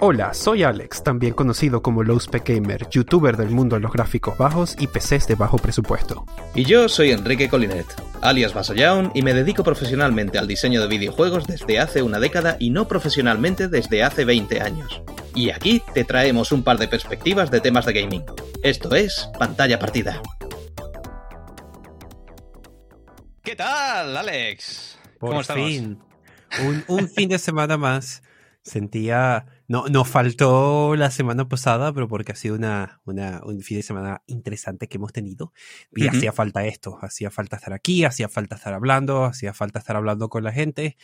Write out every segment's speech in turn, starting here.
Hola, soy Alex, también conocido como Lowspec Gamer, youtuber del mundo de los gráficos bajos y PCs de bajo presupuesto. Y yo soy Enrique Colinet, alias Basayaun, y me dedico profesionalmente al diseño de videojuegos desde hace una década y no profesionalmente desde hace 20 años. Y aquí te traemos un par de perspectivas de temas de gaming. Esto es Pantalla Partida. ¿Qué tal, Alex? Por ¿Cómo estamos? fin, un, un fin de semana más. Sentía, no, nos faltó la semana pasada, pero porque ha sido una, una, un fin de semana interesante que hemos tenido. Y Ujú. hacía falta esto, hacía falta estar aquí, hacía falta estar hablando, hacía falta estar hablando con la gente.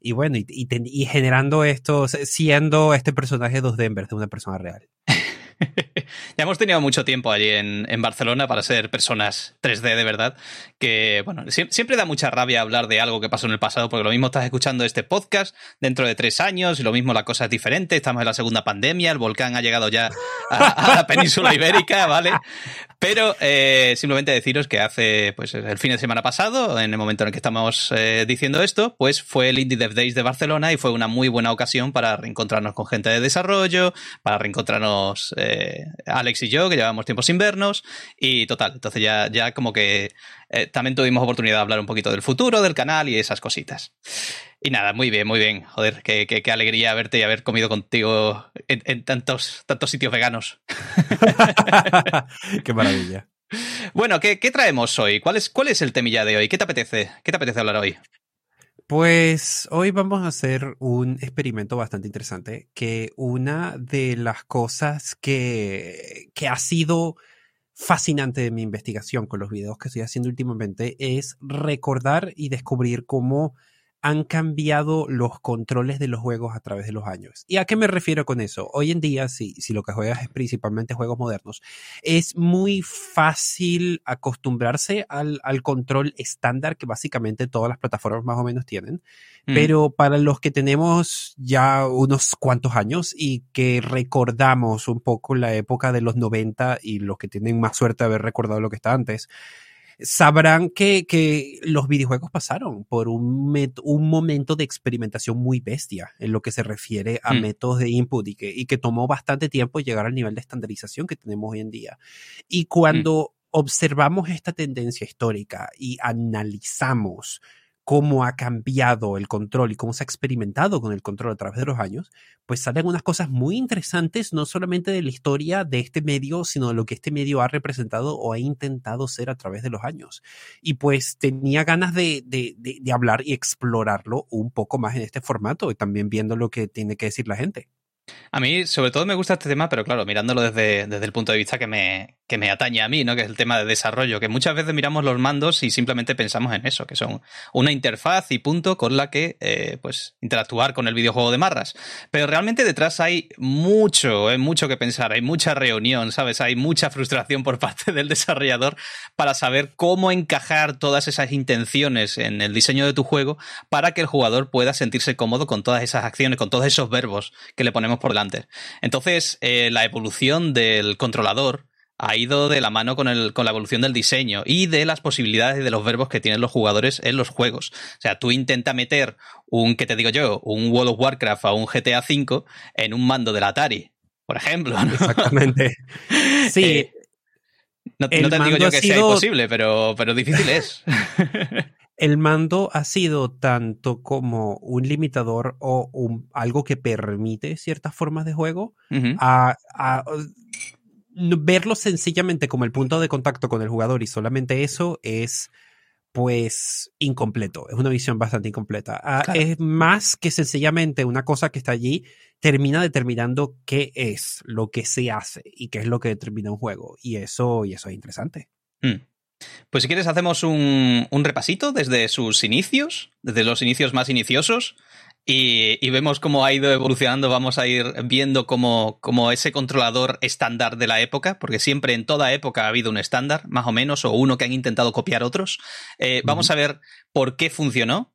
Y bueno, y, y y generando esto, siendo este personaje de Denver, de una persona real. ya hemos tenido mucho tiempo allí en, en Barcelona para ser personas 3D de verdad, que bueno, sie- siempre da mucha rabia hablar de algo que pasó en el pasado, porque lo mismo estás escuchando este podcast dentro de tres años y lo mismo la cosa es diferente, estamos en la segunda pandemia, el volcán ha llegado ya a, la península ibérica, ¿vale? Pero eh, simplemente deciros que hace pues el fin de semana pasado, en el momento en el que estamos eh, diciendo esto, pues fue el Indie Dev Days de Barcelona y fue una muy buena ocasión para reencontrarnos con gente de desarrollo, para reencontrarnos Alex y yo, que llevábamos tiempo sin vernos, y total, entonces ya, ya como que eh, también tuvimos oportunidad de hablar un poquito del futuro del canal y esas cositas. Y nada, muy bien, muy bien. Joder, qué, qué- qué alegría verte y haber comido contigo en, en tantos, tantos sitios veganos. Qué maravilla. Bueno, ¿qué, qué traemos hoy? ¿Cuál es, ¿Cuál es el temilla de hoy? ¿Qué te apetece? ¿Qué te apetece hablar hoy? Pues hoy vamos a hacer un experimento bastante interesante, que una de las cosas que, que ha sido fascinante de mi investigación con los videos que estoy haciendo últimamente es recordar y descubrir cómo han cambiado los controles de los juegos a través de los años. ¿Y a qué me refiero con eso? Hoy en día, si, si lo que juegas es principalmente juegos modernos, es muy fácil acostumbrarse al, al control estándar que básicamente todas las plataformas más o menos tienen. Mm. Pero para los que tenemos ya unos cuantos años y que recordamos un poco la época de los 90 y los que tienen más suerte de haber recordado lo que está antes, sabrán que, que los videojuegos pasaron por un, met- un momento de experimentación muy bestia en lo que se refiere a Mm. métodos de input y que, y que tomó bastante tiempo llegar al nivel de estandarización que tenemos hoy en día. Y cuando observamos esta tendencia histórica y analizamos cómo ha cambiado el control y cómo se ha experimentado con el control a través de los años, pues salen unas cosas muy interesantes, no solamente de la historia de este medio, sino de lo que este medio ha representado o ha intentado ser a través de los años. Y pues tenía ganas de, de, de, hablar y explorarlo un poco más en este formato y también viendo lo que tiene que decir la gente. A mí, sobre todo, me gusta este tema, pero claro, mirándolo desde, desde el punto de vista que me, que me atañe a mí, ¿no? Que es el tema de desarrollo, que muchas veces miramos los mandos y simplemente pensamos en eso, que son una interfaz y punto con la que, eh, pues, interactuar con el videojuego de marras. Pero realmente detrás hay mucho, hay mucho que pensar, hay mucha reunión, ¿sabes? Hay mucha frustración por parte del desarrollador para saber cómo encajar todas esas intenciones en el diseño de tu juego para que el jugador pueda sentirse cómodo con todas esas acciones, con todos esos verbos que le ponemos por delante. Entonces, eh, la evolución del controlador ha ido de la mano con, el, con la evolución del diseño y de las posibilidades de los verbos que tienen los jugadores en los juegos. O sea, tú intenta meter un, ¿qué te digo yo? Un World of Warcraft o un GTA V en un mando del Atari, por ejemplo. ¿no? Exactamente. Sí. Eh, no, el no te digo mando yo ha que sea sido- imposible, pero, pero difícil es. El mando ha sido tanto como un limitador o un, algo que permite ciertas formas de juego a, a, verlo sencillamente como el punto de contacto con el jugador y solamente eso es pues incompleto, es una visión bastante incompleta. Ah, Claro. Es más que sencillamente una cosa que está allí, termina determinando qué es lo que se hace y qué es lo que determina un juego. Y eso, y eso es interesante. Mm. Pues si quieres hacemos un, un repasito desde sus inicios, desde los inicios más iniciosos, y, y vemos cómo ha ido evolucionando, vamos a ir viendo cómo, cómo ese controlador estándar de la época, porque siempre en toda época ha habido un estándar, más o menos, o uno que han intentado copiar otros. Eh, Vamos a ver por qué funcionó,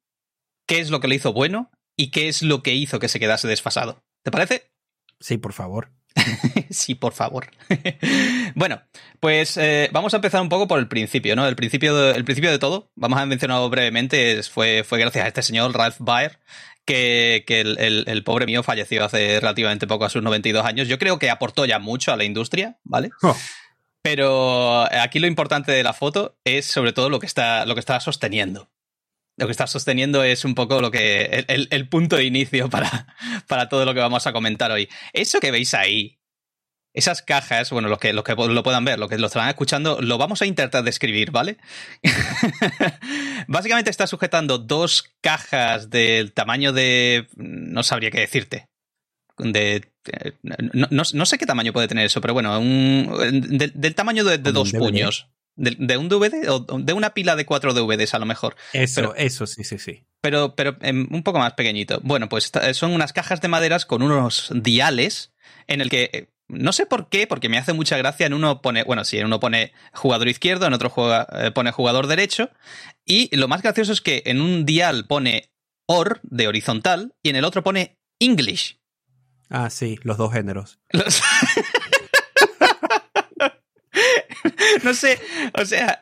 qué es lo que le hizo bueno y qué es lo que hizo que se quedase desfasado. ¿Te parece? Sí, por favor. sí, por favor. bueno, pues eh, vamos a empezar un poco por el principio, ¿no? El principio de, el principio de todo, vamos a mencionarlo brevemente, fue, fue gracias a este señor Ralph Baer, que, el, pobre mío falleció hace relativamente poco, a sus 92 años. Yo creo que aportó ya mucho a la industria, ¿vale? Oh. Pero aquí lo importante de la foto es sobre todo lo que está, lo que está sosteniendo. Lo que está sosteniendo es un poco lo que. el, punto de inicio para, para todo lo que vamos a comentar hoy. Eso que veis ahí, esas cajas, bueno, los que, los que lo puedan ver, los que lo están escuchando, lo vamos a intentar describir, ¿vale? Básicamente está sujetando dos cajas del tamaño de. No sabría qué decirte. De. No, sé qué tamaño puede tener eso, pero bueno, del tamaño de, dos puños. De, un DVD o de una pila de cuatro DVDs a lo mejor. Eso, eso, sí, sí, sí. Pero, pero em, un poco más pequeñito. Bueno, pues son unas cajas de maderas con unos diales en el que eh, no sé por qué, porque me hace mucha gracia. En uno pone, bueno, sí, en uno pone jugador izquierdo, en otro eh, pone jugador derecho. Y lo más gracioso es que en un dial pone OR de horizontal y en el otro pone English. Ah, sí, los dos géneros. no sé, o sea,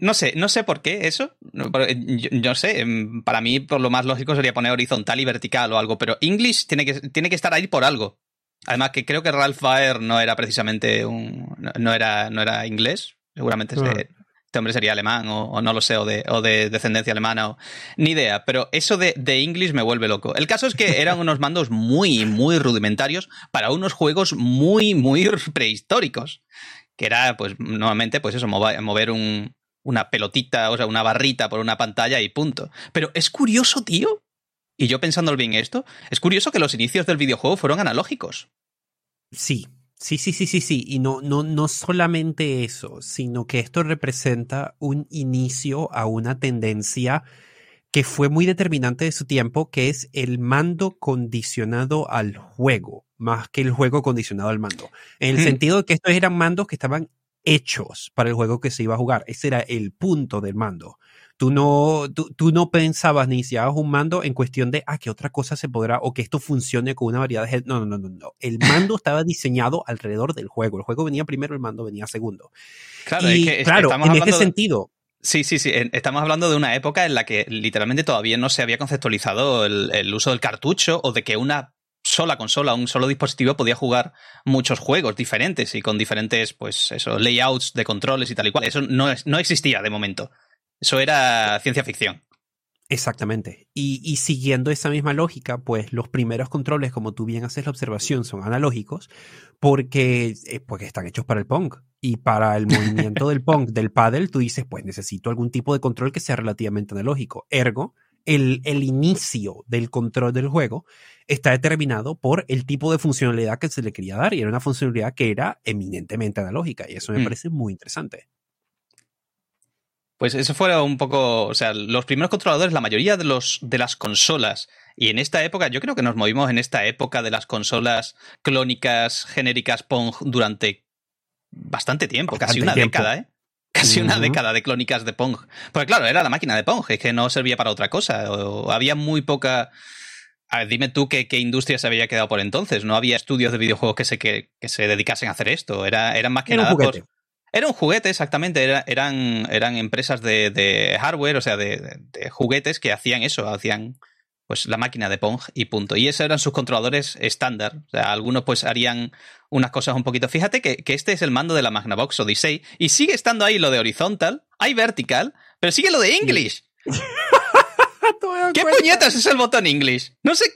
no sé, no sé por qué eso. Yo, no sé, em, para mí por lo más lógico sería poner horizontal y vertical o algo, pero English tiene que, tiene que estar ahí por algo. Además que creo que Ralph Baer no era precisamente un... no era, no era inglés, seguramente este hombre sería alemán o, no lo sé, o de, o de descendencia alemana, o, ni idea, pero eso de, de English me vuelve loco. El caso es que eran unos mandos muy, muy rudimentarios para unos juegos muy, muy prehistóricos, que era, pues, nuevamente, pues eso, mover un, una pelotita, o sea, una barrita por una pantalla y punto. Pero es curioso, tío, y yo pensándolo bien esto, es curioso que los inicios del videojuego fueron analógicos. Sí, sí, sí, sí, sí, sí. Y no, no, no solamente eso, sino que esto representa un inicio a una tendencia que fue muy determinante de su tiempo, que es el mando condicionado al juego, más que el juego condicionado al mando. En el sentido de que estos eran mandos que estaban hechos para el juego que se iba a jugar. Ese era el punto del mando. Tú no, tú, no pensabas ni iniciabas un mando en cuestión de, ah, que otra cosa se podrá o que esto funcione con una variedad de... No, no, no, no, El mando estaba diseñado alrededor del juego. El juego venía primero, el mando venía segundo. Claro, claro en este sentido... Sí, sí, sí. Estamos hablando de una época en la que literalmente todavía no se había conceptualizado el, el uso del cartucho o de que una sola consola, un solo dispositivo podía jugar muchos juegos diferentes y con diferentes, pues eso, layouts de controles y tal y cual. Eso no, no existía de momento. Eso era ciencia ficción. Exactamente. Y, siguiendo esa misma lógica, pues los primeros controles, como tú bien haces la observación, son analógicos porque, eh, porque están hechos para el Pong. Y para el movimiento del Pong, del paddle, tú dices, pues necesito algún tipo de control que sea relativamente analógico. Ergo, el, el inicio del control del juego está determinado por el tipo de funcionalidad que se le quería dar y era una funcionalidad que era eminentemente analógica y eso me mm. parece muy interesante. Pues eso fue un poco, o sea, los primeros controladores, la mayoría de los de las consolas y en esta época, yo creo que nos movimos en esta época de las consolas clónicas genéricas Pong durante bastante tiempo, casi una década, ¿eh? Casi una década de clónicas de Pong. Porque claro, era la máquina de Pong, es que no servía para otra cosa. O había muy poca. A ver, dime tú qué, qué, industria se había quedado por entonces. No había estudios de videojuegos que se, que, se dedicasen a hacer esto. Era, eran más que nada. Era un juguete, exactamente. eran, eran empresas de, hardware, o sea, de, juguetes que hacían eso, hacían pues la máquina de Pong y punto. Y esos eran sus controladores estándar. O sea, algunos pues harían unas cosas un poquito. Fíjate que, este es el mando de la Magnavox Odyssey y sigue estando ahí lo de horizontal, hay vertical, pero sigue lo de English. ¿Qué puñetas es el botón English? No sé,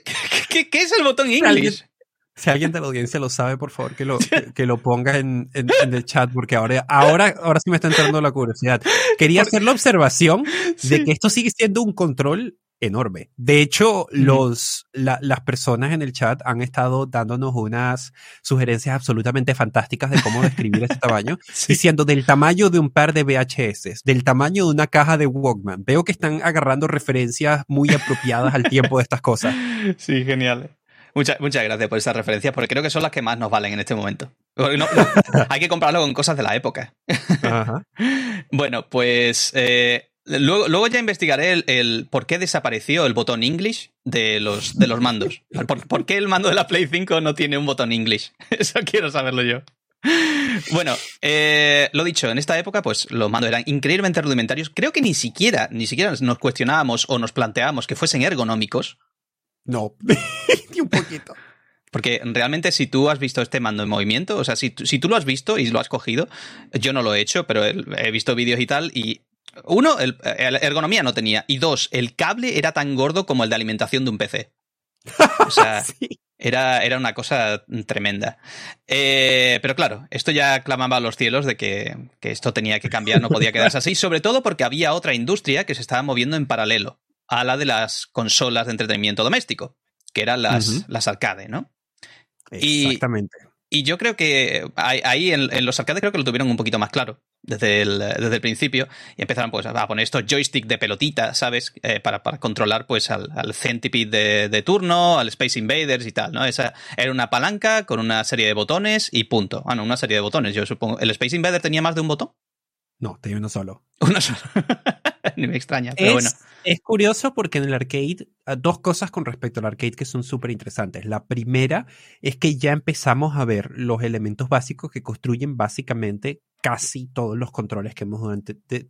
¿qué, qué es el botón English? Si alguien de la audiencia lo sabe, por favor, que lo, que, lo ponga en, en, el chat, porque ahora, ahora, ahora sí me está entrando la curiosidad. Quería hacer la observación de que esto sigue siendo un control enorme. De hecho, los, las personas en el chat han estado dándonos unas sugerencias absolutamente fantásticas de cómo describir este tamaño, diciendo del tamaño de un par de VHS, del tamaño de una caja de Walkman. Veo que están agarrando referencias muy apropiadas al tiempo de estas cosas. Sí, genial. Muchas, muchas gracias por esas referencias, porque creo que son las que más nos valen en este momento. hay que comprarlo con cosas de la época. bueno, pues eh, luego, luego, ya investigaré el, por qué desapareció el botón English de los, de los mandos. ¿Por, qué el mando de la Play 5 no tiene un botón English? Eso quiero saberlo yo. Bueno, eh, lo dicho, en esta época, pues los mandos eran increíblemente rudimentarios. Creo que ni siquiera, ni siquiera nos cuestionábamos o nos planteábamos que fuesen ergonómicos. No, ni un poquito. Porque realmente si tú has visto este mando en movimiento, o sea, si, si tú lo has visto y lo has cogido, yo no lo he hecho, pero he visto vídeos y tal, y uno, el, ergonomía no tenía, y dos, el cable era tan gordo como el de alimentación de un PC. O sea, era, era, una cosa tremenda. Eh, pero claro, esto ya clamaba a los cielos de que, que, esto tenía que cambiar, no podía quedarse así, sobre todo porque había otra industria que se estaba moviendo en paralelo a la de las consolas de entretenimiento doméstico, que eran las, las arcade, ¿no? Exactamente. Y, yo creo que ahí en, los arcades creo que lo tuvieron un poquito más claro desde el, desde el principio y empezaron pues a poner estos joystick de pelotita, ¿sabes? Eh, para, para, controlar pues al, al Centipede de, turno, al Space Invaders y tal, ¿no? Esa era una palanca con una serie de botones y punto. Bueno, una serie de botones, yo supongo. ¿El Space Invader tenía más de un botón? No, tenía uno solo. Uno solo. Ni me extraña, pero bueno. Es curioso porque en el arcade, ah, dos cosas con respecto al arcade que son súper interesantes. La primera es que ya empezamos a ver los elementos básicos que construyen básicamente casi todos los controles que hemos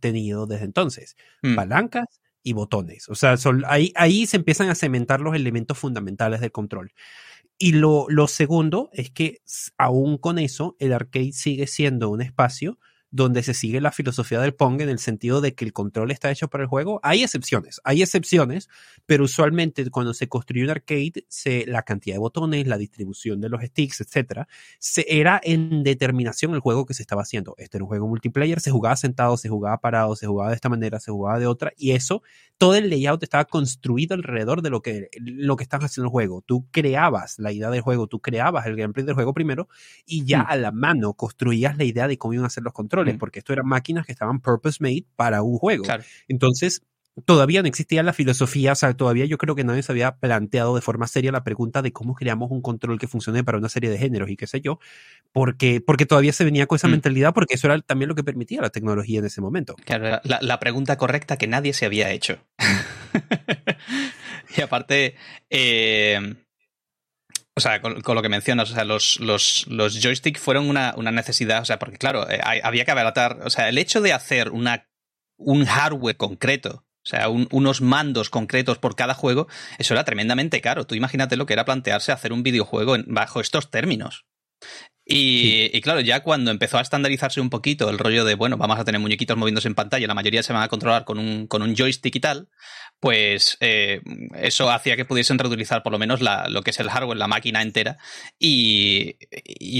tenido desde entonces. Mm. Palancas y botones. O sea, son, ahí, ahí se empiezan a cementar los elementos fundamentales del control. Y lo, lo segundo es que aún con eso, el arcade sigue siendo un espacio donde se sigue la filosofía del Pong en el sentido de que el control está hecho para el juego. Hay excepciones, hay excepciones, pero usualmente cuando se construye un arcade, se, la cantidad de botones, la distribución de los sticks, etcétera, se, era en determinación el juego que se estaba haciendo. Este era un juego multiplayer, se jugaba sentado, se jugaba parado, se jugaba de esta manera, se jugaba de otra, y eso, todo el layout estaba construido alrededor de lo que, lo que estás haciendo el juego. Tú creabas la idea del juego, tú creabas el gameplay del juego primero, y ya mm. a la mano construías la idea de cómo iban a ser los controles porque esto eran máquinas que estaban purpose made para un juego. Entonces, todavía no existía la filosofía, o sea, todavía yo creo que nadie se había planteado de forma seria la pregunta de cómo creamos un control que funcione para una serie de géneros y qué sé yo, porque, porque todavía se venía con esa mm. mentalidad, porque eso era también lo que permitía la tecnología en ese momento. Claro, la, la pregunta correcta que nadie se había hecho. y aparte, eh, o sea, con, lo que mencionas, o sea, los, los, los joysticks fueron una, una, necesidad, o sea, porque claro, eh, había que abaratar, o sea, el hecho de hacer una, un hardware concreto, o sea, unos mandos concretos por cada juego, eso era tremendamente caro. Tú imagínate lo que era plantearse hacer un videojuego bajo estos términos. Y, claro, ya cuando empezó a estandarizarse un poquito el rollo de, bueno, vamos a tener muñequitos moviéndose en pantalla, la mayoría se van a controlar con un, con un joystick y tal, pues eh, eso hacía que pudiesen reutilizar por lo menos lo que es el hardware, la máquina entera, y,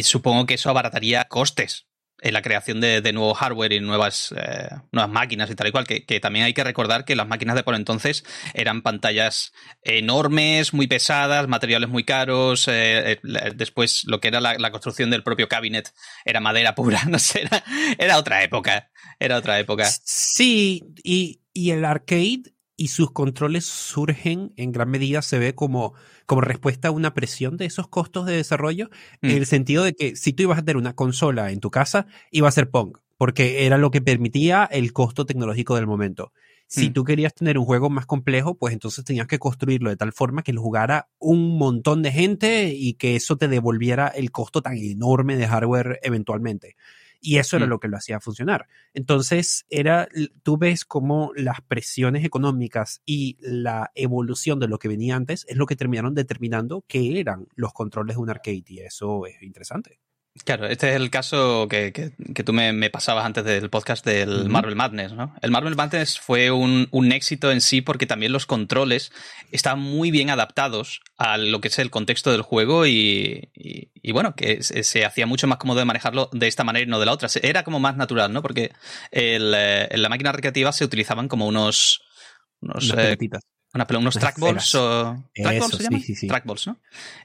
supongo que eso abarataría costes en la creación de, nuevo hardware y nuevas, eh, nuevas máquinas y tal y cual, que, también hay que recordar que las máquinas de por entonces eran pantallas enormes, muy pesadas, materiales muy caros, eh, después lo que era la, construcción del propio cabinet era madera pura, no sé, era, era otra época, era otra época. Sí, y, y el arcade y sus controles surgen en gran medida, se ve como, como respuesta a una presión de esos costos de desarrollo, en mm. el sentido de que si tú ibas a tener una consola en tu casa, iba a ser Pong, porque era lo que permitía el costo tecnológico del momento. Si mm. tú querías tener un juego más complejo, pues entonces tenías que construirlo de tal forma que lo jugara un montón de gente y que eso te devolviera el costo tan enorme de hardware eventualmente. Y eso era mm. lo que lo hacía funcionar. Entonces, era, tú ves cómo las presiones económicas y la evolución de lo que venía antes es lo que terminaron determinando qué eran los controles de un arcade. Y eso es interesante. Claro, este es el caso que, que, tú me, pasabas antes del podcast del Marvel Madness, ¿no? El Marvel Madness fue un, un, éxito en sí porque también los controles están muy bien adaptados a lo que es el contexto del juego y, y, bueno, que se, hacía mucho más cómodo de manejarlo de esta manera y no de la otra. Era como más natural, ¿no? Porque el, eh, en la máquina recreativa se utilizaban como unos... unos unos trackballs o. ¿Trackballs se? Sí, sí, Trackballs, ¿no?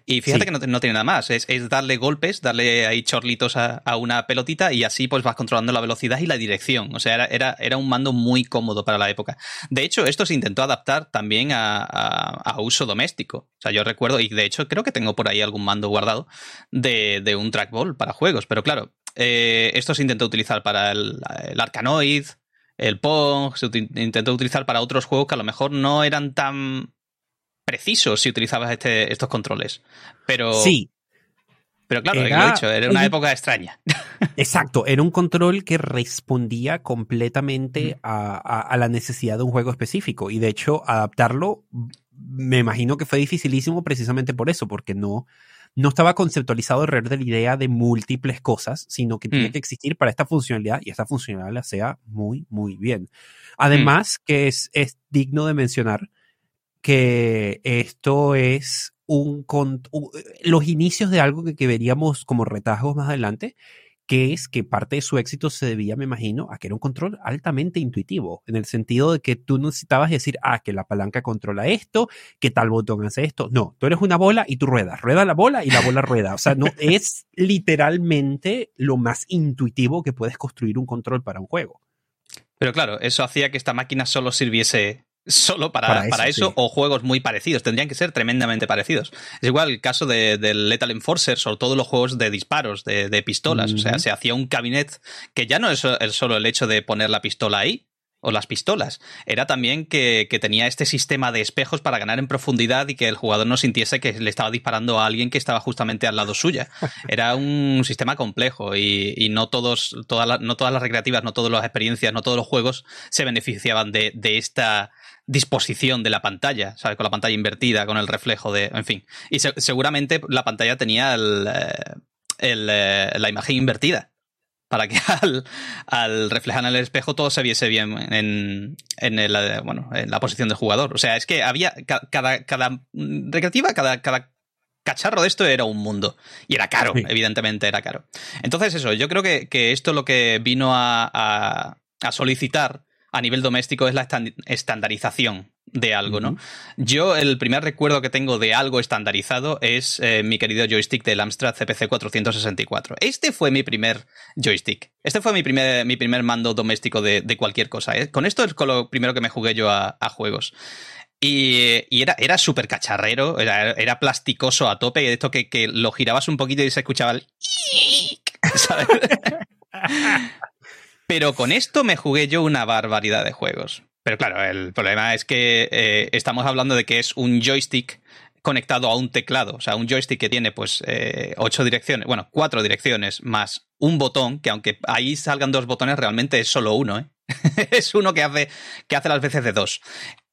Y fíjate que no, no, tiene nada más. Es, es, darle golpes, darle ahí chorlitos a, a, una pelotita y así pues vas controlando la velocidad y la dirección. O sea, era, era, era, un mando muy cómodo para la época. De hecho, esto se intentó adaptar también a, a, uso doméstico. O sea, yo recuerdo, y de hecho creo que tengo por ahí algún mando guardado de, de un trackball para juegos. Pero claro, eh, esto se intentó utilizar para el, el Arcanoid, el Pong se intentó utilizar para otros juegos que a lo mejor no eran tan precisos si utilizabas este, estos controles. Pero. Sí. Pero claro, era, lo he dicho, era una época extraña. Exacto, era un control que respondía completamente a, a, la necesidad de un juego específico. Y de hecho, adaptarlo me imagino que fue dificilísimo precisamente por eso, porque no, no estaba conceptualizado alrededor de la idea de múltiples cosas, sino que tiene Mm. que existir para esta funcionalidad y esta funcionalidad la sea muy, muy bien. Además, que es, es digno de mencionar que esto es un, con- u- los inicios de algo que, que veríamos como retazos más adelante, que es que parte de su éxito se debía, me imagino, a que era un control altamente intuitivo, en el sentido de que tú no necesitabas decir, ah, que la palanca controla esto, que tal botón hace esto. No, tú eres una bola y tú ruedas, rueda la bola y la bola rueda. O sea, no es literalmente lo más intuitivo que puedes construir un control para un juego. Pero claro, eso hacía que esta máquina solo sirviese solo para, Para para eso, sí. o juegos muy parecidos. Tendrían que ser tremendamente parecidos. Es igual el caso de- del Lethal Enforcer, sobre todo los juegos de disparos, de, de pistolas. O sea, se hacía un cabinet que ya no es so- es solo el hecho de poner la pistola ahí, o las pistolas. Era también que, que tenía este sistema de espejos para ganar en profundidad y que el jugador no sintiese que le estaba disparando a alguien que estaba justamente al lado suya. Era un sistema complejo y, y no todos, todas no todas las recreativas, no todas las experiencias, no todos los juegos se beneficiaban de, de esta disposición de la pantalla, ¿sabes? Con la pantalla invertida, con el reflejo de. En fin. Y se- seguramente la pantalla tenía el, eh, el, eh, la imagen invertida. Para que al, al reflejar en el espejo todo se viese bien en, en, el, eh, bueno, en la posición del jugador. O sea, es que había ca- cada, cada mm, recreativa, cada, cada cacharro de esto era un mundo. Y era caro, Sí. evidentemente era caro. Entonces, eso, yo creo que, que esto lo que vino a, a- a solicitar a nivel doméstico es la estan- estandarización de algo, ¿no? Yo, el primer recuerdo que tengo de algo estandarizado es eh, mi querido joystick del Amstrad CPC 464. Este fue mi primer joystick. Este fue mi primer, mi primer mando doméstico de, de cualquier cosa. ¿eh? Con esto es con lo primero que me jugué yo a, a juegos. Y, y era, era súper cacharrero, era, era plasticoso a tope, esto que, que lo girabas un poquito y se escuchaba el... ¿sabes? Pero con esto me jugué yo una barbaridad de juegos. Pero claro, el problema es que eh, estamos hablando de que es un joystick conectado a un teclado. O sea, un joystick que tiene pues eh, ocho direcciones, bueno, cuatro direcciones más un botón, que aunque ahí salgan dos botones, realmente es solo uno, ¿eh? es uno que hace, que hace las veces de dos.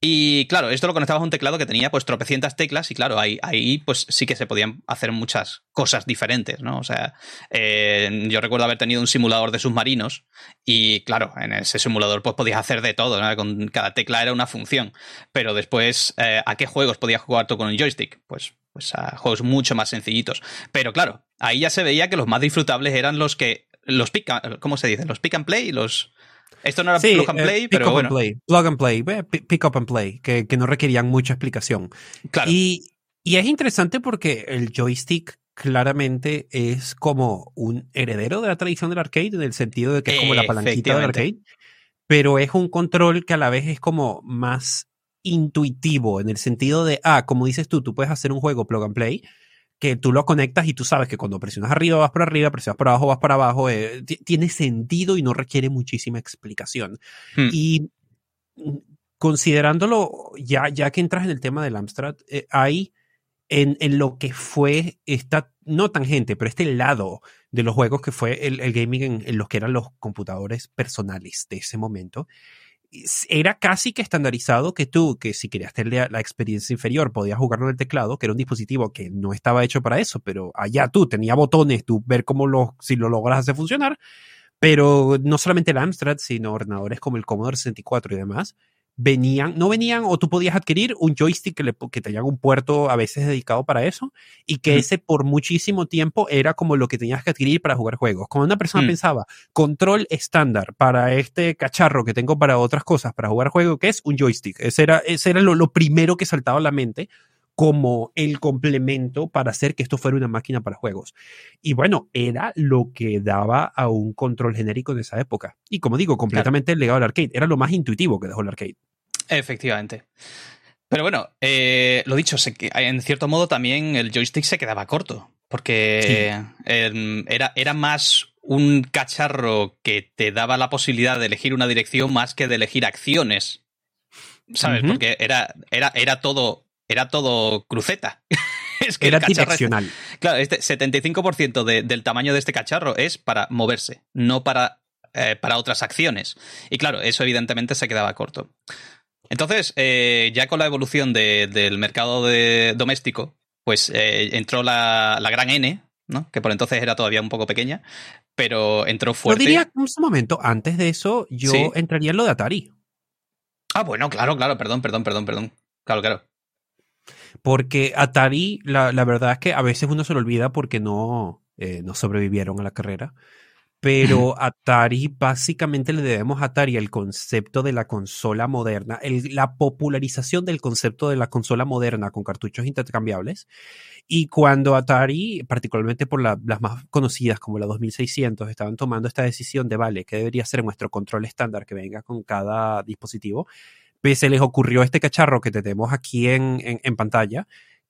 Y claro, esto lo conectabas a un teclado que tenía pues tropecientas teclas y claro, ahí, ahí pues sí que se podían hacer muchas cosas diferentes, ¿no? O sea, eh, yo recuerdo haber tenido un simulador de submarinos y claro, en ese simulador pues podías hacer de todo, ¿no? Con cada tecla era una función. Pero después, eh, ¿a qué juegos podías jugar tú con un joystick? Pues, pues a juegos mucho más sencillitos. Pero claro, ahí ya se veía que los más disfrutables eran los que... Los pick, ¿cómo se dice? Los pick and play, los... Esto no era Sí, plug and eh, play, pick pero bueno. and play, plug and play, eh, pi- pick up and play, que, que no requerían mucha explicación. Claro. Y, y es interesante porque el joystick claramente es como un heredero de la tradición del arcade, en el sentido de que es como la palanquita del arcade, pero es un control que a la vez es como más intuitivo, en el sentido de, ah, como dices tú, tú puedes hacer un juego plug and play, que tú lo conectas y tú sabes que cuando presionas arriba vas para arriba, presionas para abajo vas para abajo, eh, ti- tiene sentido y no requiere muchísima explicación. Hmm. Y mm, considerándolo, ya, ya que entras en el tema del Amstrad, eh, hay en, en lo que fue esta, no tangente, pero este lado de los juegos que fue el, el gaming en, en los que eran los computadores personales de ese momento, era casi que estandarizado que tú, que si querías tener la, experiencia inferior, podías jugarlo en el teclado, que era un dispositivo que no estaba hecho para eso, pero allá tú tenía botones, tú ver cómo lo, si lo logras hacer funcionar, pero no solamente el Amstrad, sino ordenadores como el Commodore 64 y demás, venían, no venían, o tú podías adquirir un joystick que, le, que tenían un puerto a veces dedicado para eso, y que ese por muchísimo tiempo era como lo que tenías que adquirir para jugar juegos. Como una persona Mm. pensaba, control estándar para este cacharro que tengo para otras cosas, para jugar juego, que es un joystick. Ese era, ese era lo, lo primero que saltaba a la mente como el complemento para hacer que esto fuera una máquina para juegos. Y bueno, era lo que daba a un control genérico en esa época. Y como digo, completamente legado al arcade. Era lo más intuitivo que dejó el arcade. Efectivamente. Pero bueno, eh, lo dicho, se en cierto modo también el joystick se quedaba corto, porque em, era, era más un cacharro que te daba la posibilidad de elegir una dirección más que de elegir acciones. ¿Sabes? Porque era, era, era todo. Era todo cruceta. es que Era este- direccional. Claro, este 75% de- del tamaño de este cacharro es para moverse, no para, eh, para otras acciones. Y claro, eso evidentemente se quedaba corto. Entonces, eh, ya con la evolución del mercado de, doméstico, pues eh, entró la, gran N, ¿no? Que por entonces era todavía un poco pequeña, pero entró fuerte. Yo diría, un momento, antes de eso, yo entraría en lo de Atari. Ah, bueno, claro, claro, perdón, perdón, perdón, perdón. Claro, claro. Porque Atari, la, verdad es que a veces uno se lo olvida porque no, eh, no sobrevivieron a la carrera. Pero Atari, básicamente le debemos a Atari el concepto de la consola moderna, la popularización del concepto de la consola moderna con cartuchos intercambiables. Y cuando Atari, particularmente por las más conocidas como la 2600, estaban tomando esta decisión de, vale, ¿qué debería ser nuestro control estándar que venga con cada dispositivo? Pues se les ocurrió este cacharro que tenemos aquí en, en pantalla,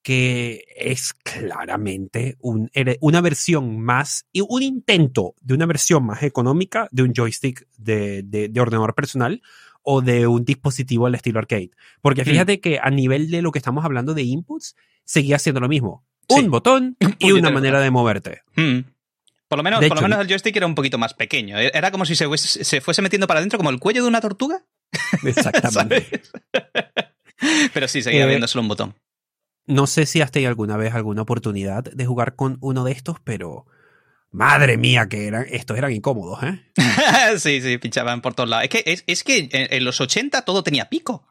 que es claramente un, una versión más, un intento de una versión más económica de un joystick de, de, ordenador personal o de un dispositivo al estilo arcade. Porque hmm. fíjate que a nivel de lo que estamos hablando de inputs, seguía siendo lo mismo. Un botón y una manera de moverte. Hmm. Por lo, menos, por lo menos el joystick era un poquito más pequeño. Era como si se, se fuese metiendo para adentro como el cuello de una tortuga. Exactamente. Pero sí, seguía eh, viendo solo un botón. No sé si has tenido alguna vez alguna oportunidad de jugar con uno de estos, pero madre mía, que eran, estos eran incómodos, ¿eh? sí, sí, pinchaban por todos lados. Es que, es, que en, los 80 todo tenía pico.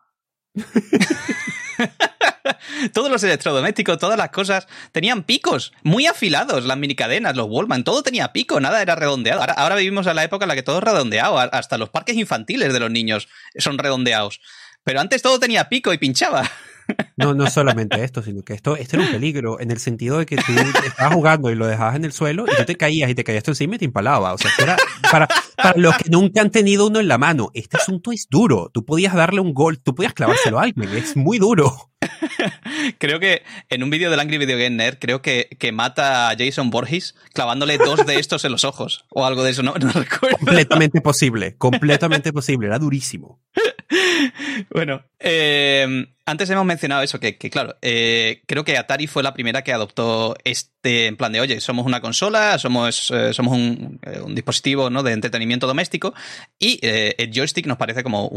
Todos los electrodomésticos, todas las cosas tenían picos muy afilados, las minicadenas, los Wallman, todo tenía pico, nada era redondeado. Ahora, ahora vivimos en la época en la que todo es redondeado, hasta los parques infantiles de los niños son redondeados. Pero antes todo tenía pico y pinchaba. No, no solamente esto, sino que esto, esto era un peligro en el sentido de que tú estabas jugando y lo dejabas en el suelo y tú te caías y te caías encima y te empalaba. O sea, era para, para los que nunca han tenido uno en la mano, este asunto es duro. Tú podías darle un gol, tú podías clavárselo a alguien, es muy duro. creo que en un vídeo del Angry Video Game Nerd, creo que, que mata a Jason Borges clavándole dos de estos en los ojos o algo de eso, no, no recuerdo. Completamente posible, completamente posible, era durísimo. bueno, eh, antes hemos mencionado eso, que, claro, eh, creo que Atari fue la primera que adoptó este en plan de, oye, somos una consola, somos, eh, somos un, dispositivo ¿no? de entretenimiento doméstico y el joystick nos parece como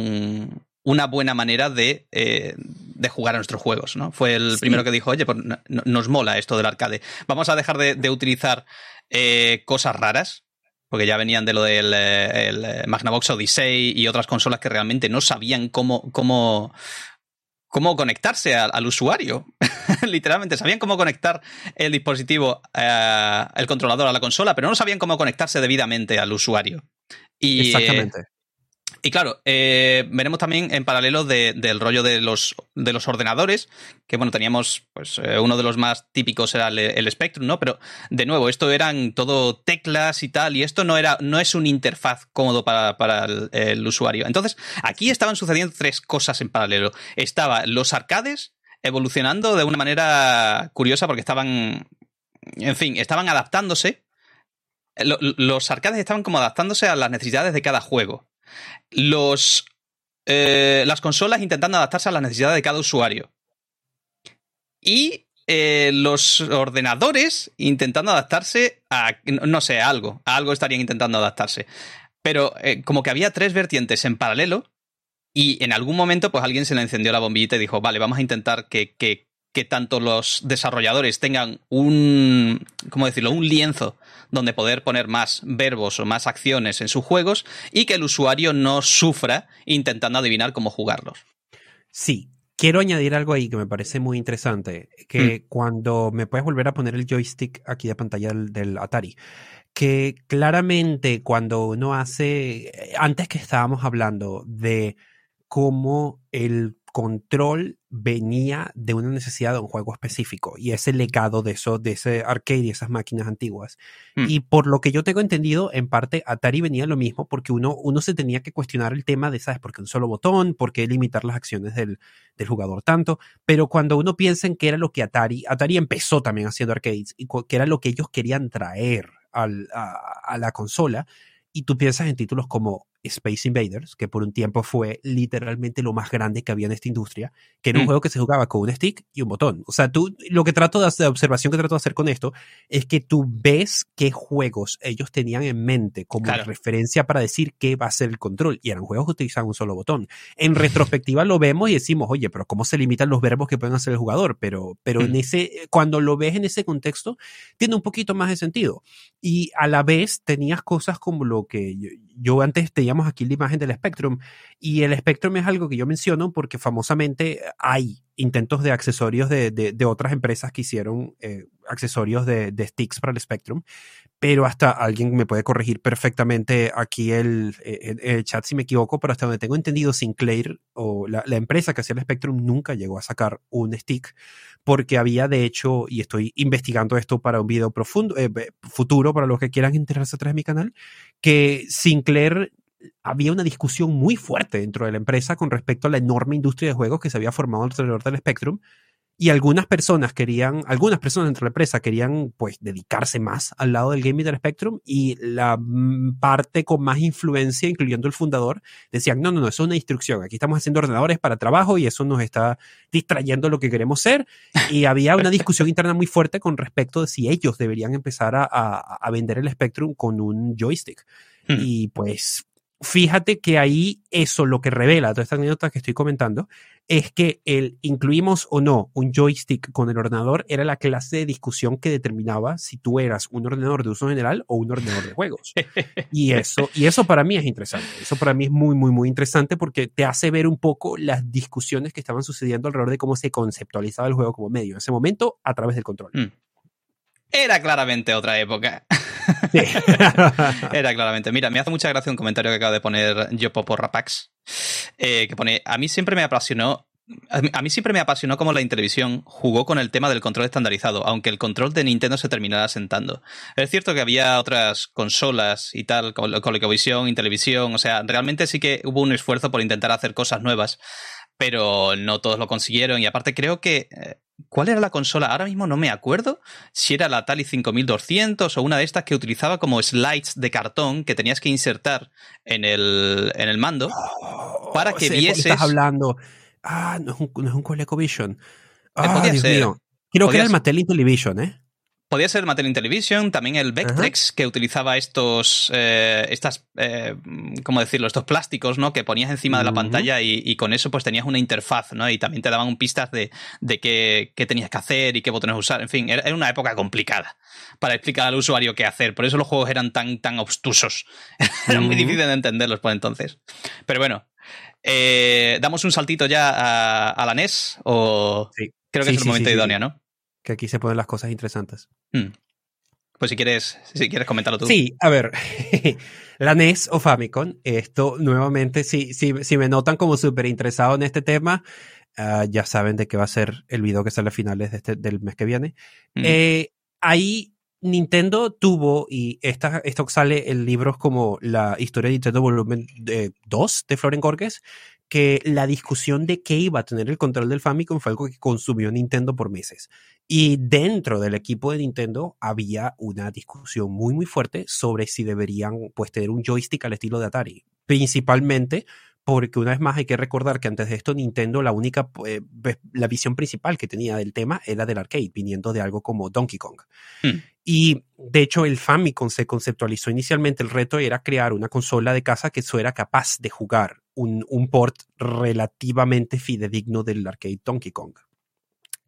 una buena manera de, jugar a nuestros juegos, ¿no? Fue el primero que dijo, oye, pues nos mola esto del arcade. Vamos a dejar de, utilizar cosas raras, porque ya venían de lo del el Magnavox Odyssey y otras consolas que realmente no sabían cómo, cómo, cómo conectarse al, usuario. Literalmente, sabían cómo conectar el dispositivo, eh, el controlador a la consola, pero no sabían cómo conectarse debidamente al usuario. Y, Exactamente. Y claro, eh, veremos también en paralelo del rollo de los, de los ordenadores, que bueno, teníamos, pues eh, uno de los más típicos era el, Spectrum, ¿no? Pero de nuevo, esto eran todo teclas y tal, y esto no era, no es un interfaz cómodo para, el, usuario. Entonces, aquí estaban sucediendo tres cosas en paralelo. Estaban los arcades evolucionando de una manera curiosa porque estaban, en fin, estaban adaptándose. Los arcades estaban como adaptándose a las necesidades de cada juego los, eh, las consolas intentando adaptarse a las necesidades de cada usuario. Y eh, los ordenadores intentando adaptarse a, no sé, a algo. A algo estarían intentando adaptarse. Pero eh, como que había tres vertientes en paralelo y en algún momento pues alguien se le encendió la bombillita y dijo, vale, vamos a intentar que, que, que tanto los desarrolladores tengan un, ¿cómo decirlo?, un lienzo donde poder poner más verbos o más acciones en sus juegos y que el usuario no sufra intentando adivinar cómo jugarlos. Sí, quiero añadir algo ahí que me parece muy interesante, que mm. cuando me puedes volver a poner el joystick aquí de pantalla del, Atari, que claramente cuando uno hace, antes que estábamos hablando de cómo el control venía de una necesidad de un juego específico y ese legado de eso, de ese arcade y esas máquinas antiguas. Hmm. Y por lo que yo tengo entendido, en parte Atari venía lo mismo porque uno, uno se tenía que cuestionar el tema de, ¿sabes? Porque un solo botón, por qué limitar las acciones del, del jugador tanto. Pero cuando uno piensa en qué era lo que Atari, Atari empezó también haciendo arcades y qué era lo que ellos querían traer al, a, a la consola, y tú piensas en títulos como Space Invaders, que por un tiempo fue literalmente lo más grande que había en esta industria, que era un Mm. juego que se jugaba con un stick y un botón. O sea, tú, lo que trato de hacer, la observación que trato de hacer con esto, es que tú ves qué juegos ellos tenían en mente como Claro. referencia para decir qué va a ser el control. Y eran juegos que utilizaban un solo botón. En retrospectiva lo vemos y decimos, oye, pero ¿cómo se limitan los verbos que pueden hacer el jugador? Pero, pero en Mm. ese, cuando lo ves en ese contexto, tiene un poquito más de sentido. Y a la vez tenías cosas como lo que yo, yo antes teníamos aquí la imagen del Spectrum. Y el Spectrum es algo que yo menciono porque famosamente hay intentos de accesorios de, de, otras empresas que hicieron eh, accesorios de, sticks para el Spectrum pero hasta alguien me puede corregir perfectamente aquí el, el, el, chat si me equivoco, pero hasta donde tengo entendido, Sinclair o la, la, empresa que hacía el Spectrum nunca llegó a sacar un stick porque había de hecho, y estoy investigando esto para un video profundo, eh, futuro para los que quieran enterarse atrás de mi canal, que Sinclair había una discusión muy fuerte dentro de la empresa con respecto a la enorme industria de juegos que se había formado alrededor del Spectrum y algunas personas querían, algunas personas dentro de la empresa querían pues dedicarse más al lado del gaming del Spectrum y la parte con más influencia, incluyendo el fundador, decían, no, no, no, eso es una instrucción, aquí estamos haciendo ordenadores para trabajo y eso nos está distrayendo lo que queremos ser. Y había una discusión interna muy fuerte con respecto de si ellos deberían empezar a, a, a vender el Spectrum con un joystick. Hmm. Y pues fíjate que ahí eso lo que revela, toda esta anécdota que estoy comentando, es que el incluimos o no un joystick con el ordenador era la clase de discusión que determinaba si tú eras un ordenador de uso general o un ordenador de juegos. Y eso, y eso para mí es interesante. Eso para mí es muy, muy, muy interesante porque te hace ver un poco las discusiones que estaban sucediendo alrededor de cómo se conceptualizaba el juego como medio en ese momento a través del control. Mm. Era claramente otra época. Sí. Era claramente. Mira, me hace mucha gracia un comentario que acaba de poner Yopopo Rapax, eh, que pone, a mí siempre me apasionó a mí siempre me apasionó cómo la Intellivision jugó con el tema del control estandarizado, aunque el control de Nintendo se terminara sentando. Es cierto que había otras consolas y tal, ColecoVision, Intellivision, o sea, realmente sí que hubo un esfuerzo por intentar hacer cosas nuevas, pero no todos lo consiguieron. Y aparte creo que... ¿Cuál era la consola? Ahora mismo no me acuerdo si era la Atari 5200 o una de estas que utilizaba como slides de cartón que tenías que insertar en el, en el mando oh, para que vieses... Estás hablando... Ah, no es un, no es un ColecoVision. Ah, podía Dios ser. mío. Creo que era el. Mattel Intellivision, ¿eh? Podía ser Mattel Intellivision, también el Vectrex, que utilizaba estos, eh, estas, eh, ¿cómo decirlo? Estos plásticos, ¿no? Que ponías encima de la pantalla y, y con eso pues tenías una interfaz, ¿no? Y también te daban pistas de, de qué, qué tenías que hacer y qué botones usar. En fin, era, era una época complicada para explicar al usuario qué hacer. Por eso los juegos eran tan, tan obstusos. Era muy difícil de entenderlos por entonces. Pero bueno, eh, ¿damos un saltito ya a, a la NES? O Sí. creo que Sí, es el sí, momento idóneo. ¿no? Que aquí se ponen las cosas interesantes. Hmm. Pues si quieres, si quieres comentarlo tú. Sí, a ver, la NES o Famicom, esto nuevamente, si, si, si me notan como súper interesado en este tema, ah, ya saben de qué va a ser el video que sale a finales de este, del mes que viene. Mm. Eh, ahí Nintendo tuvo, y esta, esto sale en libros como la historia de Nintendo volumen 2 de Floren Gorges, que la discusión de qué iba a tener el control del Famicom fue algo que consumió Nintendo por meses. Y dentro del equipo de Nintendo había una discusión muy, muy fuerte sobre si deberían pues, tener un joystick al estilo de Atari. Principalmente porque una vez más hay que recordar que antes de esto Nintendo la única, eh, ve- la visión principal que tenía del tema era del arcade, viniendo de algo como Donkey Kong. Hmm. Y de hecho el Famicom se conceptualizó inicialmente, el reto era crear una consola de casa que fuera capaz de jugar un, un port relativamente fidedigno del arcade Donkey Kong.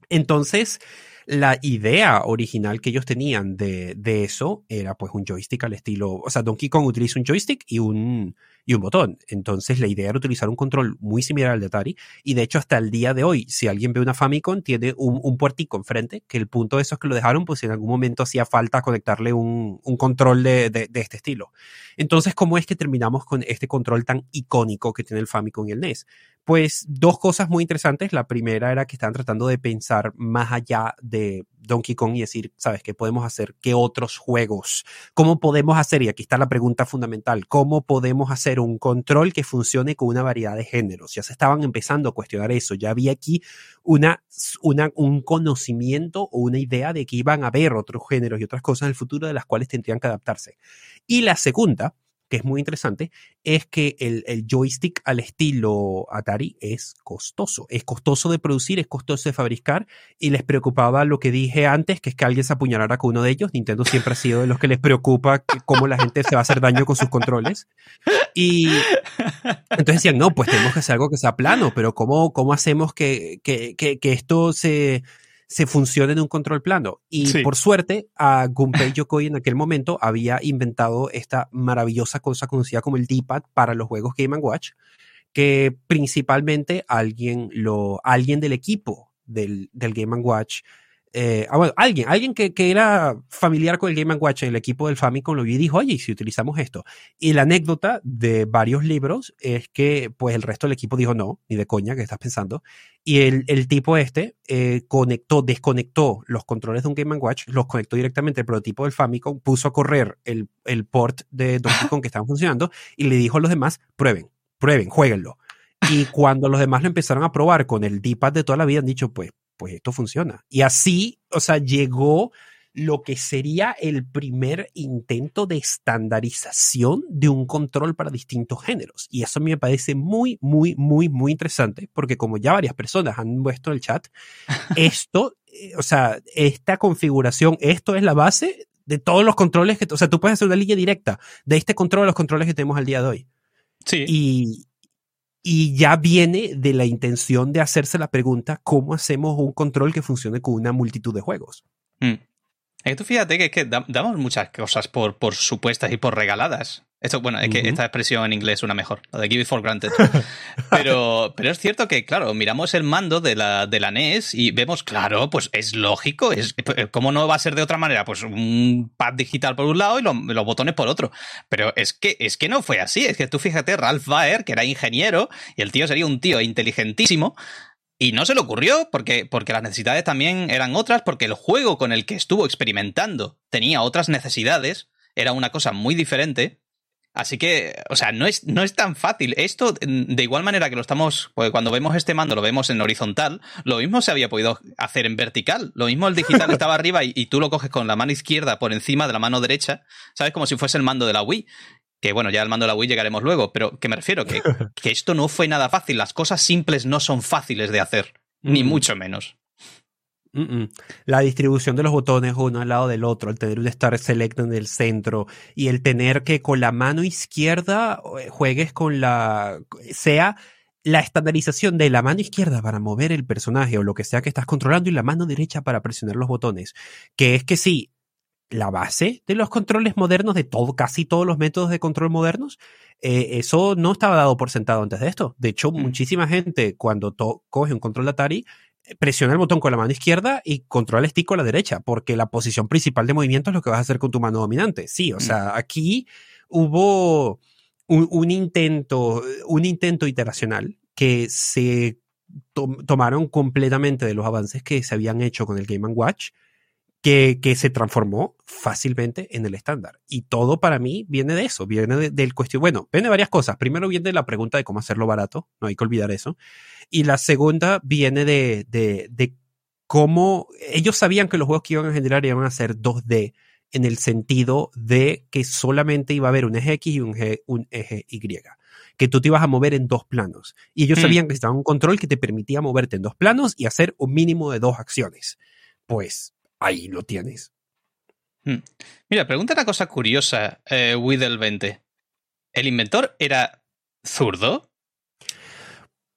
Entonces, la idea original que ellos tenían de, de eso era pues un joystick al estilo, o sea, Donkey Kong utiliza un joystick y un, y un botón. Entonces la idea era utilizar un control muy similar al de Atari. Y de hecho hasta el día de hoy, si alguien ve una Famicom, tiene un, un puertico enfrente, que el punto de eso es que lo dejaron, pues en algún momento hacía falta conectarle un, un control de, de, de este estilo. Entonces, ¿cómo es que terminamos con este control tan icónico que tiene el Famicom y el NES? Pues dos cosas muy interesantes. La primera era que estaban tratando de pensar más allá de Donkey Kong y decir, ¿sabes qué podemos hacer? ¿Qué otros juegos? ¿Cómo podemos hacer? Y aquí está la pregunta fundamental. ¿Cómo podemos hacer un control que funcione con una variedad de géneros? Ya se estaban empezando a cuestionar eso. Ya había aquí una, una, un conocimiento o una idea de que iban a haber otros géneros y otras cosas en el futuro de las cuales tendrían que adaptarse. Y la segunda que es muy interesante, es que el, el, joystick al estilo Atari es costoso. Es costoso de producir, es costoso de fabricar y les preocupaba lo que dije antes, que es que alguien se apuñalara con uno de ellos. Nintendo siempre ha sido de los que les preocupa cómo la gente se va a hacer daño con sus controles. Y entonces decían, no, pues tenemos que hacer algo que sea plano, pero ¿cómo, cómo hacemos que, que, que, que esto se se funcione en un control plano. Y por suerte, a Gunpei Yokoi en aquel momento había inventado esta maravillosa cosa conocida como el D-pad para los juegos Game Watch, que principalmente alguien, lo, alguien del equipo del, del Game Watch eh, ah, bueno, alguien, alguien que, que, era familiar con el Game Watch en el equipo del Famicom lo vio y dijo, oye, si utilizamos esto? Y la anécdota de varios libros es que pues el resto del equipo dijo, no, ni de coña, que estás pensando? Y el, el tipo este eh, conectó, desconectó los controles de un Game Watch, los conectó directamente al prototipo del Famicom, puso a correr el, el port de Donkey Kong que estaban funcionando y le dijo a los demás, prueben, prueben, jueguenlo. Y cuando los demás lo empezaron a probar con el D-pad de toda la vida, han dicho, pues pues esto funciona. Y así, o sea, llegó lo que sería el primer intento de estandarización de un control para distintos géneros. Y eso a mí me parece muy, muy, muy, muy interesante, porque como ya varias personas han puesto en el chat, esto, eh, o sea, esta configuración, esto es la base de todos los controles que, o sea, tú puedes hacer una línea directa de este control a los controles que tenemos al día de hoy. Sí. Y, y ya viene de la intención de hacerse la pregunta, ¿cómo hacemos un control que funcione con una multitud de juegos? Mm. Tú fíjate que, que damos muchas cosas por, por supuestas y por regaladas. Esto, bueno, es que esta expresión en inglés es una mejor, lo de give it for granted. Pero, pero es cierto que, claro, miramos el mando de la, de la NES y vemos, claro, pues es lógico, es, ¿cómo no va a ser de otra manera? Pues un pad digital por un lado y los botones por otro. Pero es que, es que no fue así, es que tú fíjate, Ralph Baer, que era ingeniero, y el tío sería un tío inteligentísimo, y no se le ocurrió porque, porque las necesidades también eran otras, porque el juego con el que estuvo experimentando tenía otras necesidades, era una cosa muy diferente. Así que, o sea, no es, no es tan fácil. Esto, de igual manera que lo estamos, pues cuando vemos este mando lo vemos en horizontal, lo mismo se había podido hacer en vertical. Lo mismo el digital estaba arriba y, tú lo coges con la mano izquierda por encima de la mano derecha, ¿sabes? Como si fuese el mando de la Wii. Que bueno, ya el mando de la Wii llegaremos luego, pero que me refiero que, que esto no fue nada fácil. Las cosas simples no son fáciles de hacer, ni mucho menos. La distribución de los botones uno al lado del otro, el tener un Star Select en el centro y el tener que con la mano izquierda eh, juegues con la. sea la estandarización de la mano izquierda para mover el personaje o lo que sea que estás controlando y la mano derecha para presionar los botones. Que es que sí, la base de los controles modernos, de todo, casi todos los métodos de control modernos, eh, eso no estaba dado por sentado antes de esto. De hecho, mm. muchísima gente cuando coge un control de Atari presiona el botón con la mano izquierda y controla el stick con la derecha, porque la posición principal de movimiento es lo que vas a hacer con tu mano dominante. Sí, o mm. sea, aquí hubo un, intento, un intento iteracional que se tomaron completamente de los avances que se habían hecho con el Game Watch que, que, se transformó fácilmente en el estándar. Y todo para mí viene de eso, viene del cuestión, bueno, viene de varias cosas. Primero viene la pregunta de cómo hacerlo barato, no hay que olvidar eso. Y la segunda viene de, de, de cómo ellos sabían que los juegos que iban a generar iban a ser 2D en el sentido de que solamente iba a haber un eje X y un eje, un eje Y que tú te ibas a mover en dos planos. Y ellos mm. sabían que estaba un control que te permitía moverte en dos planos y hacer un mínimo de dos acciones. Pues ahí lo tienes. Hmm. Mira, pregunta una cosa curiosa, eh, Widel 20. ¿El inventor era zurdo?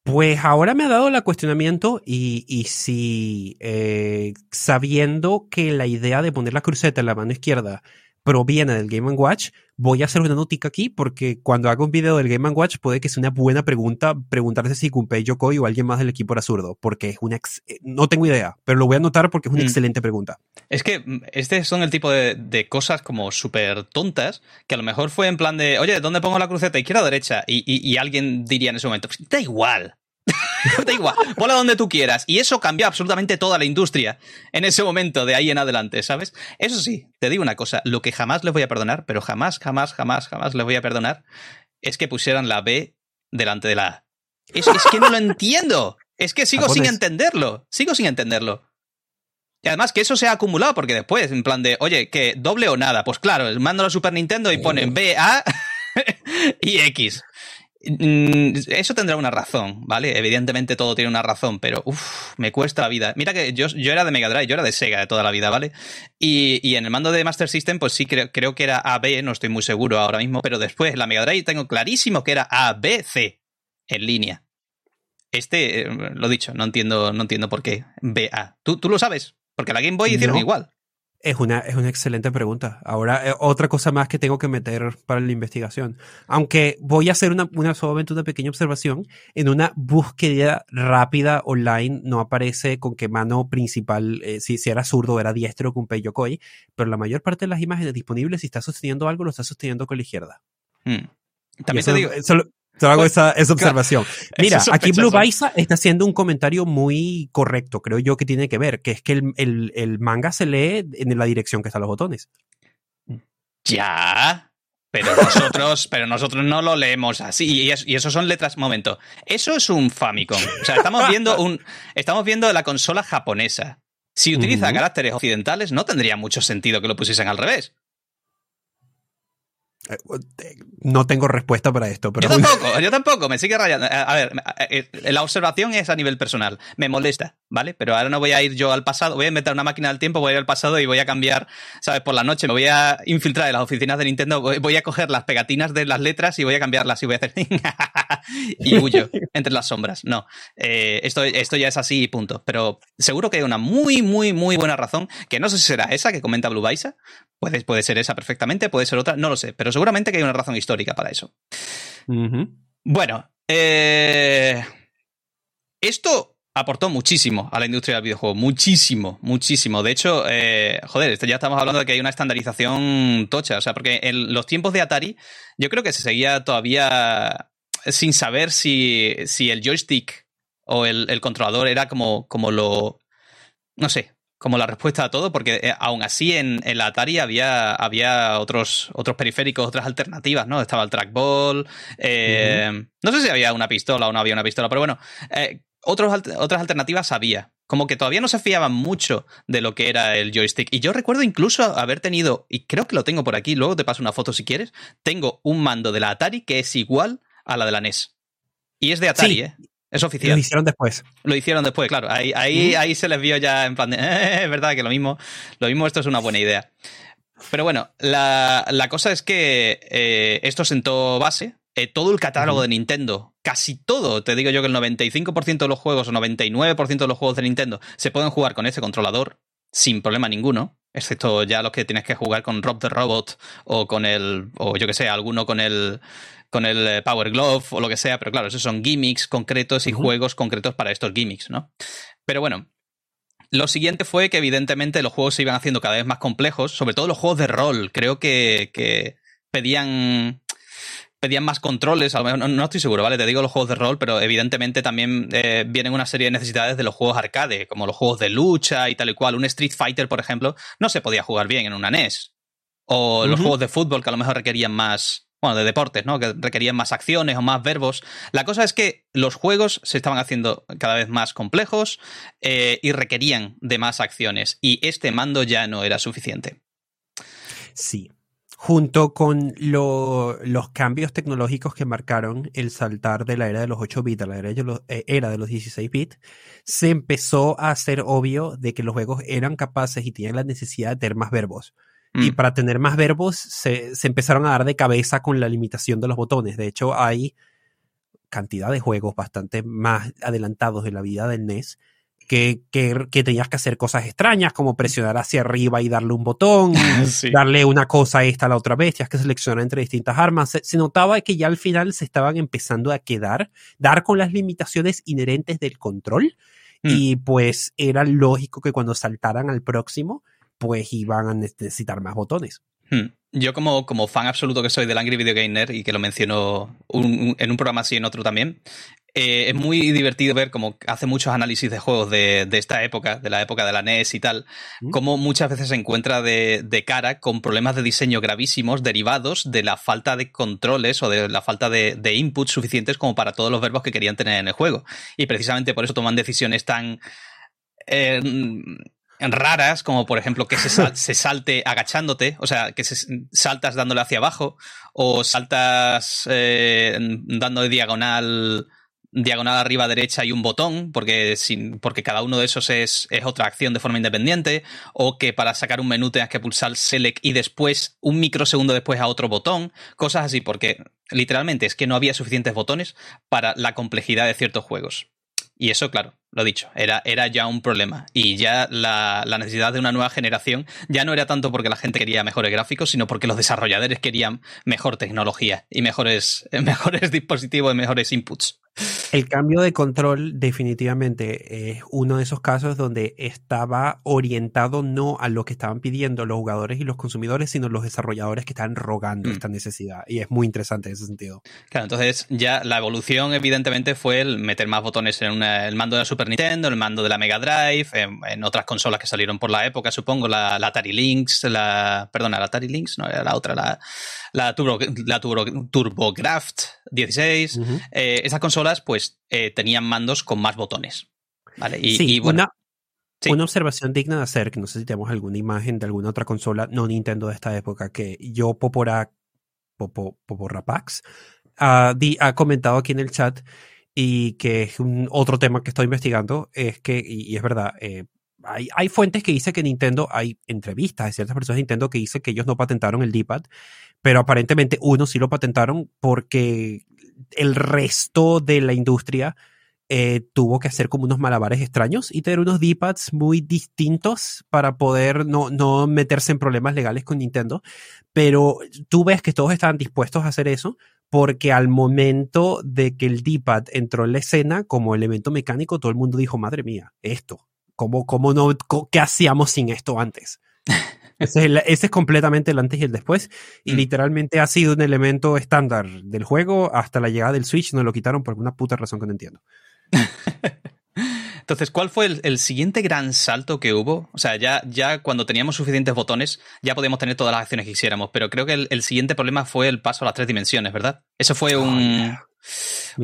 Pues ahora me ha dado el cuestionamiento y, y si eh, sabiendo que la idea de poner la cruceta en la mano izquierda proviene del Game Watch, voy a hacer una notica aquí porque cuando haga un video del Game Watch puede que sea una buena pregunta preguntarse si Gunpei Yokoi o alguien más del equipo era zurdo, porque es una eh, no tengo idea, pero lo voy a anotar porque es una mm. excelente pregunta. Es que mm, este son el tipo de, cosas como súper tontas que a lo mejor fue en plan de, oye, ¿dónde pongo la cruceta? ¿Izquierda o derecha? Y, y alguien diría en ese momento, pues, da igual, da igual, ponla donde tú quieras. Y eso cambió absolutamente toda la industria en ese momento, de ahí en adelante, ¿sabes? Eso sí, te digo una cosa, lo que jamás les voy a perdonar, pero jamás, jamás, jamás, jamás les voy a perdonar, es que pusieran la B delante de la A. Es, que no lo entiendo. Es que sigo sin entenderlo. Sigo sin entenderlo. Y además que eso se ha acumulado, porque después, en plan de, oye, que doble o nada. Pues claro, mando a Super Nintendo y ponen B, A y X. Mm, eso tendrá una razón, ¿vale? Evidentemente todo tiene una razón, pero uff, me cuesta la vida. Mira que yo, yo era de Mega Drive, yo era de Sega de toda la vida, ¿vale? Y, y en el mando de Master System, pues sí, creo, creo que era AB, no estoy muy seguro ahora mismo, pero después la Mega Drive tengo clarísimo que era ABC en línea. Este, eh, lo dicho, no entiendo, no entiendo por qué. BA. ¿Tú, tú lo sabes? Porque la Game Boy hicieron No. igual. Es una, es una excelente pregunta. Ahora, eh, otra cosa más que tengo que meter para la investigación. Aunque voy a hacer una, una solamente una pequeña observación. En una búsqueda rápida online no aparece con qué mano principal, eh, si, si era zurdo era diestro con Yokoi, pero la mayor parte de las imágenes disponibles, si está sosteniendo algo, lo está sosteniendo con la izquierda. Hmm. También eso- te digo, Solo, hago Pues, esa, esa observación. Mira, es aquí Blue. Baisa está haciendo un comentario muy correcto, creo yo que tiene que ver, que es que el, el- el manga se lee en la dirección que están los botones. Ya. Pero nosotros, pero nosotros no lo leemos así. Y, es- y eso son letras. Momento. Eso es un Famicom. O sea, estamos viendo un. Estamos viendo la consola japonesa. Si utiliza caracteres occidentales, no tendría mucho sentido que lo pusiesen al revés. Eh, No tengo respuesta para esto, pero Yo tampoco, yo tampoco, me sigue rayando. A a ver, eh, eh, la observación es a nivel personal. Me molesta, ¿vale? Pero ahora no voy a ir yo al pasado, voy a inventar una máquina del tiempo, voy a ir al pasado y voy a cambiar, ¿sabes? Por la noche me voy a infiltrar en las oficinas de Nintendo, voy, voy a coger las pegatinas de las letras y voy a cambiarlas y voy a hacer. y huyo entre las sombras. No, eh, esto, esto ya es así y punto. Pero seguro que hay una muy, muy, muy buena razón, que no sé si será esa que comenta Blue Baisa, puede, puede ser esa perfectamente, puede ser otra, no lo sé, pero seguramente que hay una razón histórica para eso. Bueno, eh, esto aportó muchísimo a la industria del videojuego, muchísimo, muchísimo. De hecho, eh, joder, esto ya estamos hablando de que hay una estandarización tocha, o sea, porque en los tiempos de Atari yo creo que se seguía todavía sin saber si, si el joystick o el, el controlador era como, como lo, no sé, como la respuesta a todo, porque eh, aún así en, en la Atari había, había otros, otros periféricos, otras alternativas, ¿no? Estaba el trackball, eh, no sé si había una pistola o no había una pistola, pero bueno, eh, otros, otras alternativas había. Como que todavía no se fiaban mucho de lo que era el joystick. Y yo recuerdo incluso haber tenido, y creo que lo tengo por aquí, luego te paso una foto si quieres, tengo un mando de la Atari que es igual a la de la NES. Y es de Atari, Sí. ¿eh? Es Lo oficial. hicieron después. Lo hicieron después, claro. Ahí, ahí, ahí se les vio ya en plan de, "Eh, es verdad que lo mismo, lo mismo esto es una buena idea. Pero bueno, la, la cosa es que eh, esto sentó base. Eh, todo el catálogo de Nintendo, casi todo, te digo yo que el 95% de los juegos o 99% de los juegos de Nintendo se pueden jugar con este controlador sin problema ninguno, excepto ya los que tienes que jugar con Rob the Robot o con el, o yo que sé, alguno con el, con el eh, Power Glove o lo que sea, pero claro, esos son gimmicks concretos y juegos concretos para estos gimmicks, ¿no? Pero bueno, lo siguiente fue que evidentemente los juegos se iban haciendo cada vez más complejos, sobre todo los juegos de rol. Creo que, que pedían pedían más controles, a lo mejor, no, no estoy seguro, ¿vale? Te digo los juegos de rol, pero evidentemente también eh, vienen una serie de necesidades de los juegos arcade, como los juegos de lucha y tal y cual. Un Street Fighter, por ejemplo, no se podía jugar bien en una NES. O los juegos de fútbol que a lo mejor requerían más, bueno, de deportes, ¿no? Que requerían más acciones o más verbos. La cosa es que los juegos se estaban haciendo cada vez más complejos eh, y requerían de más acciones. Y este mando ya no era suficiente. Sí. Junto con lo- los cambios tecnológicos que marcaron el saltar de la era de los 8 bits a la era de los, eh, era de los 16 bits, se empezó a hacer obvio de que los juegos eran capaces y tenían la necesidad de tener más verbos. Y Mm. para tener más verbos se, se empezaron a dar de cabeza con la limitación de los botones. De hecho, hay cantidad de juegos bastante más adelantados de la vida del NES que, que, que tenías que hacer cosas extrañas como presionar hacia arriba y darle un botón, Sí. darle una cosa a esta a la otra vez, tenías que seleccionar entre distintas armas. Se, se notaba que ya al final se estaban empezando a quedar, dar con las limitaciones inherentes del control Mm. y pues era lógico que cuando saltaran al próximo pues iban a necesitar más botones. Hmm. Yo como, como fan absoluto que soy del Angry Video Gamer y que lo menciono un- un- en un programa así y en otro también, eh, es muy divertido ver cómo hace muchos análisis de juegos de, de esta época, de la época de la NES y tal, cómo muchas veces se encuentra de, de cara con problemas de diseño gravísimos derivados de la falta de controles o de la falta de, de inputs suficientes como para todos los verbos que querían tener en el juego. Y precisamente por eso toman decisiones tan... eh, raras, como por ejemplo que se, se, salte agachándote, o sea, que se, saltas dándole hacia abajo, o saltas eh, dando de diagonal diagonal arriba derecha y un botón, porque, sin, porque cada uno de esos es, es, otra acción de forma independiente, o que para sacar un menú tengas que pulsar select y después, un microsegundo después a otro botón, cosas así, porque literalmente es que no había suficientes botones para la complejidad de ciertos juegos. Y eso, claro, lo dicho, era, era ya un problema. Y ya la, la, necesidad de una nueva generación ya no era tanto porque la gente quería mejores gráficos, sino porque los desarrolladores querían mejor tecnología y mejores, mejores dispositivos y mejores inputs. El cambio de control definitivamente es uno de esos casos donde estaba orientado no a lo que estaban pidiendo los jugadores y los consumidores, sino los desarrolladores que están rogando mm. esta necesidad. Y es muy interesante en ese sentido. Claro, entonces ya la evolución evidentemente fue el meter más botones en el mando de la Super Nintendo, el mando de la Mega Drive, en, otras consolas que salieron por la época, supongo, la, Atari Lynx, la... Perdona, la Atari Lynx, no, era la otra, la, la, Turbo, la Turbo, TurboGraft 16. Eh, esas consolas pues eh, tenían mandos con más botones. ¿vale? Y, sí, una, una observación digna de hacer, que no sé si tenemos alguna imagen de alguna otra consola no Nintendo de esta época, que yo Popora, Popo, Poporapax uh, ha comentado aquí en el chat y que es un otro tema que estoy investigando, es que, y, es verdad, eh, hay, hay, fuentes que dicen que Nintendo, hay entrevistas de ciertas personas de Nintendo que dicen que ellos no patentaron el D-pad, pero aparentemente uno sí lo patentaron porque el resto de la industria eh, tuvo que hacer como unos malabares extraños y tener unos D-pads muy distintos para poder no, no meterse en problemas legales con Nintendo. Pero tú ves que todos estaban dispuestos a hacer eso porque al momento de que el D-pad entró en la escena como elemento mecánico, todo el mundo dijo, madre mía, esto, ¿cómo, cómo no, qué hacíamos sin esto antes? Ese es, completamente el antes y el después. Y mm. literalmente ha sido un elemento estándar del juego hasta la llegada del Switch. No lo quitaron por una puta razón que no entiendo. Entonces, ¿cuál fue el, siguiente gran salto que hubo? O sea, ya, ya cuando teníamos suficientes botones, ya podíamos tener todas las acciones que quisiéramos, pero creo que el, siguiente problema fue el paso a las tres dimensiones, ¿verdad? Eso fue un.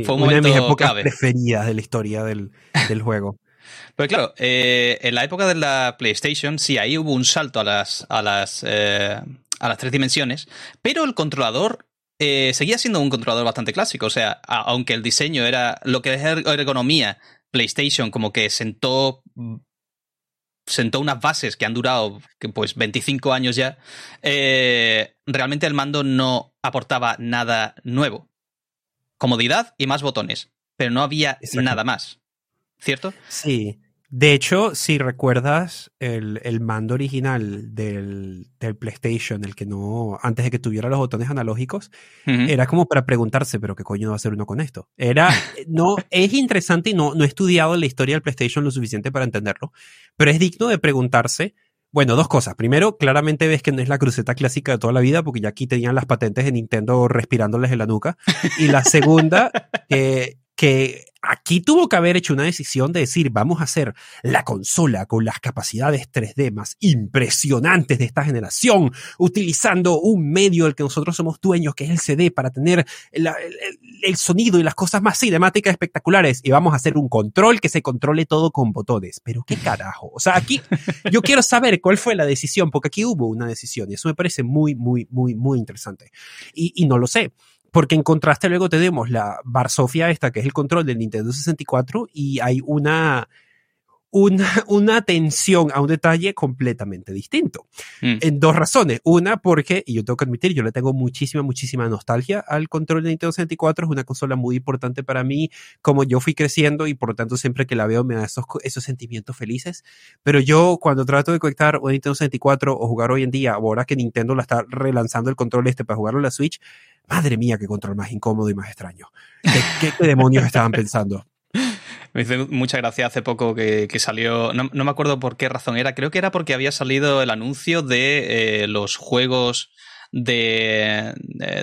fue un Una de mis épocas preferidas de la historia del, del juego. Pero claro, eh, en la época de la PlayStation, sí, ahí hubo un salto a las, a las, eh, a las tres dimensiones, pero el controlador eh, seguía siendo un controlador bastante clásico. O sea, aunque el diseño era lo que es er-, ergonomía, PlayStation como que sentó sentó unas bases que han durado pues 25 años ya, realmente el mando no aportaba nada nuevo. Comodidad y más botones, pero no había nada más. ¿Cierto? Sí. De hecho, si recuerdas el, el mando original del, del, PlayStation, el que no, antes de que tuviera los botones analógicos, era como para preguntarse, pero qué coño va a hacer uno con esto. Era, no, es interesante y no, no he estudiado la historia del PlayStation lo suficiente para entenderlo, pero es digno de preguntarse, bueno, dos cosas. Primero, claramente ves que no es la cruceta clásica de toda la vida, porque ya aquí tenían las patentes de Nintendo respirándoles en la nuca. Y la segunda, que aquí tuvo que haber hecho una decisión de decir, vamos a hacer la consola con las capacidades 3D más impresionantes de esta generación, utilizando un medio del que nosotros somos dueños, que es el CD, para tener el, sonido y las cosas más cinemáticas espectaculares. Y vamos a hacer un control que se controle todo con botones. Pero qué carajo. O sea, aquí yo quiero saber cuál fue la decisión, porque aquí hubo una decisión y eso me parece muy, muy, muy, muy interesante. Y, y no lo sé. Porque en contraste luego tenemos la Varsofia esta, que es el control del Nintendo 64, y hay una, una, una atención a un detalle completamente distinto. Mm. En dos razones. Una, porque, y yo tengo que admitir, yo le tengo muchísima, muchísima nostalgia al control del Nintendo 64. Es una consola muy importante para mí, como yo fui creciendo y por lo tanto siempre que la veo me da esos, esos sentimientos felices. Pero yo cuando trato de conectar un Nintendo 64 o jugar hoy en día, ahora que Nintendo la está relanzando el control este para jugarlo en la Switch, madre mía, qué control más incómodo y más extraño. ¿Qué, demonios estaban pensando? Me hizo mucha gracia hace poco que, salió, no, me acuerdo por qué razón era, creo que era porque había salido el anuncio de eh, los juegos de,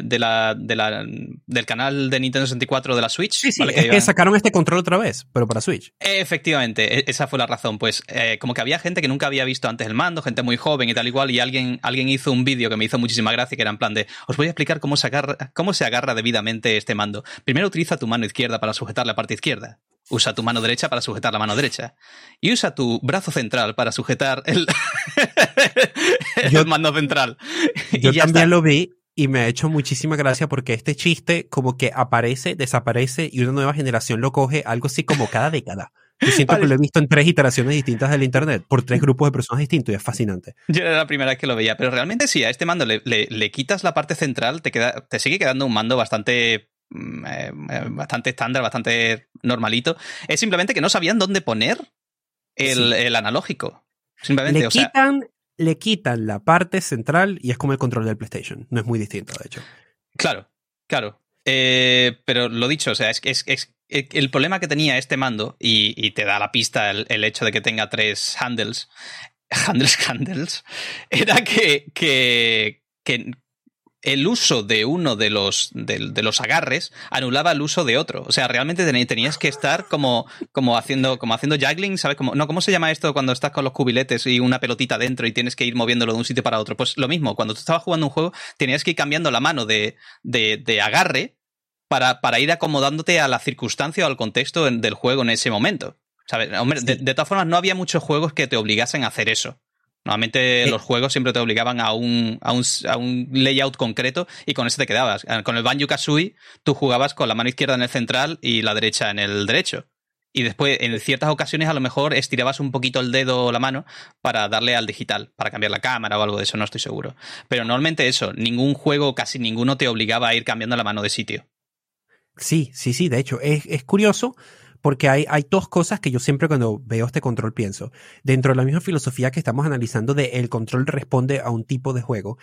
de, la, de la, del canal de Nintendo 64 de la Switch. Sí, sí, es que, sacaron este control otra vez, pero para Switch. Efectivamente, e, esa fue la razón. Pues eh, como que había gente que nunca había visto antes el mando, gente muy joven y tal igual, y alguien, alguien hizo un vídeo que me hizo muchísima gracia, que era en plan de, os voy a explicar cómo se agarra, cómo se agarra debidamente este mando. Primero utiliza tu mano izquierda para sujetar la parte izquierda Usa tu mano derecha para sujetar la mano derecha. Y usa tu brazo central para sujetar el, el mando central. Yo también lo vi y me ha hecho muchísima gracia porque este chiste como que aparece, desaparece y una nueva generación lo coge algo así como cada década. Yo siento que lo he visto en tres iteraciones distintas del internet, por tres grupos de personas distintos y es fascinante. Yo era la primera vez que lo veía, pero realmente sí, a este mando le, le, quitas la parte central, te, queda, te sigue quedando un mando bastante eh, eh, bastante estándar, bastante normalito. Es simplemente que no sabían dónde poner el, el analógico. Simplemente, le, quitan, le quitan la parte central y es como el control del PlayStation. No es muy distinto, de hecho. Claro, claro. Eh, pero lo dicho, o sea, es, es, es eh, el problema que tenía este mando, y, te da la pista el, hecho de que tenga tres handles, handles, handles, era que, que, que el uso de uno de los, de, los agarres anulaba el uso de otro. O sea, realmente tenías que estar como, como, haciendo, como haciendo juggling, ¿sabes? Como, no, ¿Cómo se llama esto cuando estás con los cubiletes y una pelotita dentro y tienes que ir moviéndolo de un sitio para otro? Pues lo mismo, cuando tú estabas jugando un juego, tenías que ir cambiando la mano de, de, de agarre para, para, ir acomodándote a la circunstancia o al contexto del juego en ese momento. ¿Sabes? de, todas formas, no había muchos juegos que te obligasen a hacer eso. Normalmente los juegos siempre te obligaban a un, a, un, a un, layout concreto y con ese te quedabas. Con el Banjo Kazooie, tú jugabas con la mano izquierda en el central y la derecha en el derecho. Y después, en ciertas ocasiones, a lo mejor estirabas un poquito el dedo o la mano para darle al digital, para cambiar la cámara o algo de eso, no estoy seguro. Pero normalmente eso, ningún juego, casi ninguno, te obligaba a ir cambiando la mano de sitio. Sí, sí, sí, de hecho, es, es curioso porque hay, hay dos cosas que yo siempre cuando veo este control pienso. Dentro de la misma filosofía que estamos analizando de el control responde a un tipo de juego,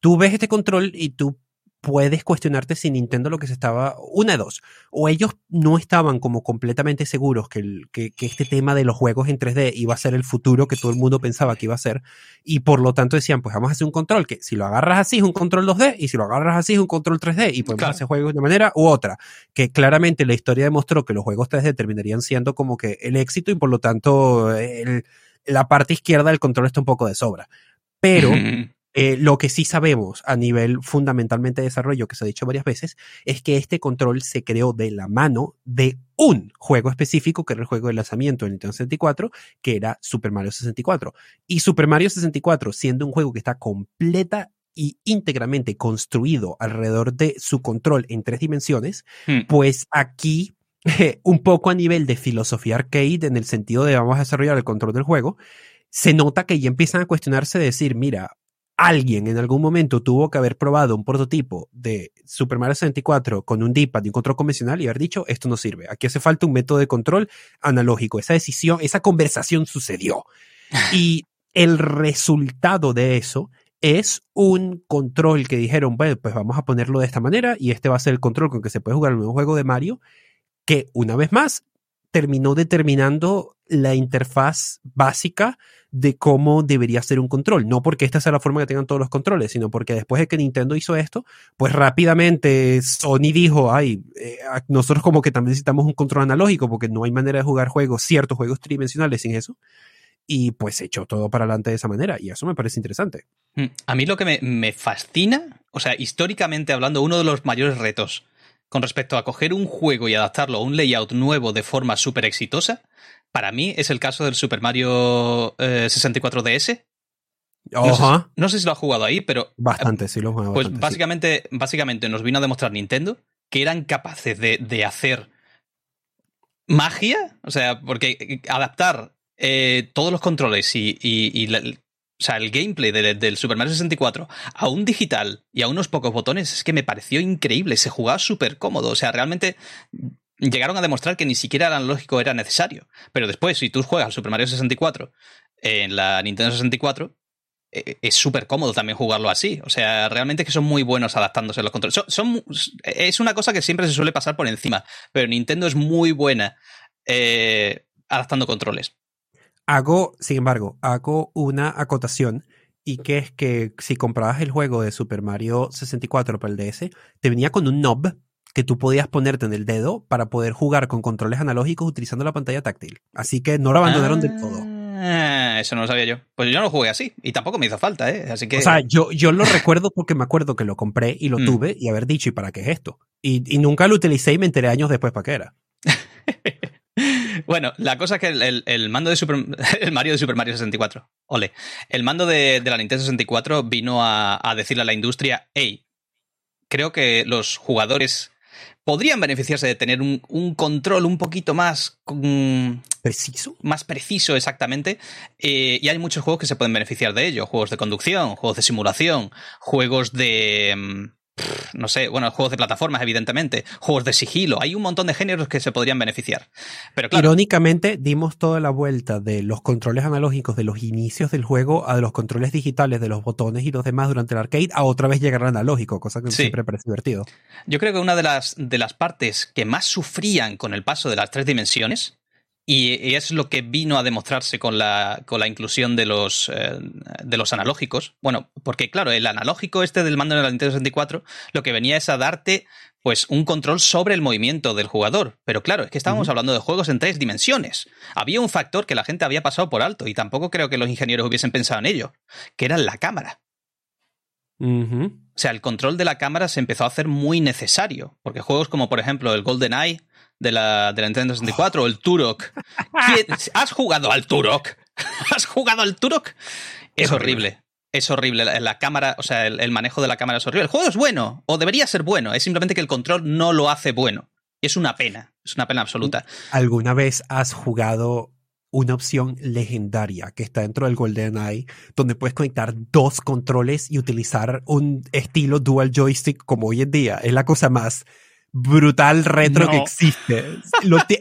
tú ves este control y tú puedes cuestionarte si Nintendo lo que se estaba, una de dos, o ellos no estaban como completamente seguros que, el, que, que, este tema de los juegos en 3D iba a ser el futuro que todo el mundo pensaba que iba a ser, y por lo tanto decían, pues vamos a hacer un control que si lo agarras así es un control 2D, y si lo agarras así es un control 3D, y podemos hacer juegos de una manera u otra, que claramente la historia demostró que los juegos 3D terminarían siendo como que el éxito, y por lo tanto el, la parte izquierda del control está un poco de sobra. Pero eh, lo que sí sabemos a nivel fundamentalmente de desarrollo, que se ha dicho varias veces, es que este control se creó de la mano de un juego específico, que era el juego de lanzamiento en Nintendo 64, que era Super Mario 64. Y Super Mario 64, siendo un juego que está completa y íntegramente construido alrededor de su control en tres dimensiones, hmm. pues aquí un poco a nivel de filosofía arcade, en el sentido de vamos a desarrollar el control del juego, se nota que ya empiezan a cuestionarse de decir, mira, alguien en algún momento tuvo que haber probado un prototipo de Super Mario 64 con un D-pad y un control convencional y haber dicho, esto no sirve, aquí hace falta un método de control analógico. Esa decisión, esa conversación sucedió. Y el resultado de eso es un control que dijeron, bueno, pues vamos a ponerlo de esta manera y este va a ser el control con que se puede jugar el nuevo juego de Mario, que una vez más terminó determinando la interfaz básica de cómo debería ser un control. No porque esta sea la forma que tengan todos los controles, sino porque después de que Nintendo hizo esto, pues rápidamente Sony dijo, ay, eh, nosotros como que también necesitamos un control analógico porque no hay manera de jugar juegos, ciertos juegos tridimensionales sin eso. Y pues echó todo para adelante de esa manera. Y eso me parece interesante. Mm, a mí lo que me, me fascina, o sea, históricamente hablando, uno de los mayores retos con respecto a coger un juego y adaptarlo a un layout nuevo de forma súper exitosa, para mí es el caso del Super Mario 64 eh, DS. No sé, si lo ha jugado ahí, pero. Bastante, sí lo he jugado. Pues básicamente, básicamente nos vino a demostrar Nintendo que eran capaces de, hacer magia. O sea, porque adaptar eh, todos los controles y, o sea, el gameplay del Super Mario 64 a un digital y a unos pocos botones es que me pareció increíble. Se jugaba súper cómodo. O sea, realmente llegaron a demostrar que ni siquiera el analógico era necesario. Pero después, si tú juegas al Super Mario 64 en la Nintendo 64, e, es súper cómodo también jugarlo así. O sea, realmente que son muy buenos adaptándose a los controles. Son, es una cosa que siempre se suele pasar por encima, pero Nintendo es muy buena eh, adaptando controles. Hago, sin embargo, hago una acotación y que es que si comprabas el juego de Super Mario 64 para el DS, te venía con un knob que tú podías ponerte en el dedo para poder jugar con controles analógicos utilizando la pantalla táctil. Así que no lo abandonaron del todo. Ah, eso no lo sabía yo. Pues yo no lo jugué así y tampoco me hizo falta, ¿eh? Así que... O sea, yo, yo lo recuerdo porque me acuerdo que lo compré y lo mm. tuve y haber dicho, ¿y para qué es esto? Y, y nunca lo utilicé y me enteré años después para qué era. Bueno, la cosa es que el, mando de Super, el Mario de Super Mario 64, ole, el mando de, la Nintendo 64 vino a, a decirle a la industria, hey, creo que los jugadores podrían beneficiarse de tener un, control un poquito más mm, preciso. Más preciso, exactamente. Eh, y hay muchos juegos que se pueden beneficiar de ello. Juegos de conducción, juegos de simulación, juegos de. No sé, bueno, juegos de plataformas, evidentemente, juegos de sigilo, hay un montón de géneros que se podrían beneficiar. Pero Irónicamente, dimos toda la vuelta de los controles analógicos de los inicios del juego a los controles digitales de los botones y los demás durante el arcade, a otra vez llegar al analógico, cosa que siempre parece divertido. Yo creo que una de las, de las partes que más sufrían con el paso de las tres dimensiones y, es lo que vino a demostrarse con la, con la inclusión de los, eh, de los analógicos. Bueno, porque claro, el analógico este del mando de la Nintendo 64 lo que venía es a darte pues un control sobre el movimiento del jugador. Pero claro, es que estábamos hablando de juegos en tres dimensiones. Había un factor que la gente había pasado por alto y tampoco creo que los ingenieros hubiesen pensado en ello, que era la cámara. O sea, el control de la cámara se empezó a hacer muy necesario, porque juegos como por ejemplo el Golden Eye de la, de la Nintendo 64 o el Turok. ¿Has jugado al Turok? ¿Has jugado al Turok? Es, horrible. Es horrible. La, cámara, o sea, el, manejo de la cámara es horrible. El juego es bueno, o debería ser bueno. Es simplemente que el control no lo hace bueno. Es una pena. Es una pena absoluta. ¿Alguna vez has jugado una opción legendaria que está dentro del GoldenEye, donde puedes conectar dos controles y utilizar un estilo dual joystick como hoy en día. Es la cosa más brutal retro que existe.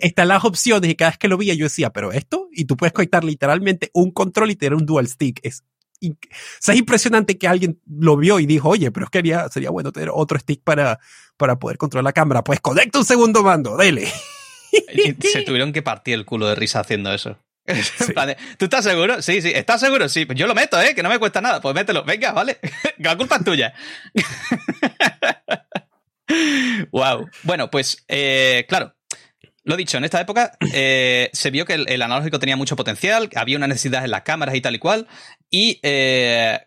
están las opciones y cada vez que lo veía yo decía, pero esto, y tú puedes conectar literalmente un control y tener un dual stick. Es, o sea, es impresionante que alguien lo vio y dijo, oye, pero es que sería bueno tener otro stick para, para poder controlar la cámara. Pues conecta un segundo mando, dele. Se tuvieron que partir el culo de risa haciendo eso. ¿Tú estás seguro? Sí, sí. ¿Estás seguro? Sí. Pues yo lo meto, ¿eh? Que no me cuesta nada. Pues mételo. Venga, vale. La culpa es tuya. wow. Bueno, pues eh, claro. Lo dicho, en esta época eh, se vio que el, analógico tenía mucho potencial, había una necesidad en las cámaras y tal y cual. Y eh,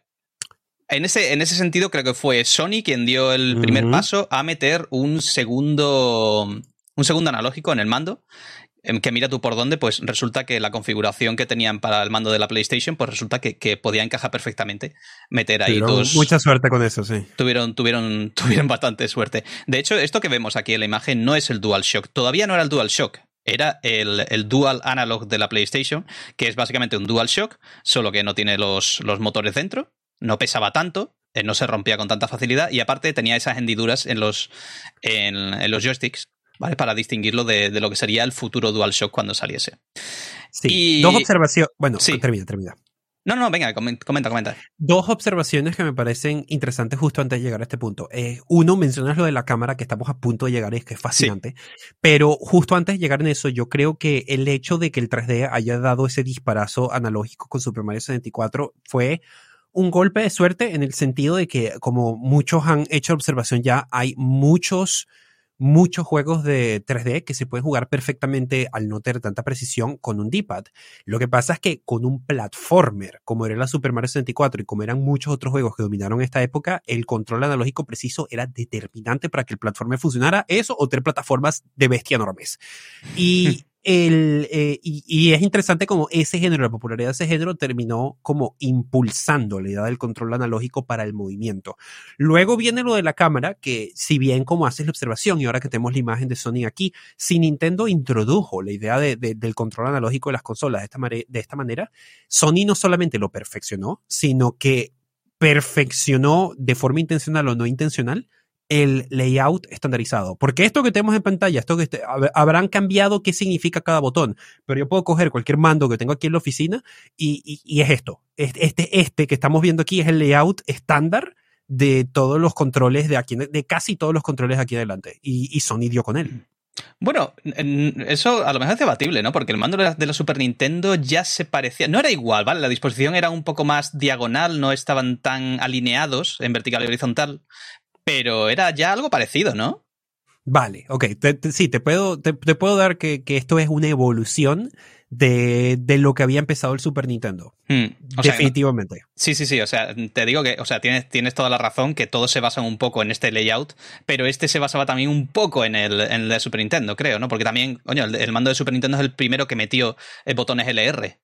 en, ese, en ese sentido creo que fue Sony quien dio el primer paso a meter un segundo, un segundo analógico en el mando que mira tú por dónde, pues resulta que la configuración que tenían para el mando de la PlayStation, pues resulta que, podía encajar perfectamente meter ahí dos. Mucha suerte con eso, sí. Tuvieron, tuvieron, tuvieron bastante suerte. De hecho, esto que vemos aquí en la imagen no es el DualShock. Todavía no era el DualShock. Era el, el Dual Analog de la PlayStation, que es básicamente un DualShock, solo que no tiene los, los motores dentro, no pesaba tanto, eh, no se rompía con tanta facilidad y aparte tenía esas hendiduras en los, en los joysticks ¿vale? Para distinguirlo de, lo que sería el futuro DualShock cuando saliese. Sí, dos observaciones. Bueno, termina, termina. No, no, venga, comenta, comenta. Dos observaciones que me parecen interesantes justo antes de llegar a este punto. Eh, uno, mencionas lo de la cámara, que estamos a punto de llegar, y es que es fascinante. Pero justo antes de llegar en eso, yo creo que el hecho de que el 3D haya dado ese disparazo analógico con Super Mario 64 fue un golpe de suerte en el sentido de que, como muchos han hecho observación ya, hay muchos muchos juegos de 3D que se pueden jugar perfectamente al no tener tanta precisión con un D-pad. Lo que pasa es que con un platformer, como era la Super Mario 64 y como eran muchos otros juegos que dominaron esta época, el control analógico preciso era determinante para que el platformer funcionara. Eso o tener plataformas de bestia enormes. Y el, eh, y, es interesante como ese género, la popularidad de ese género terminó como impulsando la idea del control analógico para el movimiento. Luego viene lo de la cámara, que si bien como haces la observación y ahora que tenemos la imagen de Sony aquí, si Nintendo introdujo la idea de, del control analógico de las consolas de esta, de esta manera, Sony no solamente lo perfeccionó, sino que perfeccionó de forma intencional o no intencional el layout estandarizado. Porque esto que tenemos en pantalla, esto que habrán cambiado qué significa cada botón, pero yo puedo coger cualquier mando que tengo aquí en la oficina y, es esto. Este, este que estamos viendo aquí es el layout estándar de todos los controles de aquí, de casi todos los controles aquí adelante. Y, y Sony con él. Bueno, eso a lo mejor es debatible, ¿no? Porque el mando de la, Super Nintendo ya se parecía. No era igual, ¿vale? La disposición era un poco más diagonal, no estaban tan alineados en vertical y horizontal, pero era ya algo parecido, ¿no? Vale, ok. sí, te puedo, te, puedo dar que, esto es una evolución de, de, lo que había empezado el Super Nintendo. Hmm, Definitivamente. sí, sí, sí. O sea, te digo que, o sea, tienes, tienes toda la razón que todos se basan un poco en este layout, pero este se basaba también un poco en el, en el de Super Nintendo, creo, ¿no? Porque también, coño, el, mando de Super Nintendo es el primero que metió el botones LR.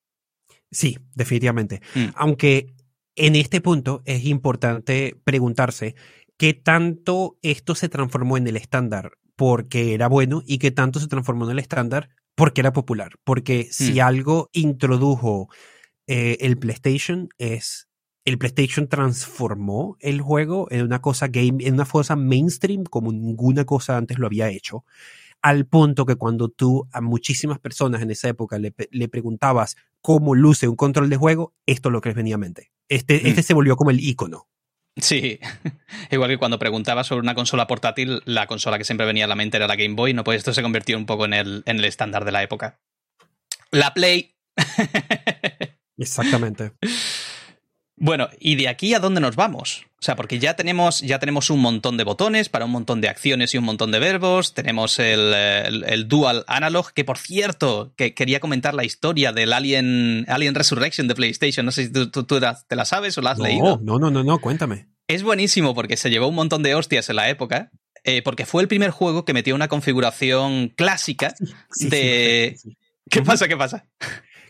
Sí, definitivamente. Hmm. Aunque en este punto es importante preguntarse qué tanto esto se transformó en el estándar porque era bueno y qué tanto se transformó en el estándar porque era popular. Porque si mm. algo introdujo eh, el PlayStation es el PlayStation transformó el juego en una cosa game, en una cosa mainstream como ninguna cosa antes lo había hecho. Al punto que cuando tú a muchísimas personas en esa época le, preguntabas cómo luce un control de juego, esto es lo que les venía a mente. Este, este mm. se volvió como el icono. Sí, igual que cuando preguntaba sobre una consola portátil, la consola que siempre venía a la mente era la Game Boy, ¿no? Pues esto se convirtió un poco en el, en el estándar de la época. La Play. Exactamente. Bueno, ¿y de aquí a dónde nos vamos? O sea, porque ya tenemos, ya tenemos un montón de botones para un montón de acciones y un montón de verbos. Tenemos el, Dual Analog, que por cierto, que quería comentar la historia del Alien, Alien Resurrection de PlayStation. No sé si tú, te la sabes o la has leído. No, no, no, no, cuéntame. Es buenísimo porque se llevó un montón de hostias en la época. Eh, porque fue el primer juego que metió una configuración clásica de. ¿Qué pasa? ¿Qué pasa?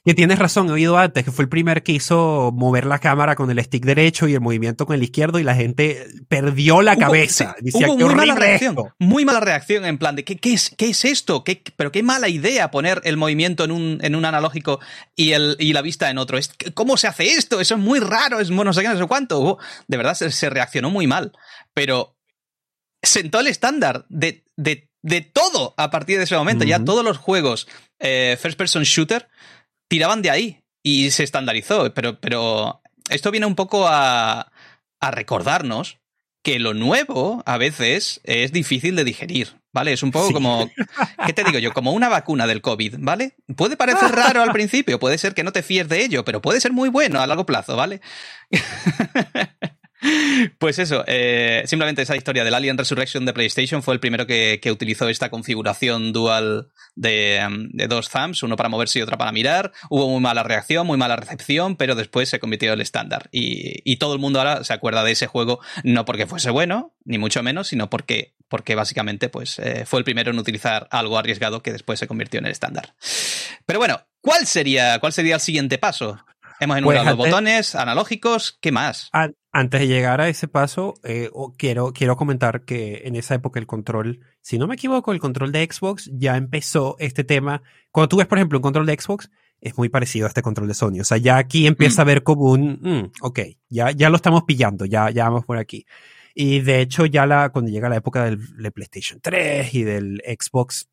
Que tienes razón, he oído antes que fue el primer que hizo mover la cámara con el stick derecho y el movimiento con el izquierdo y la gente perdió la cabeza. muy mala reacción. Muy mala reacción en plan de ¿qué, qué, es, qué es esto? ¿Qué, pero qué mala idea poner el movimiento en un, en un analógico y, el, y la vista en otro. ¿Cómo se hace esto? Eso es muy raro, es no sé qué, no sé cuánto. de verdad se, reaccionó muy mal. Pero sentó el estándar de, de, de todo a partir de ese momento. Ya todos los juegos eh, first person shooter tiraban de ahí y se estandarizó. Pero, pero esto viene un poco a, a recordarnos que lo nuevo a veces es difícil de digerir, ¿vale? Es un poco como, ¿qué te digo yo? Como una vacuna del COVID, ¿vale? Puede parecer raro al principio, puede ser que no te fíes de ello, pero puede ser muy bueno a largo plazo, ¿vale? Pues eso, eh, simplemente esa historia del Alien Resurrection de PlayStation fue el primero que, utilizó esta configuración dual de, dos thumbs, uno para moverse y otro para mirar. Hubo muy mala reacción, muy mala recepción, pero después se convirtió en el estándar. Y, todo el mundo ahora se acuerda de ese juego, no porque fuese bueno, ni mucho menos, sino porque, porque básicamente pues, eh, fue el primero en utilizar algo arriesgado que después se convirtió en el estándar. Pero bueno, ¿cuál sería, cuál sería el siguiente paso? Hemos enumerado los botones analógicos, ¿qué más? Antes de llegar a ese paso, eh, quiero, quiero comentar que en esa época el control, si no me equivoco, el control de Xbox ya empezó este tema. Cuando tú ves, por ejemplo, un control de Xbox, es muy parecido a este control de Sony. O sea, ya aquí empieza a ver como un, mm, ok, ya, ya lo estamos pillando, ya, ya vamos por aquí. Y de hecho, ya la, cuando llega la época del, PlayStation 3 y del Xbox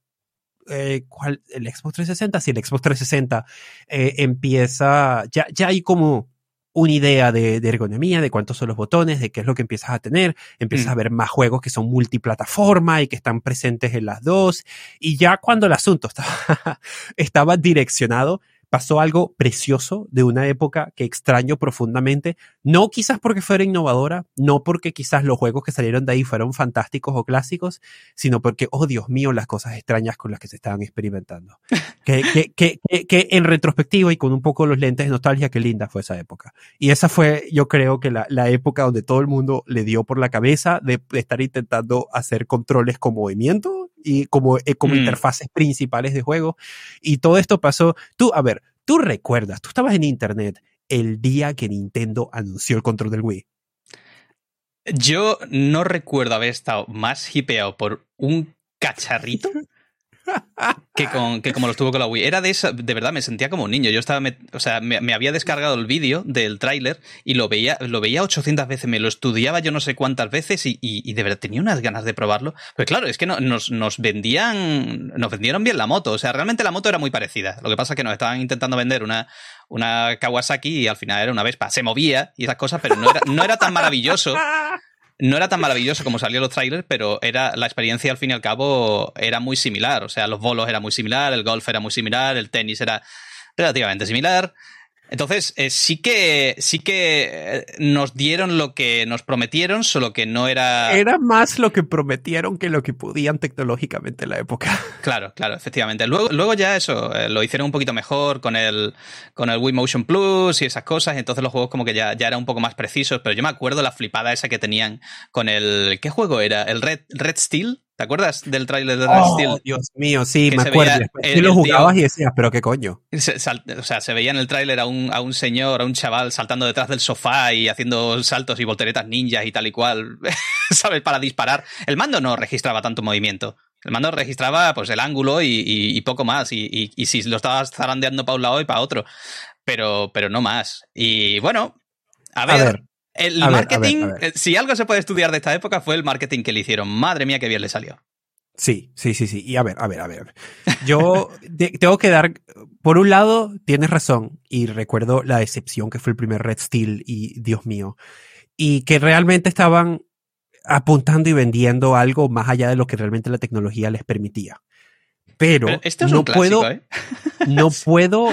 eh, ¿cuál? el Xbox 360, sí, el Xbox 360 eh, empieza, ya, ya hay como una idea de, ergonomía, de cuántos son los botones, de qué es lo que empiezas a tener. Empiezas mm. a ver más juegos que son multiplataforma y que están presentes en las dos. Y ya cuando el asunto estaba, estaba direccionado pasó algo precioso de una época que extraño profundamente, no quizás porque fuera innovadora, no porque quizás los juegos que salieron de ahí fueron fantásticos o clásicos, sino porque, oh Dios mío, las cosas extrañas con las que se estaban experimentando. que, que, que, que, en retrospectiva y con un poco los lentes de nostalgia, qué linda fue esa época. Y esa fue, yo creo que la, la época donde todo el mundo le dio por la cabeza de, estar intentando hacer controles con movimiento y como, eh, como mm. interfaces principales de juego. Y todo esto pasó, tú, a ver, tú recuerdas, tú estabas en internet el día que Nintendo anunció el control del Wii. Yo no recuerdo haber estado más hipeado por un cacharrito que, con, que como lo estuvo con la Wii. Era de esa, de verdad, me sentía como un niño. Yo estaba, o sea, me, había descargado el vídeo del tráiler y lo veía, lo veía 800 veces, me lo estudiaba yo no sé cuántas veces y, de verdad tenía unas ganas de probarlo. Pero claro, es que nos, nos vendían, nos vendieron bien la moto. O sea, realmente la moto era muy parecida. Lo que pasa es que nos estaban intentando vender una, una Kawasaki y al final era una Vespa. Se movía y esas cosas, pero no era, no era tan maravilloso no era tan maravilloso como salían los trailers, pero era la experiencia al fin y al cabo era muy similar. O sea, los bolos era muy similar, el golf era muy similar, el tenis era relativamente similar. Entonces, eh, sí que sí que eh, nos dieron lo que nos prometieron, solo que no era. Era más lo que prometieron que lo que podían tecnológicamente en la época. Claro, claro, efectivamente. Luego, luego ya eso, eh, lo hicieron un poquito mejor con el, con el Wii Motion Plus y esas cosas. Entonces los juegos como que ya, ya eran un poco más precisos. Pero yo me acuerdo la flipada esa que tenían con el. ¿Qué juego era? ¿El Red, Red Steel? ¿Te acuerdas del tráiler de Red Oh, Steel? Dios mío, sí, Que me acuerdo. sí lo tío- jugabas y decías, pero qué coño. Se- sal- o sea, se veía en el tráiler a un, a un señor, a un chaval saltando detrás del sofá y haciendo saltos y volteretas ninjas y tal y cual, ¿sabes? Para disparar. El mando no registraba tanto movimiento. El mando registraba pues el ángulo y, y- y poco más. Y, si lo estabas zarandeando para un lado y para otro. Pero, pero no más. Y bueno, a ver. ver, el a ver, a marketing, ver, a ver. eh, si algo se puede estudiar de esta época fue el marketing que le hicieron. Madre mía, qué bien le salió. Sí, sí, sí, sí. Y a ver, a ver, a ver. Yo te- tengo que dar, por un lado, tienes razón, y recuerdo la decepción que fue el primer Red Steel, y Dios mío, y que realmente estaban apuntando y vendiendo algo más allá de lo que realmente la tecnología les permitía. Pero, Pero esto es no un clásico, puedo, ¿eh? no puedo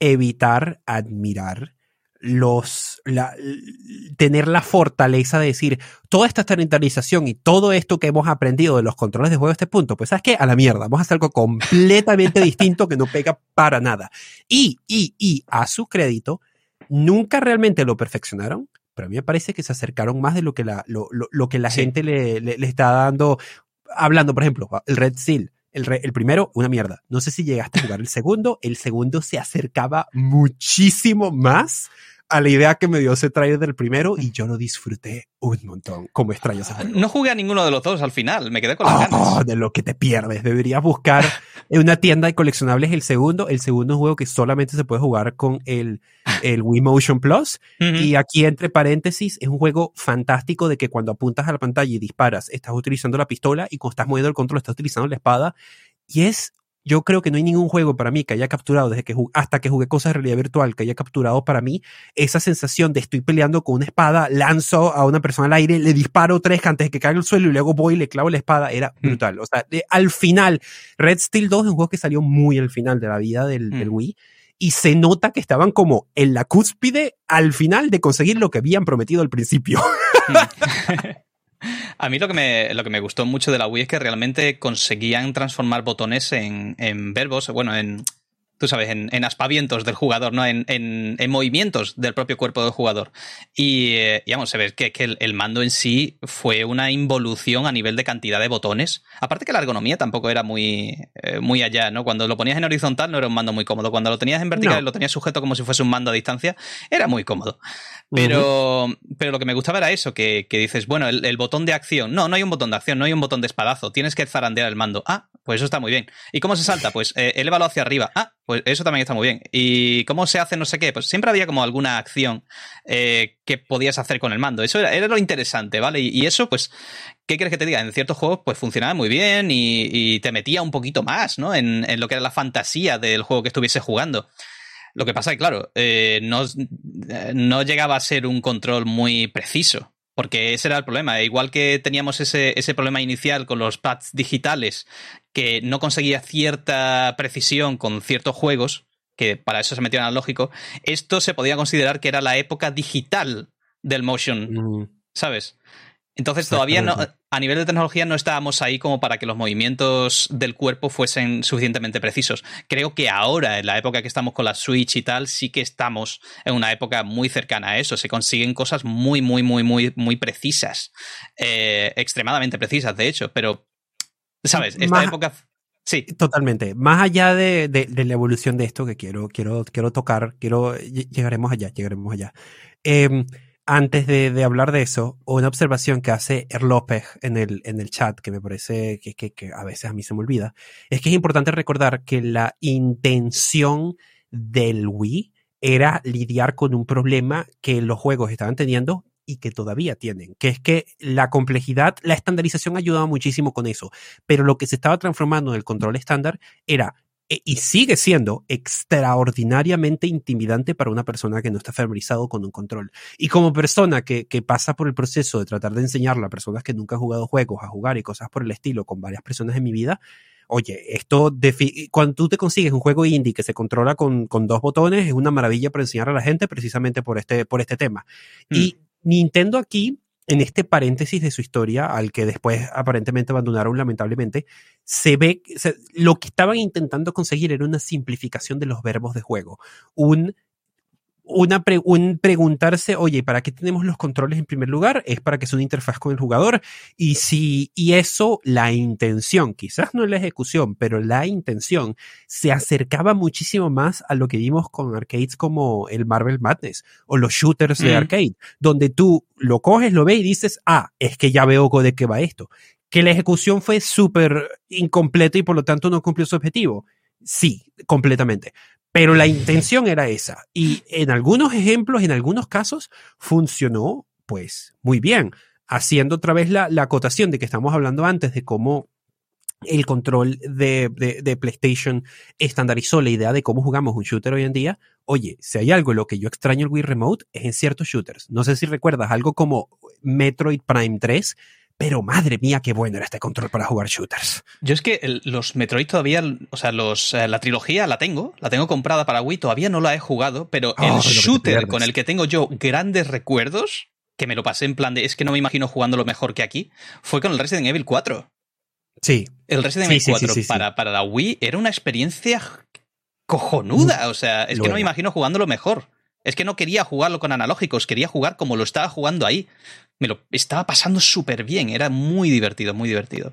evitar admirar los la, tener la fortaleza de decir toda esta estandarización y todo esto que hemos aprendido de los controles de juego a este punto, pues sabes qué, a la mierda, vamos a hacer algo completamente distinto que no pega para nada. Y, y, y a su crédito, nunca realmente lo perfeccionaron, pero a mí me parece que se acercaron más de lo que la, lo, lo- lo que la Sí. gente le, le- le está dando, hablando, por ejemplo, el Red Seal. El, el primero, una mierda. No sé si llegaste a jugar el segundo. El segundo se acercaba muchísimo más a la idea que me dio ese trailer del primero y yo lo disfruté un montón. Como extraño ese juego. No jugué a ninguno de los dos al final, me quedé con las Oh, ganas. de lo que te pierdes. Deberías buscar en una tienda de coleccionables el segundo. El segundo es un juego que solamente se puede jugar con el, el Wii Motion Plus. Y aquí, entre paréntesis, es un juego fantástico de que cuando apuntas a la pantalla y disparas, estás utilizando la pistola y cuando estás moviendo el control, estás utilizando la espada. Y es, yo creo que no hay ningún juego para mí que haya capturado, desde que hasta que jugué cosas de realidad virtual, que haya capturado para mí esa sensación de estoy peleando con una espada, lanzo a una persona al aire, le disparo tres antes de que caiga al suelo y luego voy y le clavo la espada. Era Mm. brutal. O sea, de- al final, Red Steel 2 es un juego que salió muy al final de la vida del, Mm. del Wii y se nota que estaban como en la cúspide al final de conseguir lo que habían prometido al principio. A mí lo que, me, lo que me gustó mucho de la Wii es que realmente conseguían transformar botones en, en verbos, bueno, en, tú sabes, en, en aspavientos del jugador, ¿no? En, en- en movimientos del propio cuerpo del jugador. Y, eh, vamos a ver que, que el, el mando en sí fue una involución a nivel de cantidad de botones. Aparte que la ergonomía tampoco era muy, eh, muy allá, ¿no? Cuando lo ponías en horizontal no era un mando muy cómodo. Cuando lo tenías en vertical No. lo tenías sujeto como si fuese un mando a distancia, era muy cómodo. Pero, pero lo que me gustaba era eso, que, que dices, bueno, el, el botón de acción. No, no hay un botón de acción, no hay un botón de espadazo. Tienes que zarandear el mando. Ah, pues eso está muy bien. ¿Y cómo se salta? Pues eh, elévalo hacia arriba. Ah, pues eso también está muy bien. ¿Y cómo se hace no sé qué? Pues siempre había como alguna acción eh, que podías hacer con el mando. Eso era, lo interesante, ¿vale? Y, eso, pues, ¿qué quieres que te diga? En ciertos juegos, pues funcionaba muy bien y, te metía un poquito más, ¿no? En, lo que era la fantasía del juego que estuviese jugando. Lo que pasa es que, claro, eh, no, eh, no llegaba a ser un control muy preciso, porque ese era el problema. Igual que teníamos ese, ese problema inicial con los pads digitales, que no conseguía cierta precisión con ciertos juegos, que para eso se metieron al lógico, esto se podía considerar que era la época digital del motion, Mm, ¿sabes? Entonces todavía no, a nivel de tecnología no estábamos ahí como para que los movimientos del cuerpo fuesen suficientemente precisos. Creo que ahora, en la época que estamos con la Switch y tal, sí que estamos en una época muy cercana a eso. Se consiguen cosas muy, muy, muy, muy, muy precisas. Eh, extremadamente precisas, de hecho. Pero, ¿sabes? Esta Más- época... Sí. Totalmente. Más allá de, de- de la evolución de esto que quiero, quiero, quiero tocar, quiero, ll- llegaremos allá, llegaremos allá. Em, antes de, de hablar de eso, una observación que hace Er López en el, en el chat, que me parece que, que, que a veces a mí se me olvida, es que es importante recordar que la intención del Wii era lidiar con un problema que los juegos estaban teniendo y que todavía tienen, que es que la complejidad, la estandarización ayudaba muchísimo con eso, pero lo que se estaba transformando en el control estándar era e- y sigue siendo extraordinariamente intimidante para una persona que no está familiarizado con un control. Y como persona que, que pasa por el proceso de tratar de enseñarle a personas que nunca han jugado juegos a jugar y cosas por el estilo con varias personas en mi vida, oye, esto, cuando tú te consigues un juego indie que se controla con, con, dos botones, es una maravilla para enseñar a la gente precisamente por este, por este tema. Y mm. Nintendo aquí, en este paréntesis de su historia, al que después aparentemente abandonaron lamentablemente, se ve, lo que estaban intentando conseguir era una simplificación de los verbos de juego, un una un preguntarse, oye, ¿para qué tenemos los controles en primer lugar? Es para que sea una interfaz con el jugador. Y si, y eso, la intención, quizás no la ejecución, pero la intención se acercaba muchísimo más a lo que vimos con arcades como el Marvel Madness o los shooters de arcade, donde tú lo coges, lo ves y dices, ah, es que ya veo de qué va esto. Que la ejecución fue súper incompleta y por lo tanto no cumplió su objetivo. Sí, completamente. Pero la intención era esa. Y en algunos ejemplos, en algunos casos, funcionó pues muy bien. Haciendo otra vez la, acotación de que estamos hablando antes de cómo el control de, de, PlayStation estandarizó la idea de cómo jugamos un shooter hoy en día. Oye, si hay algo en lo que yo extraño el Wii Remote es en ciertos shooters. No sé si recuerdas algo como Metroid Prime 3, pero madre mía, qué bueno era este control para jugar shooters. Yo es que los Metroid todavía, o sea, los, eh, la trilogía la tengo, la tengo comprada para Wii, todavía no la he jugado, pero el oh, shooter con el que tengo yo grandes recuerdos, que me lo pasé en plan de, es que no me imagino jugando lo mejor que aquí, fue con el Resident Evil 4. Sí. El Resident Evil 4 para, para la Wii era una experiencia cojonuda, o sea, es que no me imagino jugando lo mejor. Es que no quería jugarlo con analógicos, quería jugar como lo estaba jugando ahí me lo estaba pasando súper bien, era muy divertido, muy divertido.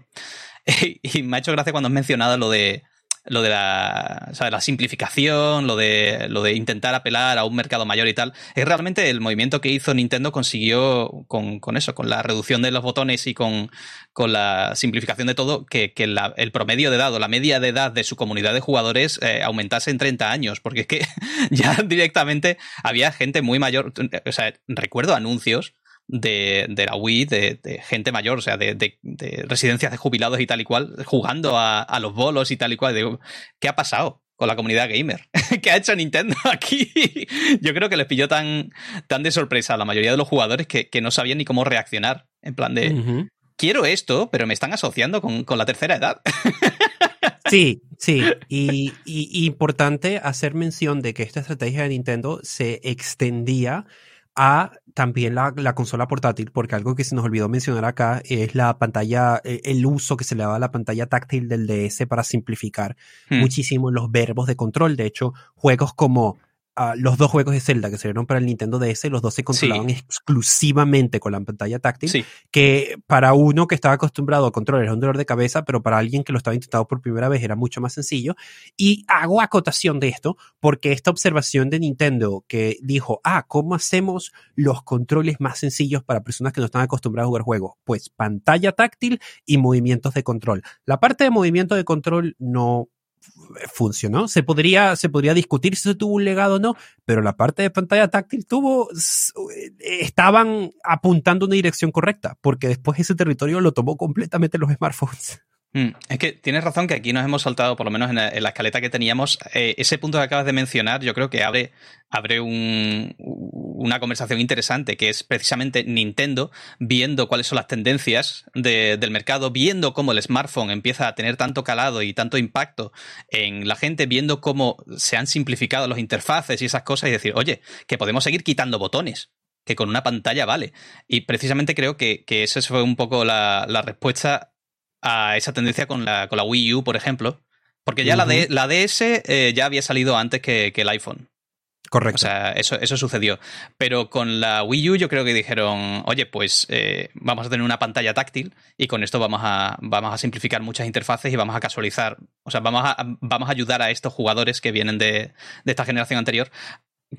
y me ha hecho gracia cuando has mencionado lo de lo de la, la simplificación, lo de, lo de intentar apelar a un mercado mayor y tal. Es realmente el movimiento que hizo Nintendo consiguió con, con eso, con la reducción de los botones y con, con la simplificación de todo, que, que el promedio de edad o la media de edad de su comunidad de jugadores eh, aumentase en 30 años, porque es que ya directamente había gente muy mayor. O sea, recuerdo anuncios de, de la Wii, de, gente mayor, o sea, de, de, residencias de jubilados y tal y cual, jugando a, a los bolos y tal y cual. Digo, ¿qué ha pasado? con la comunidad gamer. ¿Qué ha hecho Nintendo aquí? Yo creo que les pilló tan, tan de sorpresa a la mayoría de los jugadores que, que no sabían ni cómo reaccionar. En plan de, quiero esto, pero me están asociando con, con la tercera edad. Sí, sí. Y, y, importante hacer mención de que esta estrategia de Nintendo se extendía a también la, la, consola portátil, porque algo que se nos olvidó mencionar acá es la pantalla, eh, el uso que se le da a la pantalla táctil del DS para simplificar hmm. muchísimo los verbos de control. De hecho, juegos como los dos juegos de Zelda que se dieron para el Nintendo DS, los dos se controlaban exclusivamente con la pantalla táctil, que para uno que estaba acostumbrado a controlar era un dolor de cabeza, pero para alguien que lo estaba intentando por primera vez era mucho más sencillo. Y hago acotación de esto porque esta observación de Nintendo que dijo, ah, ¿cómo hacemos los controles más sencillos para personas que no están acostumbradas a jugar juegos? Pues pantalla táctil y movimientos de control. La parte de movimiento de control no funcionó. Se podría, se podría discutir si tuvo un legado o no, pero la parte de pantalla táctil tuvo, estaban apuntando una dirección correcta, porque después ese territorio lo tomó completamente los smartphones. Mm, es que tienes razón que aquí nos hemos saltado, por lo menos en la, escaleta que teníamos, eh, ese punto que acabas de mencionar, yo creo que abre, abre una conversación interesante, que es precisamente Nintendo viendo cuáles son las tendencias del mercado, viendo cómo el smartphone empieza a tener tanto calado y tanto impacto en la gente, viendo cómo se han simplificado los interfaces y esas cosas y decir, oye, que podemos seguir quitando botones que con una pantalla vale. Y precisamente creo que, que esa fue un poco la, la respuesta a esa tendencia con la, con la Wii U, por ejemplo. Porque ya la, de, la DS eh, ya había salido antes que, el iPhone. Correcto. O sea, eso, eso sucedió. Pero con la Wii U yo creo que dijeron, oye, pues eh, vamos a tener una pantalla táctil y con esto vamos a, vamos a simplificar muchas interfaces y vamos a casualizar. O sea, vamos a, vamos a ayudar a estos jugadores que vienen de, de esta generación anterior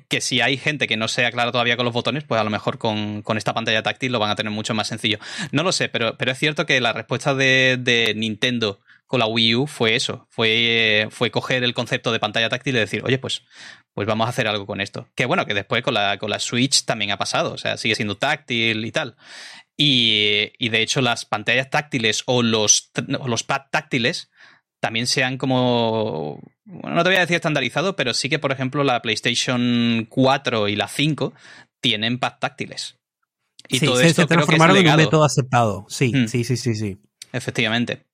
que si hay gente que no sea clara todavía con los botones, pues a lo mejor con, esta pantalla táctil lo van a tener mucho más sencillo. No lo sé, pero, pero es cierto que la respuesta de, Nintendo con la Wii U fue eso, fue, fue coger el concepto de pantalla táctil y decir, oye, pues, pues vamos a hacer algo con esto. Que bueno, que después con la, con la Switch también ha pasado, o sea, sigue siendo táctil y tal. Y, y de hecho las pantallas táctiles o los, o los pads táctiles también sean como, bueno, no te voy a decir estandarizado, pero sí que, por ejemplo, la PlayStation 4 y la 5 tienen pads táctiles. Y todo esto se transformaron en un método aceptado. Sí, hmm. sí, sí, sí, sí. Efectivamente.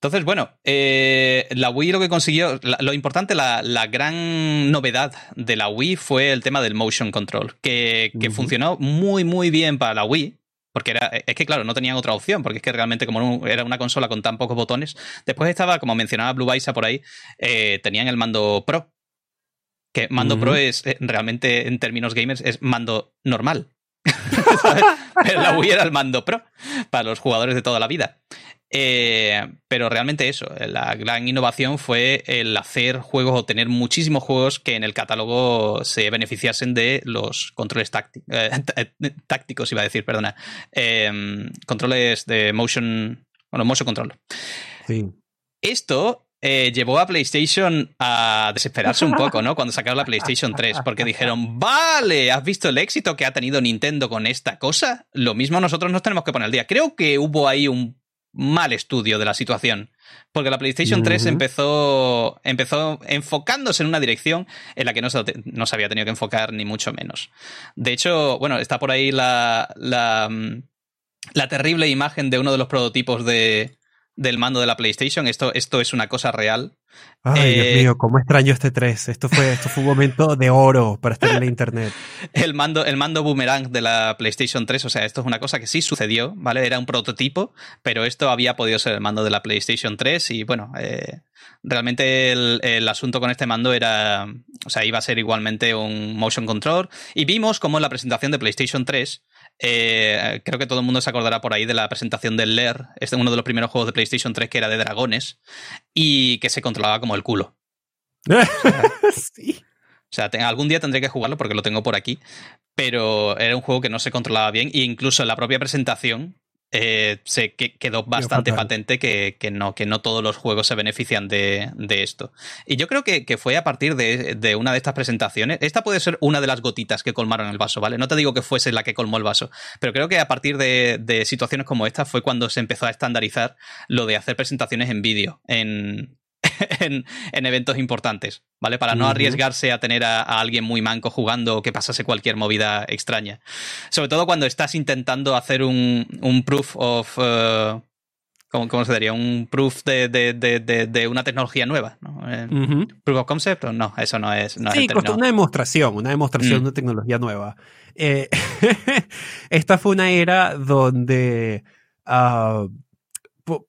Entonces, bueno, eh, la Wii lo que consiguió, lo importante, la, gran novedad de la Wii fue el tema del motion control, que, funcionó muy, muy bien para la Wii. Porque era, es que, claro, no tenían otra opción, porque es que realmente, como era una consola con tan pocos botones, después estaba, como mencionaba Blue Baisa por ahí, eh, tenían el mando Pro. Que mando Pro es eh, realmente, en términos gamers, es mando normal. Pero la Wii era el mando Pro para los jugadores de toda la vida. Eh, pero realmente eso, la gran innovación fue el hacer juegos o tener muchísimos juegos que en el catálogo se beneficiasen de los controles eh, tácticos, iba a decir, perdona. Em, controles de motion, bueno, motion control. Sí. Esto eh, llevó a PlayStation a desesperarse un poco, ¿no? Cuando sacaron la PlayStation 3, porque dijeron, vale, ¿has visto el éxito que ha tenido Nintendo con esta cosa? Lo mismo nosotros nos tenemos que poner al día. Creo que hubo ahí un mal estudio de la situación. Porque la PlayStation 3 empezó, empezó enfocándose en una dirección en la que no se, no se había tenido que enfocar ni mucho menos. De hecho, bueno, está por ahí la, la, mm, la terrible imagen de uno de los prototipos de, del mando de la PlayStation. Esto, esto es una cosa real. Ay, Dios eh, mío, cómo extraño este 3. Esto fue, esto fue un momento de oro para estar en la internet. El mando, el mando boomerang de la PlayStation 3, o sea, esto es una cosa que sí sucedió, ¿vale? Era un prototipo, pero esto había podido ser el mando de la PlayStation 3 y bueno, eh, realmente el, el, asunto con este mando era, o sea, iba a ser igualmente un motion control y vimos como en la presentación de PlayStation 3 eh, creo que todo el mundo se acordará por ahí de la presentación del Lair, este es uno de los primeros juegos de PlayStation 3 que era de dragones y que se controlaba como el culo. sí. O sea, algún día tendré que jugarlo porque lo tengo por aquí, pero era un juego que no se controlaba bien e incluso en la propia presentación eh, se quedó bastante patente que, no, que no todos los juegos se benefician de, esto. Y yo creo que, fue a partir de, una de estas presentaciones. Esta puede ser una de las gotitas que colmaron el vaso, ¿vale? No te digo que fuese la que colmó el vaso, pero creo que a partir de, situaciones como esta fue cuando se empezó a estandarizar lo de hacer presentaciones en vídeo, en, en, eventos importantes, ¿vale? Para no arriesgarse a tener a, alguien muy manco jugando o que pasase cualquier movida extraña. Sobre todo cuando estás intentando hacer un, un proof of... Uh, ¿cómo, se diría? Un proof de, de, de, de una tecnología nueva. ¿no? Eh, ¿Proof of concept? No, eso no es. No sí, una demostración, una demostración mm. de tecnología nueva. Eh, esta fue una era donde, uh,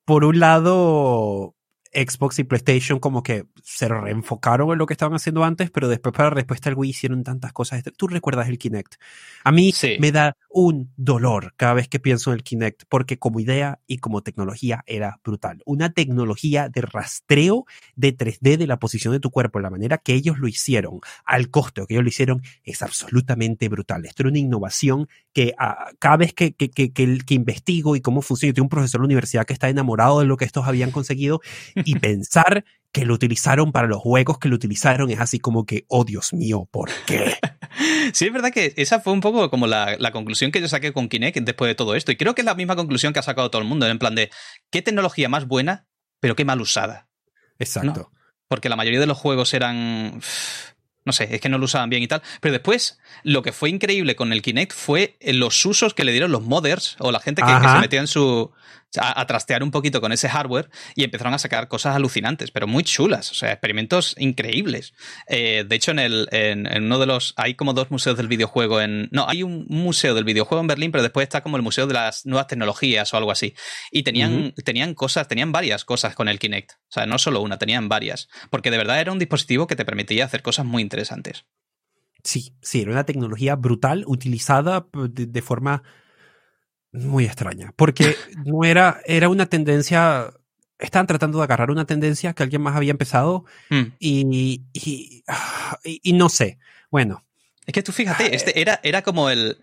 por un lado, Xbox y PlayStation como que se reenfocaron en lo que estaban haciendo antes, pero después para la respuesta al Wii hicieron tantas cosas. Tú recuerdas el Kinect. A mí me da un dolor cada vez que pienso en el Kinect, porque como idea y como tecnología era brutal. Una tecnología de rastreo de 3D de la posición de tu cuerpo, la manera que ellos lo hicieron, al costo que ellos lo hicieron, es absolutamente brutal. Esto era una innovación que ah, cada vez que, que, que, que, investigo y cómo funciona, yo tengo un profesor de la universidad que está enamorado de lo que estos habían conseguido y pensar que lo utilizaron para los juegos que lo utilizaron es así como que, oh Dios mío, ¿por qué? Sí, es verdad que esa fue un poco como la, conclusión que yo saqué con Kinect después de todo esto. Y creo que es la misma conclusión que ha sacado todo el mundo, en plan de, ¿qué tecnología más buena, pero qué mal usada? Exacto. Porque la mayoría de los juegos eran... No sé, es que no lo usaban bien y tal. Pero después, lo que fue increíble con el Kinect fue los usos que le dieron los modders o la gente que, que se metía en su, a, trastear un poquito con ese hardware y empezaron a sacar cosas alucinantes, pero muy chulas, o sea, experimentos increíbles. Eh, de hecho, en, el, en, uno de los. Hay como dos museos del videojuego en. No, hay un museo del videojuego en Berlín, pero después está como el Museo de las Nuevas Tecnologías o algo así. Y tenían, tenían cosas, tenían varias cosas con el Kinect. O sea, no solo una, tenían varias. Porque de verdad era un dispositivo que te permitía hacer cosas muy interesantes. Sí, sí, era una tecnología brutal utilizada de forma muy extraña, porque no era, era una tendencia, estaban tratando de agarrar una tendencia que alguien más había empezado mm. y, y, no sé, bueno. Es que tú fíjate, este era, era como el,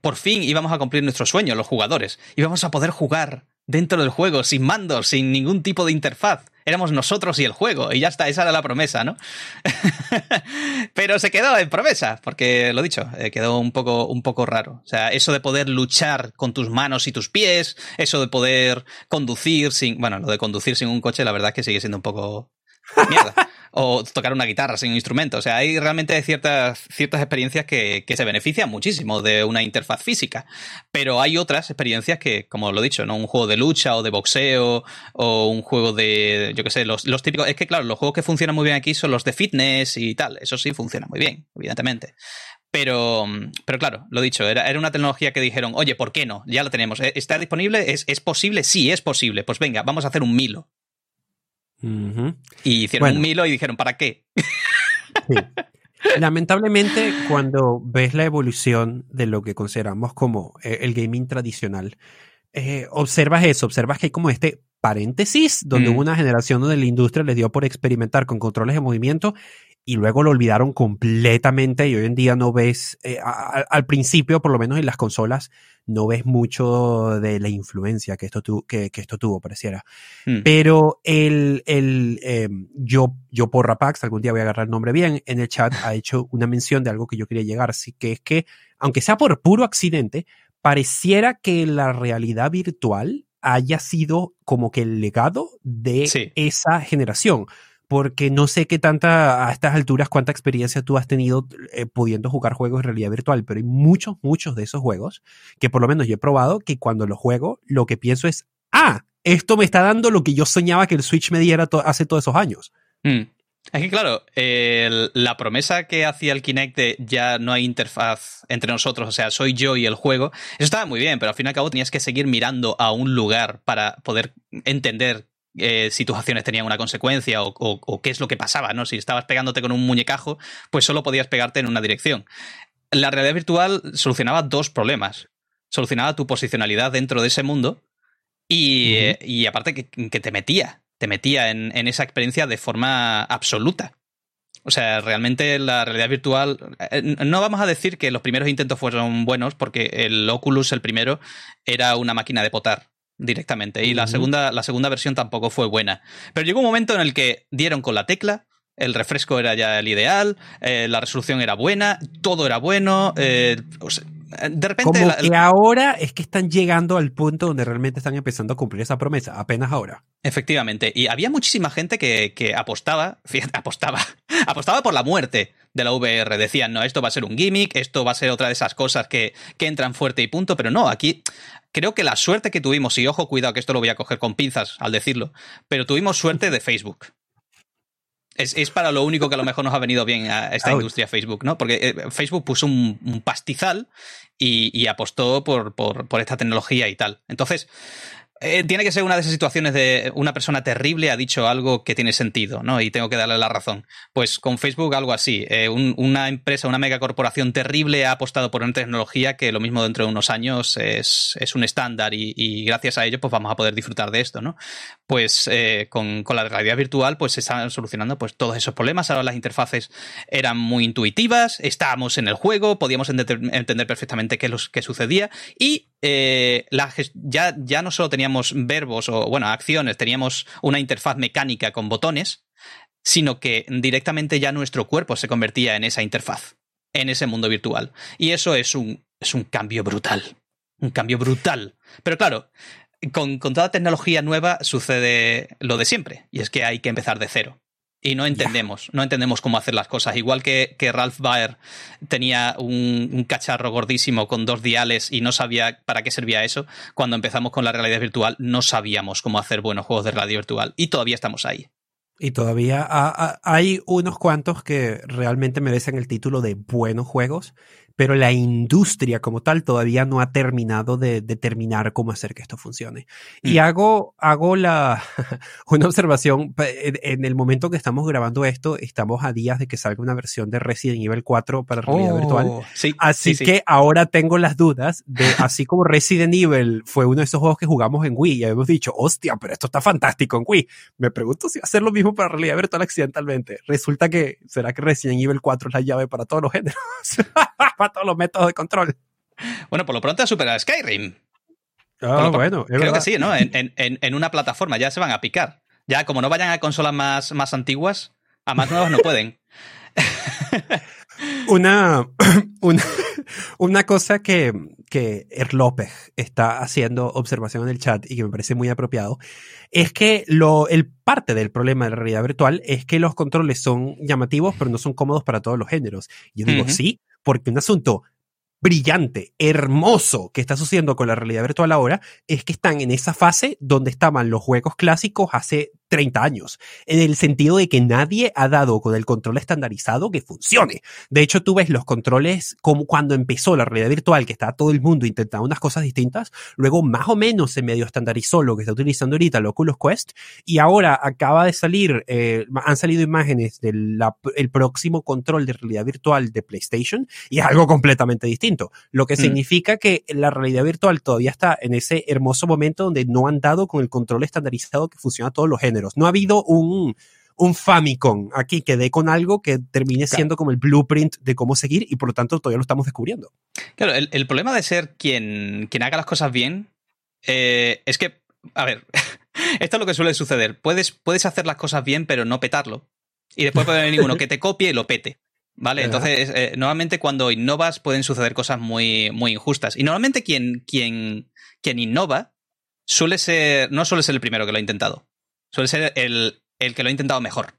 por fin íbamos a cumplir nuestro sueño, los jugadores, íbamos a poder jugar dentro del juego, sin mandos, sin ningún tipo de interfaz. Éramos nosotros y el juego, y ya está, esa era la promesa, ¿no? Pero se quedó en promesa, porque lo dicho, eh, quedó un poco, un poco raro. O sea, eso de poder luchar con tus manos y tus pies, eso de poder conducir sin. Bueno, lo de conducir sin un coche, la verdad es que sigue siendo un poco. Mierda. o tocar una guitarra sin un instrumento. O sea, hay realmente ciertas, ciertas experiencias que, que, se benefician muchísimo de una interfaz física. Pero hay otras experiencias que, como lo he dicho, ¿no? Un juego de lucha o de boxeo o un juego de, yo qué sé, los, los típicos... Es que, claro, los juegos que funcionan muy bien aquí son los de fitness y tal. Eso sí funciona muy bien, evidentemente. Pero, pero claro, lo dicho, era, era, una tecnología que dijeron, oye, ¿por qué no? Ya lo tenemos. ¿E-, ¿Está disponible? ¿Es, ¿Es, posible? Sí, es posible. Pues venga, vamos a hacer un Milo. Y hicieron un Milo y dijeron, ¿para qué? Sí. Lamentablemente, cuando ves la evolución de lo que consideramos como eh, el gaming tradicional, eh, observas eso, observas que hay como este paréntesis donde mm. hubo una generación donde la industria les dio por experimentar con controles de movimiento y luego lo olvidaron completamente y hoy en día no ves, eh, a, al principio, por lo menos en las consolas, no ves mucho de la influencia que esto, tu, que, que, esto tuvo, pareciera. Hmm. Pero el, el eh, yo, yo por Rapax, algún día voy a agarrar el nombre bien, en el chat ha hecho una mención de algo que yo quería llegar, así que es que, aunque sea por puro accidente, pareciera que la realidad virtual haya sido como que el legado de sí. esa generación porque no sé qué tanta, a estas alturas, cuánta experiencia tú has tenido eh, pudiendo jugar juegos en realidad virtual, pero hay muchos, muchos de esos juegos que por lo menos yo he probado que cuando los juego, lo que pienso es, ah, esto me está dando lo que yo soñaba que el Switch me diera to hace todos esos años. Mm. Es que claro, la promesa que hacía el Kinect de ya no hay interfaz entre nosotros, o sea, soy yo y el juego, eso estaba muy bien, pero al fin y al cabo tenías que seguir mirando a un lugar para poder entender eh, si tus acciones tenían una consecuencia o, o, o, qué es lo que pasaba, ¿no? Si estabas pegándote con un muñecajo, pues solo podías pegarte en una dirección. La realidad virtual solucionaba dos problemas. Solucionaba tu posicionalidad dentro de ese mundo y, uh -huh. eh, y aparte que, que, te metía, te metía en, en, esa experiencia de forma absoluta. O sea, realmente la realidad virtual. Eh, no vamos a decir que los primeros intentos fueron buenos, porque el Oculus, el primero, era una máquina de potar directamente. Y uh -huh. la, segunda, la segunda versión tampoco fue buena. Pero llegó un momento en el que dieron con la tecla, el refresco era ya el ideal, eh, la resolución era buena, todo era bueno. Eh, o sea, de repente. Como la, que ahora es que están llegando al punto donde realmente están empezando a cumplir esa promesa, apenas ahora. Efectivamente. Y había muchísima gente que, que apostaba, fíjate, apostaba, apostaba por la muerte de la VR. Decían, no, esto va a ser un gimmick, esto va a ser otra de esas cosas que, que entran fuerte y punto, pero no, aquí creo que la suerte que tuvimos, y ojo, cuidado que esto lo voy a coger con pinzas al decirlo, pero tuvimos suerte de Facebook. Es, es, para lo único que a lo mejor nos ha venido bien a esta industria Facebook, ¿no? Porque eh, Facebook puso un, un pastizal y, y apostó por, por, por, esta tecnología y tal. Entonces, eh, tiene que ser una de esas situaciones de una persona terrible ha dicho algo que tiene sentido, ¿no? Y tengo que darle la razón. Pues con Facebook algo así. Eh, un, una empresa, una megacorporación terrible ha apostado por una tecnología que lo mismo dentro de unos años es, es un estándar y, y, gracias a ello pues vamos a poder disfrutar de esto, ¿no? Pues eh, con, con, la realidad virtual pues se están solucionando pues todos esos problemas. Ahora las interfaces eran muy intuitivas, estábamos en el juego, podíamos entender perfectamente qué, los, qué sucedía y eh, la, ya, ya no solo teníamos verbos o, bueno, acciones, teníamos una interfaz mecánica con botones, sino que directamente ya nuestro cuerpo se convertía en esa interfaz, en ese mundo virtual. Y eso es un, es un cambio brutal. Un cambio brutal. Pero claro, con, con toda tecnología nueva sucede lo de siempre, y es que hay que empezar de cero y no entendemos, yeah. no entendemos cómo hacer las cosas. Igual que, que Ralph Baer tenía un, un, cacharro gordísimo con dos diales y no sabía para qué servía eso, cuando empezamos con la realidad virtual no sabíamos cómo hacer buenos juegos de realidad virtual y todavía estamos ahí. Y todavía hay unos cuantos que realmente merecen el título de buenos juegos, pero la industria como tal todavía no ha terminado de determinar cómo hacer que esto funcione. Mm. Y hago, hago la, una observación, en el momento que estamos grabando esto, estamos a días de que salga una versión de Resident Evil 4 para realidad oh, virtual. Sí, así sí, que sí. ahora tengo las dudas de, así como Resident Evil fue uno de esos juegos que jugamos en Wii y hemos dicho, hostia, pero esto está fantástico en Wii. Me pregunto si va a ser lo mismo para realidad virtual accidentalmente. Resulta que, ¿será que Resident Evil 4 es la llave para todos los géneros? todos los métodos de control. Bueno, por lo pronto supera Skyrim. Ah, oh, bueno, creo verdad. que sí, ¿no? En, en, en, una plataforma ya se van a picar. Ya, como no vayan a consolas más, más antiguas, a más nuevas no pueden. Una, una, una cosa que, que López está haciendo observación en el chat y que me parece muy apropiado es que lo, el parte del problema de la realidad virtual es que los controles son llamativos, pero no son cómodos para todos los géneros. Yo digo, sí, porque un asunto brillante, hermoso que está sucediendo con la realidad virtual ahora es que están en esa fase donde estaban los juegos clásicos hace 30 años, en el sentido de que nadie ha dado con el control estandarizado que funcione. De hecho, tú ves los controles como cuando empezó la realidad virtual, que está todo el mundo intentando unas cosas distintas, luego más o menos se medio estandarizó lo que está utilizando ahorita el Oculus Quest, y ahora acaba de salir, eh, han salido imágenes del el próximo control de realidad virtual de PlayStation, y es algo completamente distinto, lo que mm. significa que la realidad virtual todavía está en ese hermoso momento donde no han dado con el control estandarizado que funciona a todos los géneros no ha habido un, un Famicom aquí que dé con algo que termine siendo como el blueprint de cómo seguir y por lo tanto todavía lo estamos descubriendo. Claro, el, problema de ser quien, quien haga las cosas bien eh, es que, a ver, esto es lo que suele suceder. Puedes, puedes hacer las cosas bien pero no petarlo. Y después puede venir uno que te copie y lo pete. ¿Vale? Entonces, eh, normalmente cuando innovas pueden suceder cosas muy, muy injustas. Y normalmente quien, quien, quien innova suele ser, no suele ser el primero que lo ha intentado suele ser el, que lo ha intentado mejor.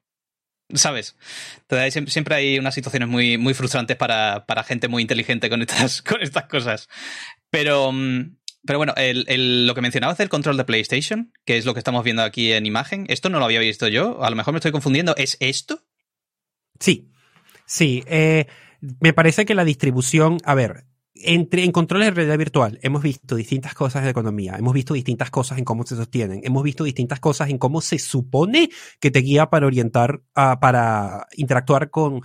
¿Sabes? Entonces, siempre hay unas situaciones muy, muy frustrantes para, gente muy inteligente con estas, con estas cosas. Pero, mm, pero bueno, lo que mencionabas del control de PlayStation, que es lo que estamos viendo aquí en imagen, esto no lo había visto yo, a lo mejor me estoy confundiendo, ¿es esto? Sí, sí. Eh, me parece que la distribución, a ver, entre, en controles de realidad virtual hemos visto distintas cosas de economía, hemos visto distintas cosas en cómo se sostienen, hemos visto distintas cosas en cómo se supone que te guía para orientar, uh, para interactuar con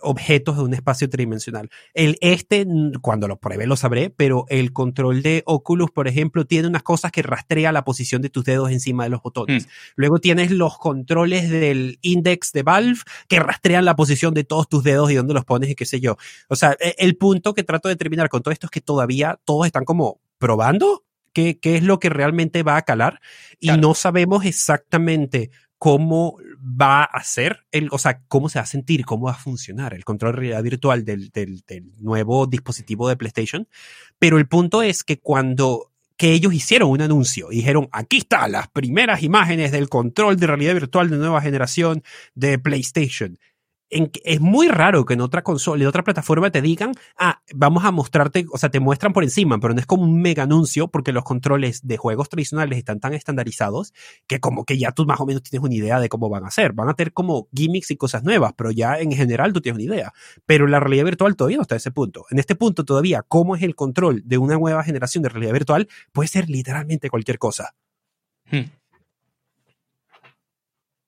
objetos de un espacio tridimensional. El este, cuando lo pruebe lo sabré, pero el control de Oculus, por ejemplo, tiene unas cosas que rastrea la posición de tus dedos encima de los botones. Mm. Luego tienes los controles del index de Valve que rastrean la posición de todos tus dedos y dónde los pones y qué sé yo. O sea, e, el punto que trato de terminar con todo esto es que todavía todos están como probando qué, qué es lo que realmente va a calar y no sabemos exactamente cómo va a ser, el, o sea, cómo se va a sentir, cómo va a funcionar el control de realidad virtual del, del, nuevo dispositivo de PlayStation. Pero el punto es que cuando que ellos hicieron un anuncio y dijeron, aquí están las primeras imágenes del control de realidad virtual de nueva generación de PlayStation es muy raro que en otra consola, en otra plataforma te digan, ah, vamos a mostrarte, o sea, te muestran por encima, pero no es como un mega anuncio porque los controles de juegos tradicionales están tan estandarizados que como que ya tú más o menos tienes una idea de cómo van a ser. Van a tener como gimmicks y cosas nuevas, pero ya en general tú tienes una idea. Pero la realidad virtual todavía no está a ese punto. En este punto todavía, cómo es el control de una nueva generación de realidad virtual puede ser literalmente cualquier cosa. Hmm.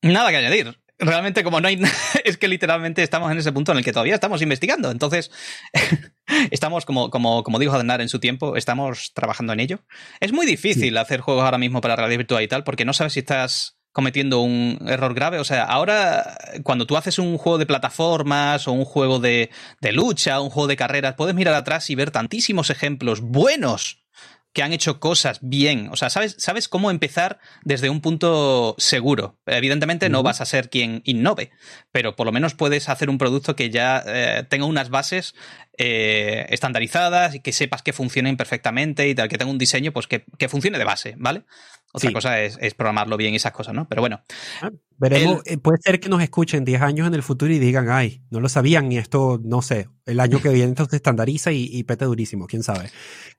Nada que añadir realmente como no hay es que literalmente estamos en ese punto en el que todavía estamos investigando. Entonces, estamos, como, como, como dijo Adnar en su tiempo, estamos trabajando en ello. Es muy difícil hacer juegos ahora mismo para realidad virtual y tal, porque no sabes si estás cometiendo un error grave. O sea, ahora cuando tú haces un juego de plataformas o un juego de, de lucha, un juego de carreras, puedes mirar atrás y ver tantísimos ejemplos buenos que han hecho cosas bien. O sea, sabes, sabes cómo empezar desde un punto seguro. Evidentemente no vas a ser quien innove, pero por lo menos puedes hacer un producto que ya eh, tenga unas bases eh, estandarizadas y que sepas que funcionen perfectamente y tal, que tenga un diseño pues que, que funcione de base, ¿vale? Otra cosa es, programarlo bien y esas cosas, ¿no? Pero bueno. Veremos, eh, puede ser que nos escuchen 10 años en el futuro y digan, ay, no lo sabían y esto, no sé, el año que viene entonces se estandariza y, y peta durísimo, quién sabe.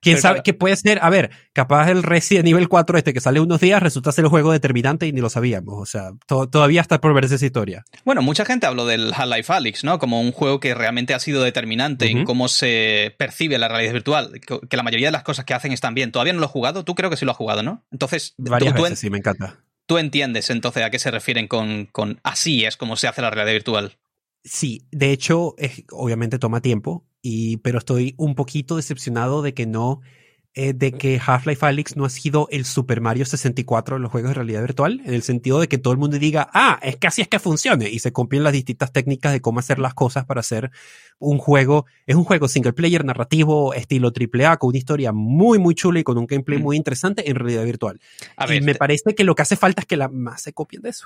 Quién sabe que puede ser, a ver, capaz el Resident nivel 4 este que sale unos días resulta ser el juego determinante y ni lo sabíamos, o sea, todavía está por verse esa historia. Bueno, mucha gente habló del Half-Life Alyx, ¿no? Como un juego que realmente ha sido determinante en cómo se percibe la realidad virtual, que la mayoría de las cosas que hacen están bien. Todavía no lo he jugado, tú creo que sí lo has jugado, ¿no? Entonces, Varias veces, sí, me encanta. Tú entiendes entonces a qué se refieren con, con así es como se hace la realidad virtual. Sí, de hecho, obviamente toma tiempo, y, pero estoy un poquito decepcionado de que no eh, de que Half-Life Alyx no ha sido el Super Mario 64 de los juegos de realidad virtual, en el sentido de que todo el mundo diga, ah, es que así es que funcione, y se cumplen las distintas técnicas de cómo hacer las cosas para hacer un juego, es un juego single player narrativo, estilo AAA, con una historia muy, muy chula y con un gameplay mm. muy interesante en realidad virtual. y me parece que lo que hace falta es que la más se copien de eso.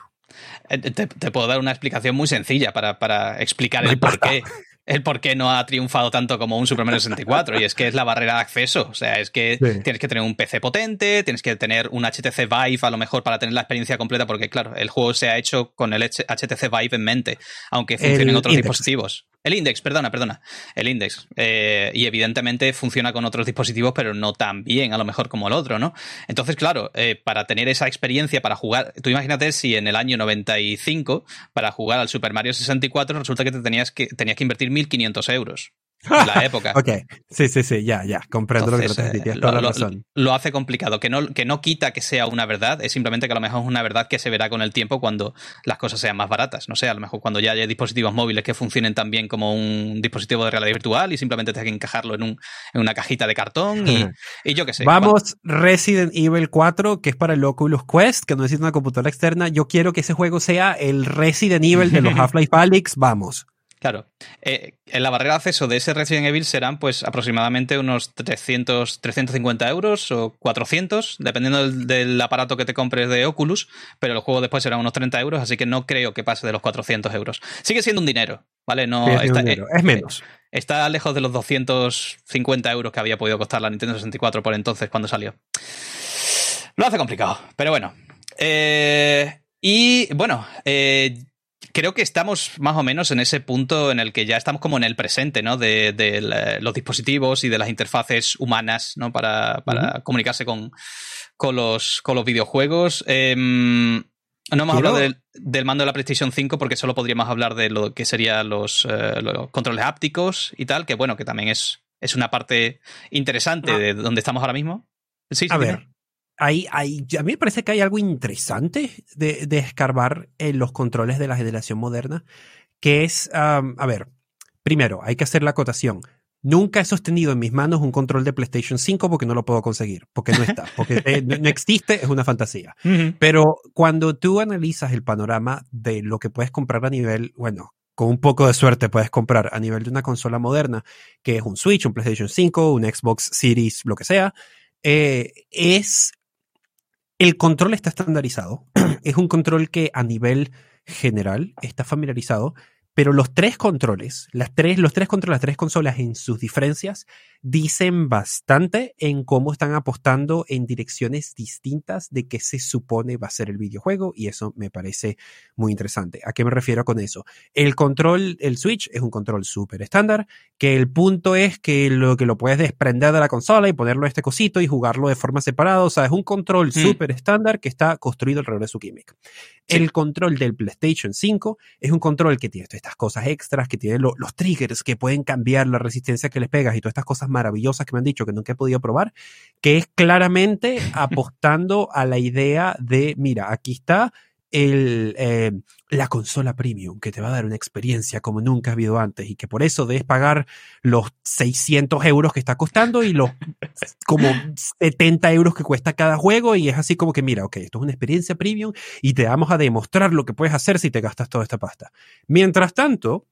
Eh, te, puedo dar una explicación muy sencilla para, para explicar el por qué. El por qué no ha triunfado tanto como un Super Mario 64, y es que es la barrera de acceso. O sea, es que tienes que tener un PC potente, tienes que tener un HTC Vive a lo mejor para tener la experiencia completa, porque claro, el juego se ha hecho con el HTC Vive en mente, aunque funcione en otros dispositivos. El Index, perdona, perdona. El Index. Eh, y evidentemente funciona con otros dispositivos, pero no tan bien, a lo mejor, como el otro, ¿no? Entonces, claro, eh, para tener esa experiencia, para jugar. Tú imagínate si en el año 95, para jugar al Super Mario 64, resulta que te tenías que, tenías que invertir 1.500 euros en la época. ok, sí, sí, sí, ya, ya, comprendo lo que te tienes toda la razón. Lo, hace complicado, que no, que no quita que sea una verdad, es simplemente que a lo mejor es una verdad que se verá con el tiempo cuando las cosas sean más baratas. No sé, a lo mejor cuando ya haya dispositivos móviles que funcionen también como un dispositivo de realidad virtual y simplemente tengas que encajarlo en, un, en una cajita de cartón y, y yo qué sé. Vamos, Resident Evil 4, que es para el Oculus Quest, que no necesita una computadora externa. Yo quiero que ese juego sea el Resident Evil de los Half-Life Alyx, vamos. Claro. Eh, en la barrera de acceso de ese Resident Evil serán pues aproximadamente unos 300, 350 euros o 400, dependiendo del, aparato que te compres de Oculus, pero el juego después será unos 30 euros, así que no creo que pase de los 400 euros. Sigue siendo un dinero, ¿vale? No, está, eh, es menos. Eh, está lejos de los 250 euros que había podido costar la Nintendo 64 por entonces cuando salió. Lo hace complicado, pero bueno. y bueno, eh, creo que estamos más o menos en ese punto en el que ya estamos como en el presente, ¿no? De, los dispositivos y de las interfaces humanas, ¿no? Para, comunicarse con, con, los, con los videojuegos. Em, no hemos hablado del, mando de la PlayStation 5 porque solo podríamos hablar de lo que serían los, eh, controles hápticos y tal, que bueno, que también es, es una parte interesante ah. de donde estamos ahora mismo. Sí, a ver, hay, hay, a mí me parece que hay algo interesante de, de escarbar en los controles de la generación moderna, que es, a ver, primero, hay que hacer la acotación. Nunca he sostenido en mis manos un control de PlayStation 5 porque no lo puedo conseguir, porque no está, porque no, existe, es una fantasía. Pero cuando tú analizas el panorama de lo que puedes comprar a nivel, bueno, con un poco de suerte puedes comprar a nivel de una consola moderna, que es un Switch, un PlayStation 5, un Xbox Series, lo que sea, eh, es el control está estandarizado. es un control que a nivel general está familiarizado pero los tres controles, las tres, los tres controles, las tres consolas en sus diferencias dicen bastante en cómo están apostando en direcciones distintas de qué se supone va a ser el videojuego y eso me parece muy interesante. ¿A qué me refiero con eso? El control, el Switch es un control súper estándar, que el punto es que lo que lo puedes desprender de la consola y ponerlo en este cosito y jugarlo de forma separada, o sea, es un control mm. súper estándar que está construido alrededor de su gimmick. El control del PlayStation 5 es un control que tiene estas cosas extras, que tiene los triggers que pueden cambiar la resistencia que les pegas y todas estas cosas maravillosas que me han dicho que nunca he podido probar, que es claramente apostando a la idea de, mira, aquí está el, eh, la consola premium que te va a dar una experiencia como nunca ha habido antes y que por eso debes pagar los 600 euros que está costando y los como 70 euros que cuesta cada juego y es así como que mira, ok, esto es una experiencia premium y te vamos a demostrar lo que puedes hacer si te gastas toda esta pasta. Mientras tanto,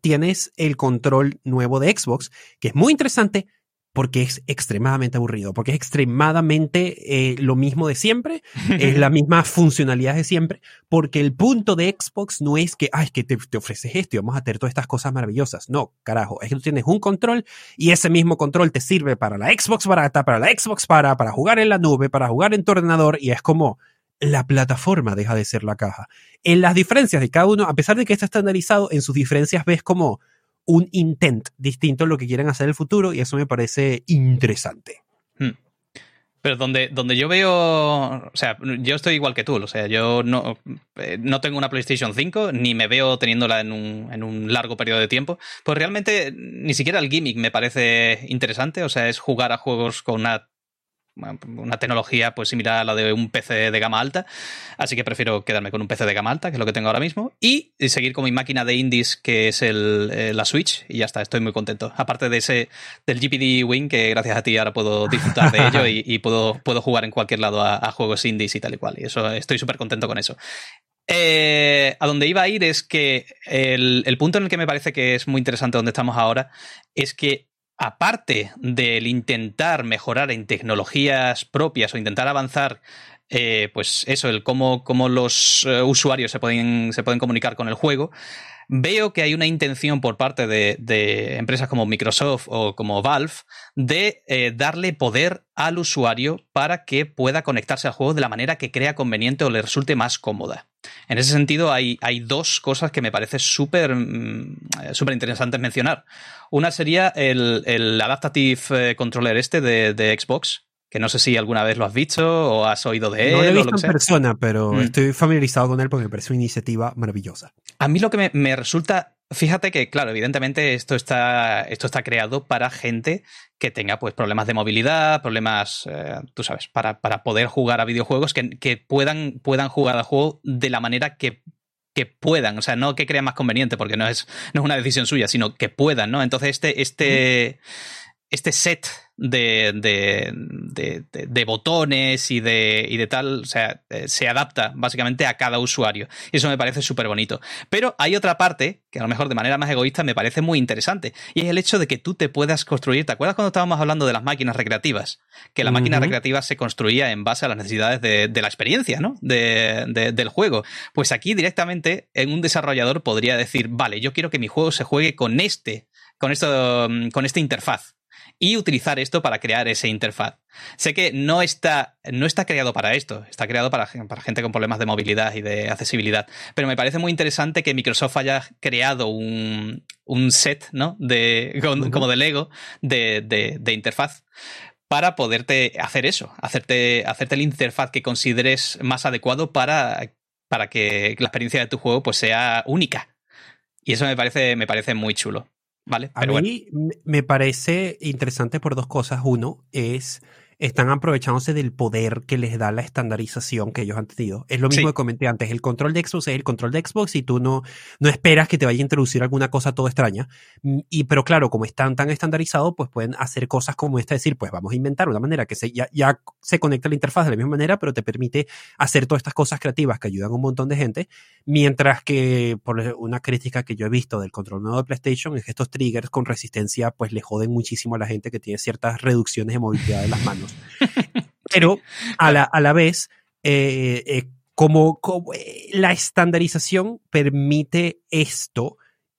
tienes el control nuevo de Xbox que es muy interesante porque es extremadamente aburrido, porque es extremadamente eh, lo mismo de siempre, es la misma funcionalidad de siempre, porque el punto de Xbox no es que, ay, que te, te, ofreces esto y vamos a tener todas estas cosas maravillosas. No, carajo, es que tú tienes un control y ese mismo control te sirve para la Xbox barata, para la Xbox para, para jugar en la nube, para jugar en tu ordenador y es como la plataforma deja de ser la caja. En las diferencias de cada uno, a pesar de que está estandarizado, en sus diferencias ves como un intent distinto a lo que quieren hacer en el futuro y eso me parece interesante. Hmm. Pero donde, donde yo veo, o sea, yo estoy igual que tú, o sea, yo no, eh, no tengo una PlayStation 5, ni me veo teniéndola en un, en un largo periodo de tiempo, pues realmente ni siquiera el gimmick me parece interesante, o sea, es jugar a juegos con una una tecnología pues similar a la de un PC de gama alta, así que prefiero quedarme con un PC de gama alta, que es lo que tengo ahora mismo, y seguir con mi máquina de indies, que es el, eh, la Switch, y ya está, estoy muy contento. Aparte de ese, del GPD Wing, que gracias a ti ahora puedo disfrutar de ello y, puedo, puedo jugar en cualquier lado a, juegos indies y tal y cual, y eso estoy súper contento con eso. Eh, a donde iba a ir es que el, el punto en el que me parece que es muy interesante donde estamos ahora es que aparte del intentar mejorar en tecnologías propias o intentar avanzar eh, pues eso, el cómo, cómo los eh, usuarios se pueden, se pueden comunicar con el juego. Veo que hay una intención por parte de, empresas como Microsoft o como Valve de eh, darle poder al usuario para que pueda conectarse al juego de la manera que crea conveniente o le resulte más cómoda. En ese sentido, hay, hay dos cosas que me parece súper mm, súper interesantes mencionar. Una sería el, el Adaptative Controller este de, de Xbox, que no sé si alguna vez lo has visto o has oído de él. No lo he visto en persona, pero mm. estoy familiarizado con él porque me parece una iniciativa maravillosa. A mí lo que me, resulta, fíjate que, claro, evidentemente esto está, esto está creado para gente que tenga pues problemas de movilidad, problemas, eh, tú sabes, para, para, poder jugar a videojuegos, que, que, puedan, puedan jugar al juego de la manera que que puedan, o sea, no que crean más conveniente, porque no es, no es una decisión suya, sino que puedan, ¿no? Entonces, este, este, este set de, de, de, botones y de, y de tal, o sea, eh, se adapta básicamente a cada usuario. Y eso me parece súper bonito. Pero hay otra parte, que a lo mejor de manera más egoísta me parece muy interesante, y es el hecho de que tú te puedas construir. ¿Te acuerdas cuando estábamos hablando de las máquinas recreativas? Que la máquina recreativa se construía en base a las necesidades de, la experiencia, ¿no? del juego. Pues aquí directamente en un desarrollador podría decir, vale, yo quiero que mi juego se juegue con este, con esto, con esta interfaz y utilizar esto para crear esa interfaz. Sé que no está, no está creado para esto, está creado para, para, gente con problemas de movilidad y de accesibilidad, pero me parece muy interesante que Microsoft haya creado un, un set, ¿no? De, como de Lego, de, de, interfaz para poderte hacer eso, hacerte, hacerte la interfaz que consideres más adecuado para, para que la experiencia de tu juego pues, sea única. Y eso me parece, me parece muy chulo. ¿Vale? a mí me parece interesante por dos cosas. Uno es están aprovechándose del poder que les da la estandarización que ellos han tenido. Es lo mismo que comenté antes, el control de Xbox es el control de Xbox y tú no, no esperas que te vaya a introducir alguna cosa todo extraña. Mm, y, pero claro, como están tan estandarizados, pues pueden hacer cosas como esta, decir, pues vamos a inventar una manera que se, ya, ya se conecta a la interfaz de la misma manera, pero te permite hacer todas estas cosas creativas que ayudan a un montón de gente, mientras que por una crítica que yo he visto del control nuevo de PlayStation es que estos triggers con resistencia pues le joden muchísimo a la gente que tiene ciertas reducciones de movilidad de las manos. Pero a la, a la vez, eh, eh, como, eh, la estandarización permite esto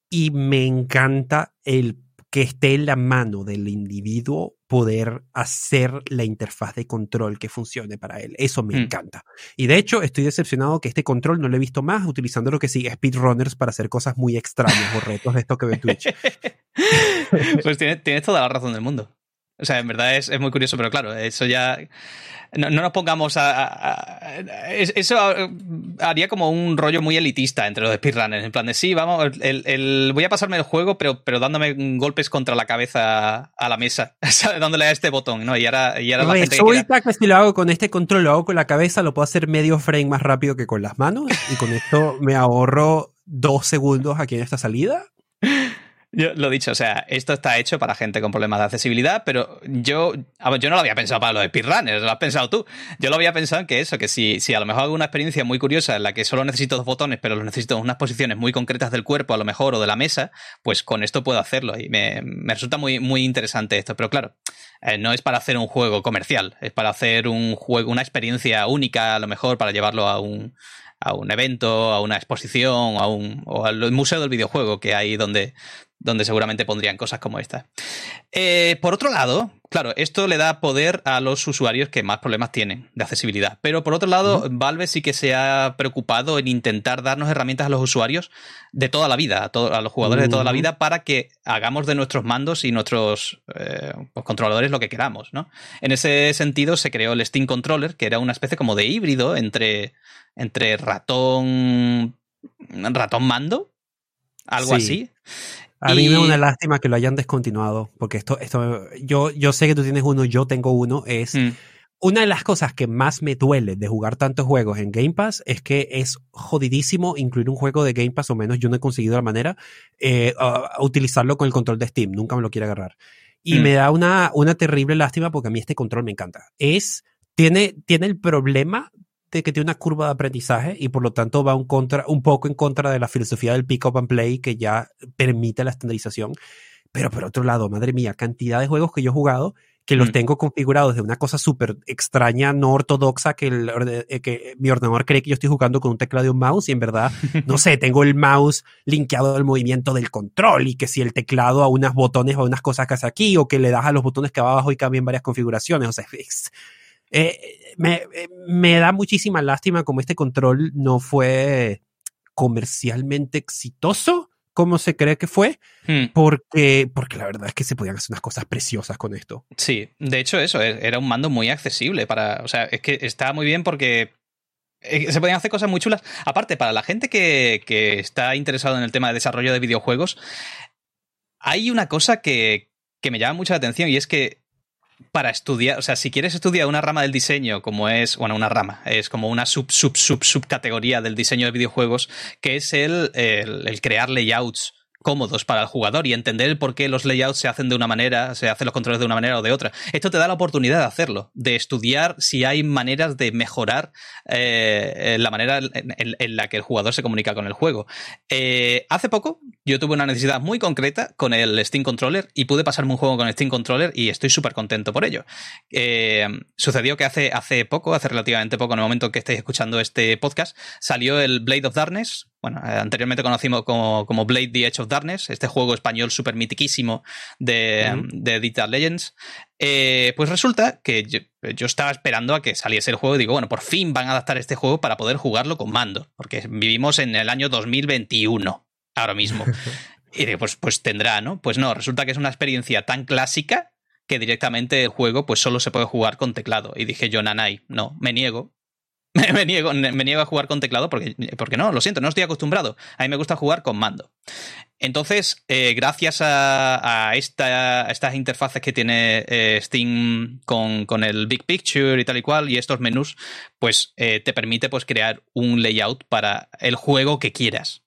y me encanta el que esté en la mano del individuo poder hacer la interfaz de control que funcione para él. Eso me mm. encanta. Y de hecho, estoy decepcionado que este control no lo he visto más utilizando lo que sí, speedrunners para hacer cosas muy extrañas o retos de esto que ve Twitch. pues tienes, tienes toda la razón del mundo. O sea, en verdad es, muy curioso, pero claro, eso ya. No, nos pongamos a, Eso haría como un rollo muy elitista entre los speedrunners. En plan de sí, vamos, el, voy a pasarme el juego, pero, pero dándome golpes contra la cabeza a la mesa, dándole a este botón, ¿no? Y ahora, y ahora la gente que, si lo hago con este control, lo hago con la cabeza, lo puedo hacer medio frame más rápido que con las manos. Y con esto me ahorro dos segundos aquí en esta salida. Yo lo dicho, o sea, esto está hecho para gente con problemas de accesibilidad, pero yo, yo no lo había pensado para lo de speedrunners, lo has pensado tú. Yo lo había pensado en que eso, que si, si a lo mejor hago una experiencia muy curiosa en la que solo necesito dos botones, pero los necesito en unas posiciones muy concretas del cuerpo, a lo mejor, o de la mesa, pues con esto puedo hacerlo. Y me, resulta muy, muy interesante esto. Pero claro, eh, no es para hacer un juego comercial, es para hacer un juego, una experiencia única, a lo mejor, para llevarlo a un, a un evento, a una exposición, a un, o al museo del videojuego que hay donde, donde seguramente pondrían cosas como esta. Eh, por otro lado, claro, esto le da poder a los usuarios que más problemas tienen de accesibilidad. Pero por otro lado, Valve sí que se ha preocupado en intentar darnos herramientas a los usuarios de toda la vida, a, los jugadores de toda la vida, para que hagamos de nuestros mandos y nuestros eh, pues, controladores lo que queramos. ¿no? En ese sentido, se creó el Steam Controller, que era una especie como de híbrido entre, entre ratón. ratón mando. Algo así. A mí me da una lástima que lo hayan descontinuado, porque esto, esto, yo, yo sé que tú tienes uno, yo tengo uno, es mm. una de las cosas que más me duele de jugar tantos juegos en Game Pass es que es jodidísimo incluir un juego de Game Pass, o menos yo no he conseguido la manera, eh, utilizarlo con el control de Steam, nunca me lo quiere agarrar. Y mm. me da una, una terrible lástima porque a mí este control me encanta. Es, tiene, tiene el problema que tiene una curva de aprendizaje y por lo tanto va un, contra, un poco en contra de la filosofía del pick up and play que ya permite la estandarización. Pero por otro lado, madre mía, cantidad de juegos que yo he jugado que los Mm. tengo configurados de una cosa súper extraña, no ortodoxa, que, el eh, que mi ordenador cree que yo estoy jugando con un teclado y un mouse y en verdad, no sé, tengo el mouse linkeado al movimiento del control y que si el teclado a unos botones o a unas cosas que hace aquí o que le das a los botones que va abajo y cambian varias configuraciones. O sea, es- eh, me, eh, me da muchísima lástima como este control no fue comercialmente exitoso como se cree que fue, Hmm. porque, porque la verdad es que se podían hacer unas cosas preciosas con esto. Sí, de hecho eso, e- era un mando muy accesible para, o sea, es que estaba muy bien porque eh, se podían hacer cosas muy chulas. Aparte, para la gente que, que está interesado en el tema de desarrollo de videojuegos, hay una cosa que, que me llama mucho la atención y es que para estudiar, o sea, si quieres estudiar una rama del diseño como es, bueno, una rama, es como una sub, sub, sub, subcategoría del diseño de videojuegos, que es el, el, el crear layouts cómodos para el jugador y entender por qué los layouts se hacen de una manera, se hacen los controles de una manera o de otra. Esto te da la oportunidad de hacerlo, de estudiar si hay maneras de mejorar eh, la manera en, la que el jugador se comunica con el juego. Eh, hace poco yo tuve una necesidad muy concreta con el Steam Controller y pude pasarme un juego con el Steam Controller y estoy súper contento por ello. Eh, sucedió que hace, hace poco, hace relativamente poco, en el momento que estáis escuchando este podcast, salió el Blade of Darkness, bueno, eh, anteriormente conocimos como, como, Blade The Edge of Darkness, este juego español súper mitiquísimo de, uh -huh. de Digital Legends. Eh, pues resulta que yo, yo, estaba esperando a que saliese el juego y digo, bueno, por fin van a adaptar este juego para poder jugarlo con mando, porque vivimos en el año 2021 ahora mismo. y digo, pues, pues tendrá, ¿no? Pues no, resulta que es una experiencia tan clásica que directamente el juego pues solo se puede jugar con teclado. Y dije yo, Nanai, no, me niego, me, niego, a jugar con teclado porque, porque no, lo siento, no estoy acostumbrado. A mí me gusta jugar con mando. Entonces, eh, gracias a, esta, estas interfaces que tiene eh, Steam con, con, el Big Picture y tal y cual, y estos menús, pues eh, te permite pues, crear un layout para el juego que quieras.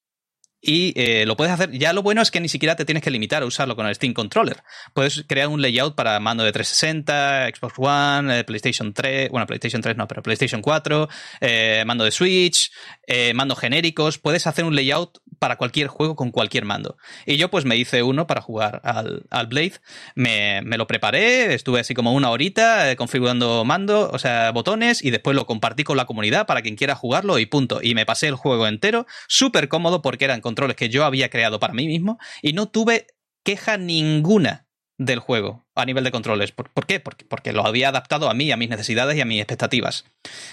Y eh, lo puedes hacer. Ya lo bueno es que ni siquiera te tienes que limitar a usarlo con el Steam Controller. Puedes crear un layout para mando de 360, Xbox One, eh, PlayStation 3, bueno, PlayStation 3 no, pero PlayStation 4, eh, mando de Switch, eh, mando genéricos. Puedes hacer un layout para cualquier juego con cualquier mando. Y yo, pues, me hice uno para jugar al, al Blade. Me, me, lo preparé, estuve así como una horita configurando mando, o sea, botones, y después lo compartí con la comunidad para quien quiera jugarlo y punto. Y me pasé el juego entero, súper cómodo porque eran controles que yo había creado para mí mismo y no tuve queja ninguna del juego a nivel de controles. ¿Por, ¿por qué? Porque, porque, lo había adaptado a mí, a mis necesidades y a mis expectativas.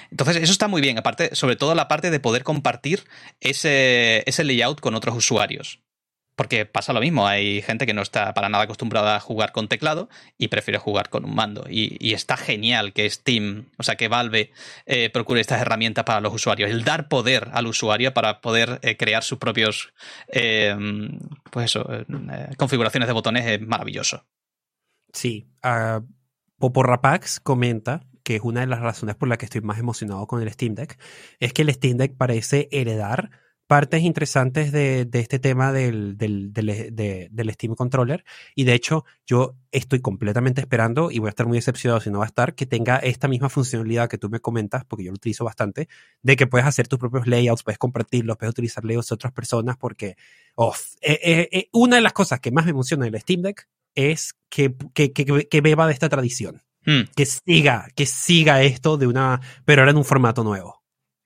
Entonces, eso está muy bien, aparte, sobre todo la parte de poder compartir ese, ese layout con otros usuarios. Porque pasa lo mismo, hay gente que no está para nada acostumbrada a jugar con teclado y prefiere jugar con un mando. Y, está genial que Steam, o sea, que Valve eh, procure estas herramientas para los usuarios. El dar poder al usuario para poder eh, crear sus propios, eh, pues eso, configuraciones de botones es maravilloso. Sí, uh, Poporrapax comenta que es una de las razones por las que estoy más emocionado con el Steam Deck, es que el Steam Deck parece heredar partes interesantes de, de este tema del, del, del, de, del, Steam Controller. Y de hecho, yo estoy completamente esperando, y voy a estar muy decepcionado si no va a estar, que tenga esta misma funcionalidad que tú me comentas, porque yo lo utilizo bastante, de que puedes hacer tus propios layouts, puedes compartirlos, puedes utilizar layouts de otras personas, porque oh, eh, eh, eh, una de las cosas que más me emociona del Steam Deck es que, que, que, que beba de esta tradición. Hmm. Que siga, que siga esto de una, pero ahora en un formato nuevo.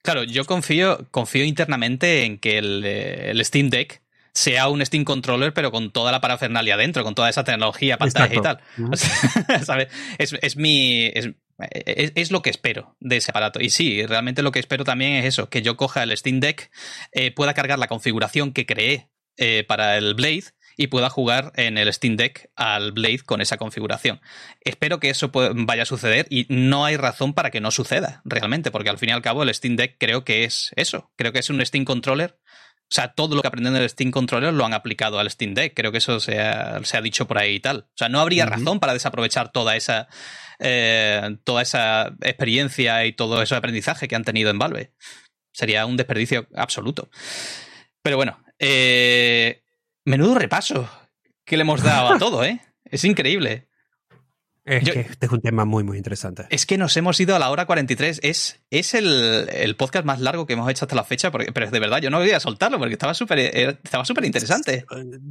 Claro, yo confío, confío internamente en que el, el, Steam Deck sea un Steam Controller, pero con toda la parafernalia dentro, con toda esa tecnología, pantalla Exacto. y tal. Es, es mi. Es, es, es, lo que espero de ese aparato. Y sí, realmente lo que espero también es eso: que yo coja el Steam Deck, eh, pueda cargar la configuración que creé eh, para el Blade y pueda jugar en el Steam Deck al Blade con esa configuración. Espero que eso vaya a suceder y no hay razón para que no suceda realmente, porque al fin y al cabo el Steam Deck creo que es eso, creo que es un Steam Controller. O sea, todo lo que aprenden del Steam Controller lo han aplicado al Steam Deck. Creo que eso se ha, se ha dicho por ahí y tal. O sea, no habría uh -huh. razón para desaprovechar toda esa, eh, toda esa experiencia y todo ese aprendizaje que han tenido en Valve. Sería un desperdicio absoluto. Pero bueno, eh, Menudo repaso que le hemos dado a todo, ¿eh? Es increíble. Es que este es un tema muy, muy interesante. Es que nos hemos ido a la hora 43. Es, es el, el podcast más largo que hemos hecho hasta la fecha, porque, pero de verdad, yo no quería soltarlo porque estaba súper eh, estaba súper interesante.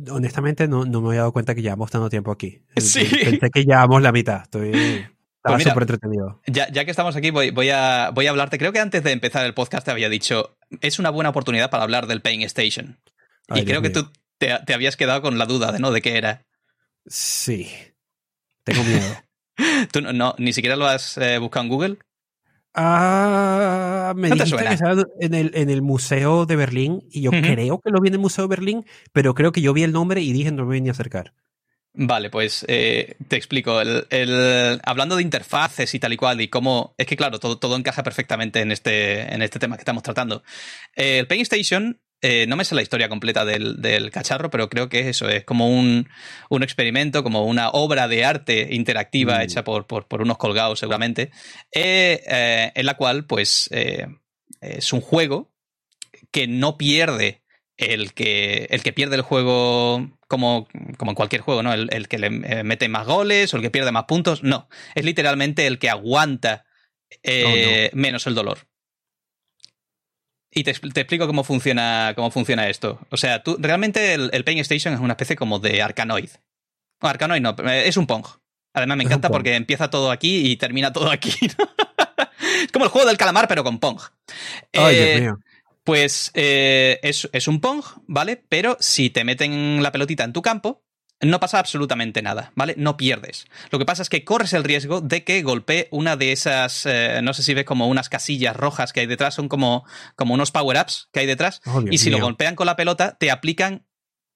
Honestamente, no, no, me había dado cuenta que llevamos tanto tiempo aquí. Sí. Pensé que llevamos la mitad. Estoy. Estaba pues súper entretenido. Ya, ya, que estamos aquí, voy, voy, a, voy a hablarte. Creo que antes de empezar el podcast te había dicho, es una buena oportunidad para hablar del Paying Station. y creo que tú te, te, habías quedado con la duda de no de qué era. Sí. Tengo miedo. ¿Tú no, ni siquiera lo has eh, buscado en Google? Ah, me ¿No dijiste que estaba en el, en el Museo de Berlín y yo creo que lo vi en el Museo de Berlín, pero creo que yo vi el nombre y dije no me voy a acercar. Vale, pues eh, te explico. El, hablando de interfaces y tal y cual, y cómo. Es que, claro, todo, todo encaja perfectamente en este, en este tema que estamos tratando. el Paint Station eh, no me sé la historia completa del, cacharro, pero creo que es eso, es como un, experimento, como una obra de arte interactiva mm. hecha por, por, unos colgados seguramente, eh, eh, en la cual pues es un juego que no pierde el que, el que pierde el juego como, como en cualquier juego, ¿no? El, que le mete más goles o el que pierde más puntos, no, es literalmente el que aguanta oh, menos el dolor. Y te, explico cómo funciona, cómo funciona esto. O sea, tú realmente el, el Pain Station es una especie como de Arcanoid. No, Arcanoid no, eh, es un Pong. Además me encanta porque empieza todo aquí y termina todo aquí. es como el juego del calamar, pero con Pong. Ay, Dios eh, mío. Pues eh, es, es, un Pong, ¿vale? Pero si te meten la pelotita en tu campo, no pasa absolutamente nada, ¿vale? No pierdes. Lo que pasa es que corres el riesgo de que golpee una de esas, eh, no sé si ves como unas casillas rojas que hay detrás, son como, como unos power-ups que hay detrás, oh, y si lo golpean con la pelota, te aplican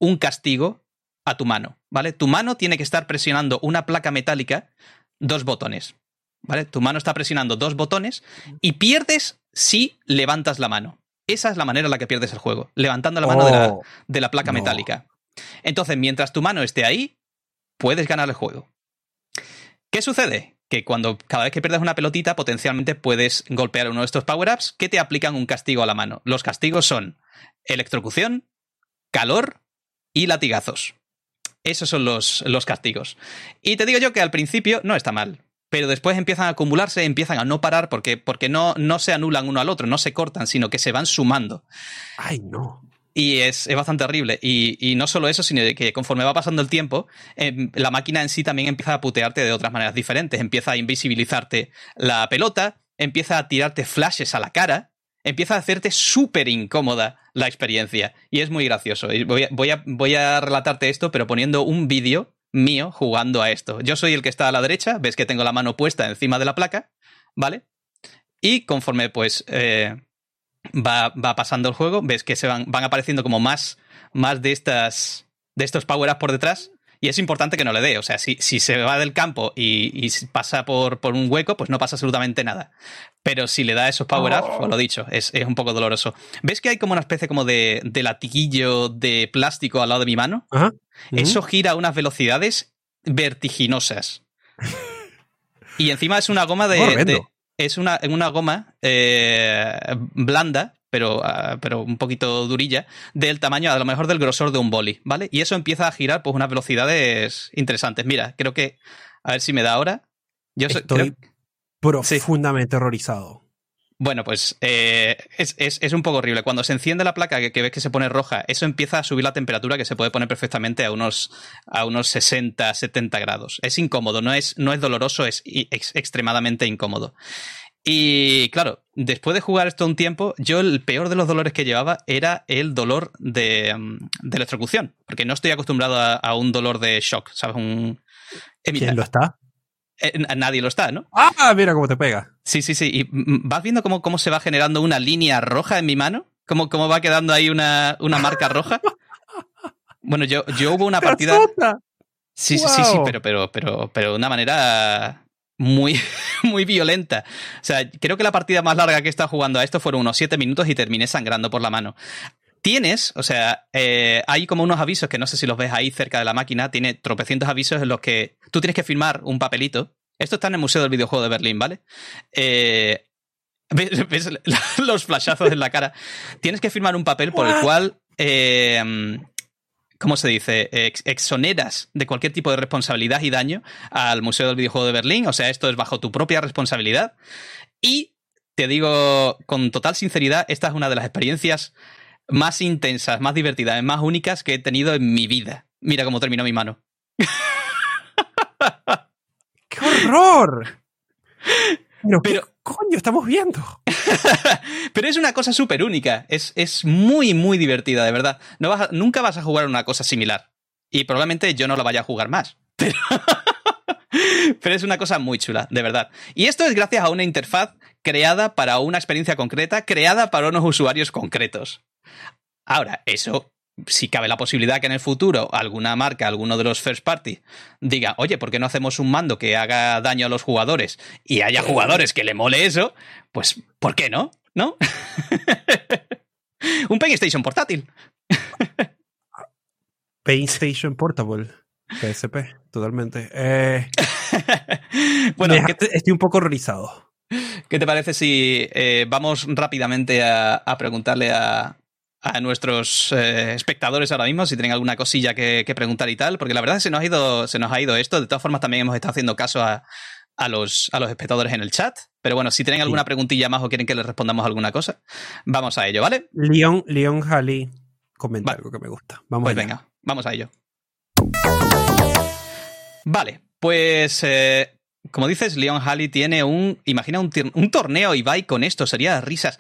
un castigo a tu mano, ¿vale? Tu mano tiene que estar presionando una placa metálica, dos botones, ¿vale? Tu mano está presionando dos botones y pierdes si levantas la mano. Esa es la manera en la que pierdes el juego, levantando la mano de, la, oh, placa metálica. Entonces, mientras tu mano esté ahí, puedes ganar el juego. ¿Qué sucede? Que cuando cada vez que pierdes una pelotita, potencialmente puedes golpear uno de estos power-ups que te aplican un castigo a la mano. Los castigos son electrocución, calor y latigazos. Esos son los, los castigos. Y te digo yo que al principio no está mal pero después empiezan a acumularse, empiezan a no parar porque, porque no, no se anulan uno al otro, no se cortan, sino que se van sumando. Ay, no. Y es, bastante horrible. Y, no solo eso, sino que conforme va pasando el tiempo, em, la máquina en sí también empieza a putearte de otras maneras diferentes. Empieza a invisibilizarte la pelota, empieza a tirarte flashes a la cara, empieza a hacerte súper incómoda la experiencia. Y es muy gracioso. voy, a, voy, a, voy a relatarte esto, pero poniendo un vídeo mío jugando a esto. Yo soy el que está a la derecha, ves que tengo la mano puesta encima de la placa, ¿vale? Y conforme pues eh, va, va, pasando el juego, ves que se van, van apareciendo como más, más de estas de estos power-ups por detrás. Y es importante que no le dé. O sea, si, si se va del campo y, pasa por, por, un hueco, pues no pasa absolutamente nada. Pero si le da esos power-ups, oh. lo dicho, es, es, un poco doloroso. ¿Ves que hay como una especie como de, de latiguillo de plástico al lado de mi mano? Eso gira a unas velocidades vertiginosas. y encima es una goma de, es una, una goma eh, blanda, pero, ah, pero un poquito durilla, del tamaño, a lo mejor del grosor de un boli, ¿vale? Y eso empieza a girar pues unas velocidades interesantes. Mira, creo que, a ver si me da ahora. Yo Estoy profundamente horrorizado. Bueno, pues eh, es, un poco horrible. Cuando se enciende la placa, que, ves que se pone roja, eso empieza a subir la temperatura que se puede poner perfectamente a unos, a unos 60, 70 grados. Es incómodo, no es, no es doloroso, es, extremadamente incómodo. Y claro, después de jugar esto un tiempo, yo el peor de los dolores que llevaba era el dolor de, mm, electrocución, porque no estoy acostumbrado a, un dolor de shock, ¿sabes? Un... ¿Quién lo está? Eh, nadie lo está, ¿no? Ah, mira cómo te pega. Sí, sí, sí. ¿Y vas viendo cómo, cómo se va generando una línea roja en mi mano? ¿Cómo, cómo va quedando ahí una, una marca roja? Bueno, yo, yo hubo una partida. Sí, sí, sí, sí, pero, pero, pero, pero de una manera muy, muy violenta. O sea, creo que la partida más larga que he estado jugando a esto fueron unos 7 minutos y terminé sangrando por la mano. Tienes, o sea, eh, hay como unos avisos que no sé si los ves ahí cerca de la máquina, tiene tropecientos avisos en los que tú tienes que firmar un papelito. Esto está en el Museo del Videojuego de Berlín, ¿vale? Eh, ¿ves, los flashazos en la cara? Tienes que firmar un papel por el cual eh, ¿cómo se dice? exoneras de cualquier tipo de responsabilidad y daño al Museo del Videojuego de Berlín. O sea, esto es bajo tu propia responsabilidad. Y te digo con total sinceridad, esta es una de las experiencias más intensas, más divertidas, más únicas que he tenido en mi vida. Mira cómo terminó mi mano. ¡Qué horror! Pero, ¿qué coño estamos viendo? Pero es una cosa súper única. Es, es, muy, muy divertida, de verdad. No vas nunca vas a jugar una cosa similar. Y probablemente yo no la vaya a jugar más. Pero, pero es una cosa muy chula, de verdad. Y esto es gracias a una interfaz creada para una experiencia concreta, creada para unos usuarios concretos. Ahora, eso si cabe la posibilidad que en el futuro alguna marca, alguno de los first party, diga, oye, ¿por qué no hacemos un mando que haga daño a los jugadores y haya jugadores que le mole eso? Pues, ¿por qué no? ¿No? un PlayStation portátil. PlayStation Portable. PSP, totalmente. Eh, bueno, estoy un poco horrorizado. ¿Qué te parece si eh, vamos rápidamente a preguntarle a, a nuestros eh, espectadores ahora mismo si tienen alguna cosilla que, preguntar y tal, porque la verdad que se nos ha ido, se nos ha ido esto. De todas formas, también hemos estado haciendo caso a, los, a los espectadores en el chat. Pero bueno, si tienen alguna preguntilla más o quieren que les respondamos alguna cosa, vamos a ello, ¿vale? Leon, Leon Halley comenta algo que me gusta. Vamos pues venga, vamos a ello. Vale, pues eh, como dices, Leon Halley tiene un. Imagina un, un torneo Ibai con esto, sería risas.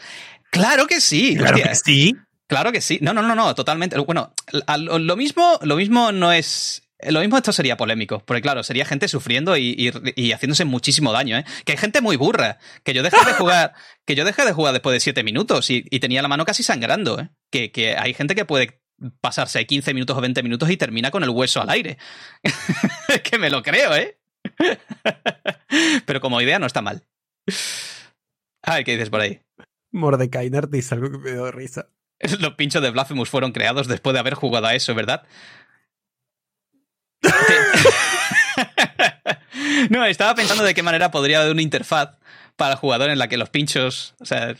Claro que sí. Claro que sí. Claro que sí. No, no, no, no, totalmente. Bueno, lo mismo, lo mismo no es. Lo mismo esto sería polémico, porque claro, sería gente sufriendo y, haciéndose muchísimo daño, ¿eh? Que hay gente muy burra, que yo dejé de jugar, que yo dejé de jugar después de 7 minutos y, tenía la mano casi sangrando, ¿eh? Que, que hay gente que puede pasarse 15 minutos o 20 minutos y termina con el hueso al aire. que me lo creo, ¿eh? Pero como idea no está mal. A ver qué dices por ahí. Mordecai dice algo que me dio risa. Los pinchos de Blasphemous fueron creados después de haber jugado a eso, ¿verdad? no, estaba pensando de qué manera podría haber una interfaz para el jugador en la que los pinchos. O sea.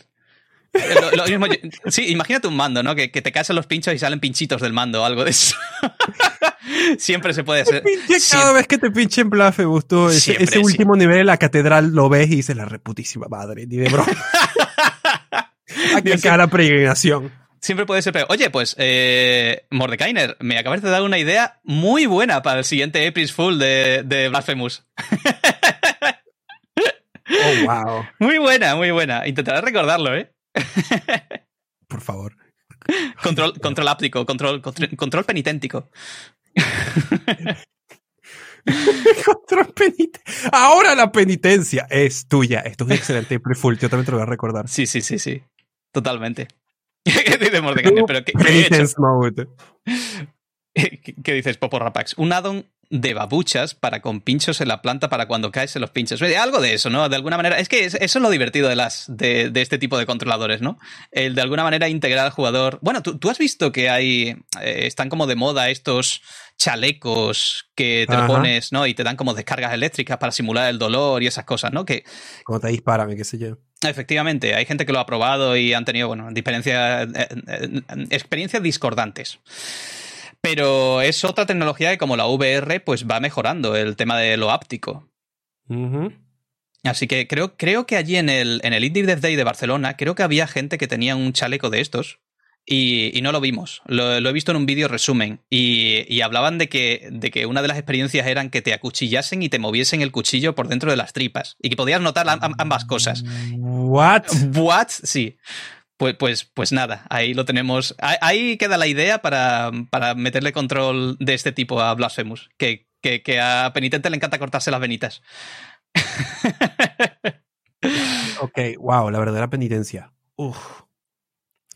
Lo, mismo, sí, imagínate un mando, ¿no? Que, te casen los pinchos y salen pinchitos del mando o algo de eso. Siempre se puede hacer. Cada vez que te pinchen Blasphemous, tú, ese, ese último nivel de la catedral lo ves y dices la reputísima madre, ni de broma. Cara peregrinación. Siempre puede ser Oye, pues, eh, Mordekainer, me acabas de dar una idea muy buena para el siguiente April Fool de, de Blasphemous. oh, wow. Muy buena, muy buena. Intentaré recordarlo, ¿eh? Por favor. Control, control áptico, control, control, penitentíco. control penitencia. Ahora la penitencia es tuya. Esto es un excelente Fool. Yo también te lo voy a recordar. Sí, sí, sí, sí. Totalmente. pero ¿qué, ¿qué, dices, Popo Rapax? Un addon de babuchas para con pinchos en la planta para cuando caes en los pinchos. Algo de eso, ¿no? De alguna manera. Es que eso es lo divertido de las de, este tipo de controladores, ¿no? El de alguna manera integrar al jugador. Bueno, tú, has visto que hay. Eh, están como de moda estos chalecos que te pones, ¿no? Y te dan como descargas eléctricas para simular el dolor y esas cosas, ¿no? Que. Como te disparan, qué sé yo. Efectivamente, hay gente que lo ha probado y han tenido, bueno, diferencias, eh, eh, experiencias discordantes. Pero es otra tecnología que como la VR pues va mejorando el tema de lo áptico. Así que creo, creo que allí en el, en el Indie Death Day de Barcelona, creo que había gente que tenía un chaleco de estos. Y, no lo vimos. Lo, he visto en un vídeo resumen. Y, hablaban de que, de que una de las experiencias eran que te acuchillasen y te moviesen el cuchillo por dentro de las tripas. Y que podías notar ambas cosas. ¿What? ¿What? Sí. Pues, pues, pues nada, ahí lo tenemos. Ahí queda la idea para, meterle control de este tipo a Blasphemous, que, que, a Penitente le encanta cortarse las venitas. ok, wow, la verdadera penitencia. Uf.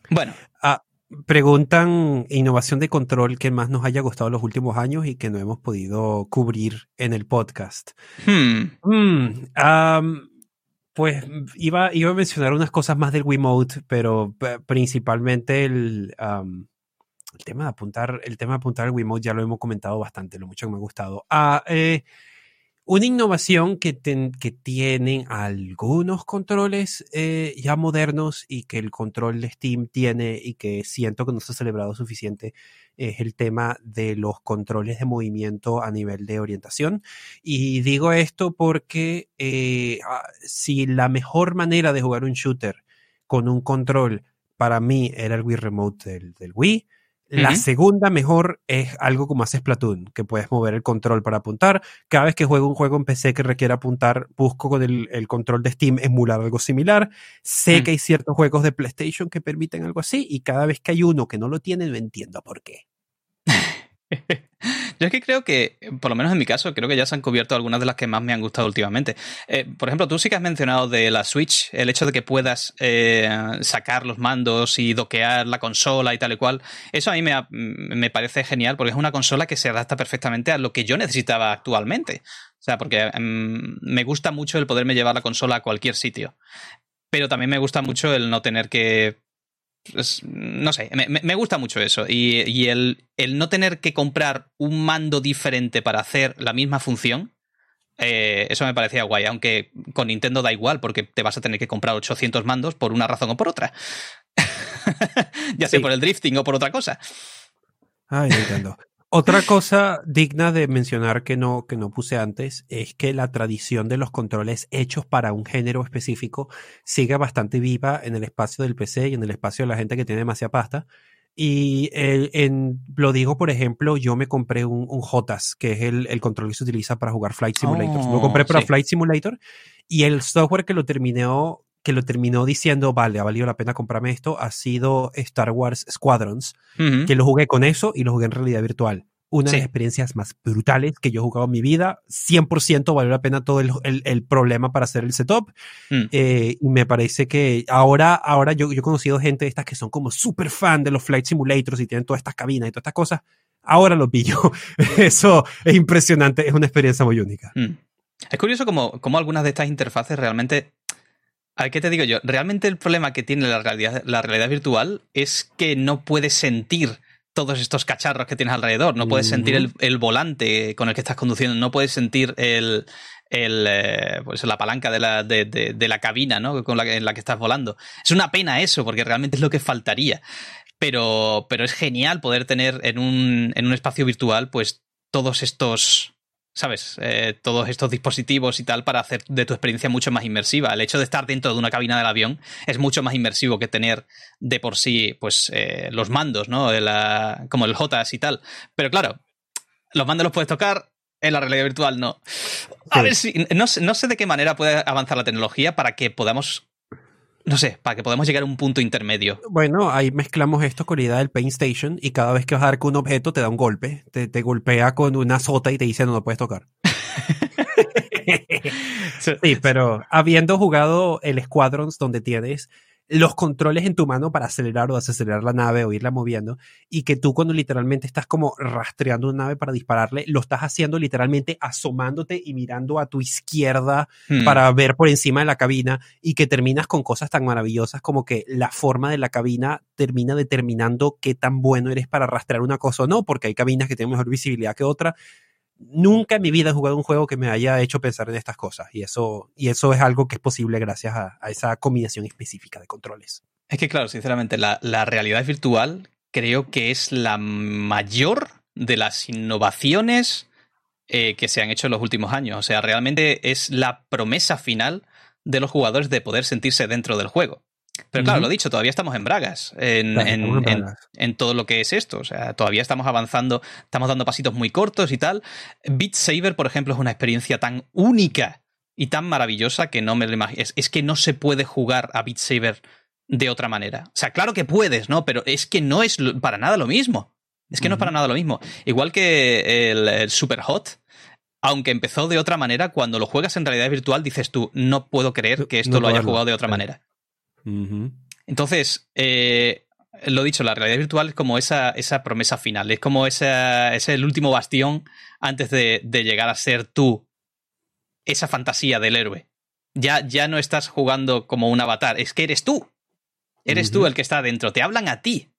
Bueno. Ah, preguntan innovación de control que más nos haya gustado en los últimos años y que no hemos podido cubrir en el podcast. Hmm. Hmm, pues iba, iba a mencionar unas cosas más del Wiimote, pero principalmente el, el, tema de apuntar, el tema de apuntar al Wiimote ya lo hemos comentado bastante, lo mucho que me ha gustado. Ah, eh, una innovación que, que tienen algunos controles eh, ya modernos y que el control de Steam tiene y que siento que no se ha celebrado suficiente es el tema de los controles de movimiento a nivel de orientación. Y digo esto porque eh, ah, si la mejor manera de jugar un shooter con un control para mí era el Wii Remote del, del Wii, la segunda mejor es algo como hace Splatoon, que puedes mover el control para apuntar. Cada vez que juego un juego en PC que requiera apuntar, busco con el, control de Steam emular algo similar. Sé mm. que hay ciertos juegos de PlayStation que permiten algo así y cada vez que hay uno que no lo tiene, no entiendo por qué. Yo es que creo que, por lo menos en mi caso, creo que ya se han cubierto algunas de las que más me han gustado últimamente. Eh, por ejemplo, tú sí que has mencionado de la Switch, el hecho de que puedas eh, sacar los mandos y doquear la consola y tal y cual. Eso a mí me, me, parece genial porque es una consola que se adapta perfectamente a lo que yo necesitaba actualmente. O sea, porque em, me gusta mucho el poderme llevar la consola a cualquier sitio. Pero también me gusta mucho el no tener que no sé, me, gusta mucho eso. Y, el, el, no tener que comprar un mando diferente para hacer la misma función, eh, eso me parecía guay. Aunque con Nintendo da igual, porque te vas a tener que comprar 800 mandos por una razón o por otra. ya sea por el drifting o por otra cosa. Ay, Nintendo. Otra cosa digna de mencionar que no, que no puse antes es que la tradición de los controles hechos para un género específico sigue bastante viva en el espacio del PC y en el espacio de la gente que tiene demasiada pasta. Y en, lo digo, por ejemplo, yo me compré un, un JOTAS, que es el, el, control que se utiliza para jugar Flight Simulator. lo compré oh, para Flight Simulator y el software que lo terminó que lo terminó diciendo, vale, ha valido la pena comprarme esto, ha sido Star Wars Squadrons, que lo jugué con eso y lo jugué en realidad virtual. Una de las experiencias más brutales que yo he jugado en mi vida. 100% valió la pena todo el, el, problema para hacer el setup. Mm. Eh, y me parece que ahora, ahora yo, yo he conocido gente de estas que son como súper fan de los Flight Simulators y tienen todas estas cabinas y todas estas cosas. Ahora lo pillo. Eso es impresionante. Es una experiencia muy única. Mm. Es curioso como, como algunas de estas interfaces realmente a ver, ¿qué te digo yo? Realmente el problema que tiene la realidad, la realidad virtual es que no puedes sentir todos estos cacharros que tienes alrededor. No puedes sentir el, volante con el que estás conduciendo, no puedes sentir el, el eh, pues la palanca de la, de, de, la cabina ¿no? con la, en la que estás volando. Es una pena eso, porque realmente es lo que faltaría. Pero, pero es genial poder tener en un, en un espacio virtual pues todos estos ¿sabes? Eh, todos estos dispositivos y tal para hacer de tu experiencia mucho más inmersiva. El hecho de estar dentro de una cabina del avión es mucho más inmersivo que tener de por sí, pues, eh, los mandos, ¿no? como el JAS y tal. Pero claro, los mandos los puedes tocar, en la realidad virtual no. A ver si. No, no sé de qué manera puede avanzar la tecnología para que podamos no sé, para que podamos llegar a un punto intermedio. Bueno, ahí mezclamos esto con la idea del Paint Station y cada vez que vas a dar con un objeto te da un golpe, te, te golpea con una sota y te dice no lo puedes tocar. sí, pero habiendo jugado el Squadrons donde tienes los controles en tu mano para acelerar o desacelerar la nave o irla moviendo y que tú cuando literalmente estás como rastreando una nave para dispararle, lo estás haciendo literalmente asomándote y mirando a tu izquierda hmm. para ver por encima de la cabina y que terminas con cosas tan maravillosas como que la forma de la cabina termina determinando qué tan bueno eres para rastrear una cosa o no, porque hay cabinas que tienen mejor visibilidad que otra nunca en mi vida he jugado un juego que me haya hecho pensar en estas cosas. Y eso, y eso es algo que es posible gracias a, esa combinación específica de controles. Es que, claro, sinceramente, la, realidad virtual creo que es la mayor de las innovaciones eh, que se han hecho en los últimos años. O sea, realmente es la promesa final de los jugadores de poder sentirse dentro del juego. Pero claro, lo dicho, todavía estamos en bragas en, todo lo que es esto. O sea, todavía estamos avanzando, estamos dando pasitos muy cortos y tal. Beat Saber, por ejemplo, es una experiencia tan única y tan maravillosa que no me lo imagino. Es, que no se puede jugar a Beat Saber de otra manera. O sea, claro que puedes, ¿no? Pero es que no es para nada lo mismo. Es que no es para nada lo mismo. Igual que el, Super Hot, aunque empezó de otra manera, cuando lo juegas en realidad virtual dices tú, no puedo creer que esto lo haya jugado de otra manera. Entonces, eh, lo dicho, la realidad virtual es como esa, esa promesa final, es como esa, es el último bastión antes de, llegar a ser tú esa fantasía del héroe. Ya, ya no estás jugando como un avatar, es que eres tú. Eres tú el que está dentro, te hablan a ti.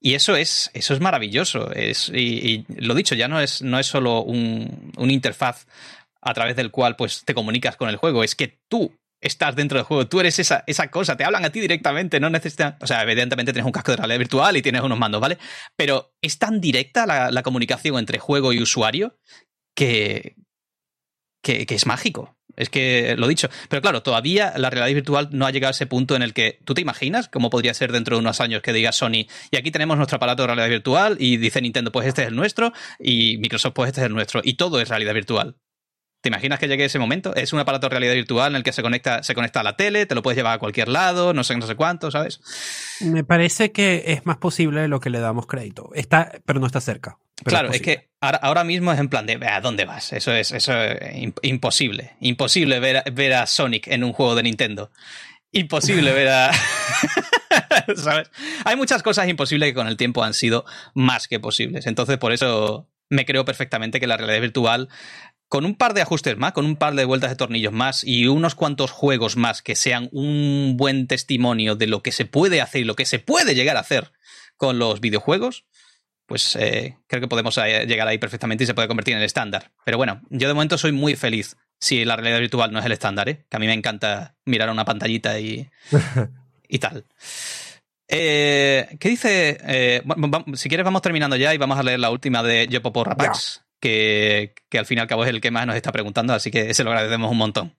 Y eso es, eso es maravilloso. Es, y, lo dicho, ya no es, no es solo un, un interfaz a través del cual pues te comunicas con el juego, es que tú estás dentro del juego, tú eres esa, esa cosa, te hablan a ti directamente, no necesitas, o sea, evidentemente tienes un casco de realidad virtual y tienes unos mandos, ¿vale? Pero es tan directa la, comunicación entre juego y usuario que, que, es mágico. Es que lo dicho. Pero claro, todavía la realidad virtual no ha llegado a ese punto en el que tú te imaginas cómo podría ser dentro de unos años que diga Sony, y aquí tenemos nuestro aparato de realidad virtual, y dice Nintendo, pues este es el nuestro, y Microsoft, pues este es el nuestro, y todo es realidad virtual. ¿Te imaginas que llegue ese momento? Es un aparato de realidad virtual en el que se conecta, se conecta a la tele, te lo puedes llevar a cualquier lado, no sé, no sé cuánto, ¿sabes? Me parece que es más posible de lo que le damos crédito. Está, pero no está cerca. Claro, es, que ahora, mismo es en plan de, ¿a dónde vas? Eso es, eso imposible. Imposible ver, ver a Sonic en un juego de Nintendo. Imposible ver a... ¿Sabes? Hay muchas cosas imposibles que con el tiempo han sido más que posibles. Entonces, por eso me creo perfectamente que la realidad virtual con un par de ajustes más, con un par de vueltas de tornillos más y unos cuantos juegos más que sean un buen testimonio de lo que se puede hacer y lo que se puede llegar a hacer con los videojuegos, pues eh, creo que podemos eh, llegar ahí perfectamente y se puede convertir en el estándar. Pero bueno, yo de momento soy muy feliz si la realidad virtual no es el estándar, ¿eh? que a mí me encanta mirar una pantallita y, y tal. ¿Qué dice? si quieres, vamos terminando ya y vamos a leer la última de Yopopo Rapax que, al fin y al cabo es el que más nos está preguntando, así que se lo agradecemos un montón.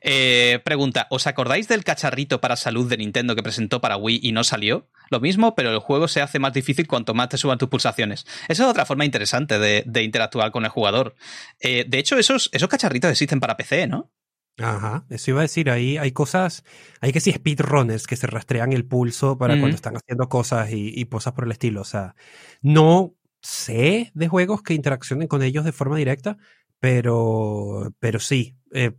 Eh, pregunta, ¿os acordáis del cacharrito para salud de Nintendo que presentó para Wii y no salió? Lo mismo, pero el juego se hace más difícil cuanto más te suban tus pulsaciones. Esa es otra forma interesante de, interactuar con el jugador. Eh, de hecho, esos, esos cacharritos existen para PC, ¿no? Ajá, eso iba a decir, ahí hay cosas, hay que sí speedrunners que se rastrean el pulso para cuando están haciendo cosas y, y, cosas por el estilo. O sea, no sé de juegos que interaccionen con ellos de forma directa, pero, pero sí. Eh,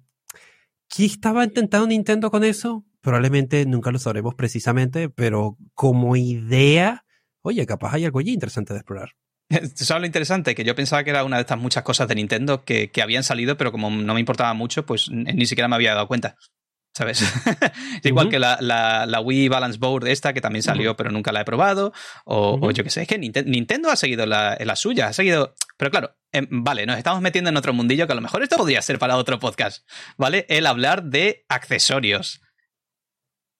¿Qué estaba intentando Nintendo con eso? Probablemente nunca lo sabremos precisamente, pero como idea, oye, capaz hay algo allí interesante de explorar. ¿Sabes lo interesante? Que yo pensaba que era una de estas muchas cosas de Nintendo que, que habían salido, pero como no me importaba mucho, pues ni siquiera me había dado cuenta. ¿Sabes? Igual que la, la, Wii Balance Board esta, que también salió, pero nunca la he probado. O, yo qué sé, es que Nintendo, ha seguido la, la, suya, ha seguido... Pero claro, em, vale, nos estamos metiendo en otro mundillo que a lo mejor esto podría ser para otro podcast, ¿vale? El hablar de accesorios.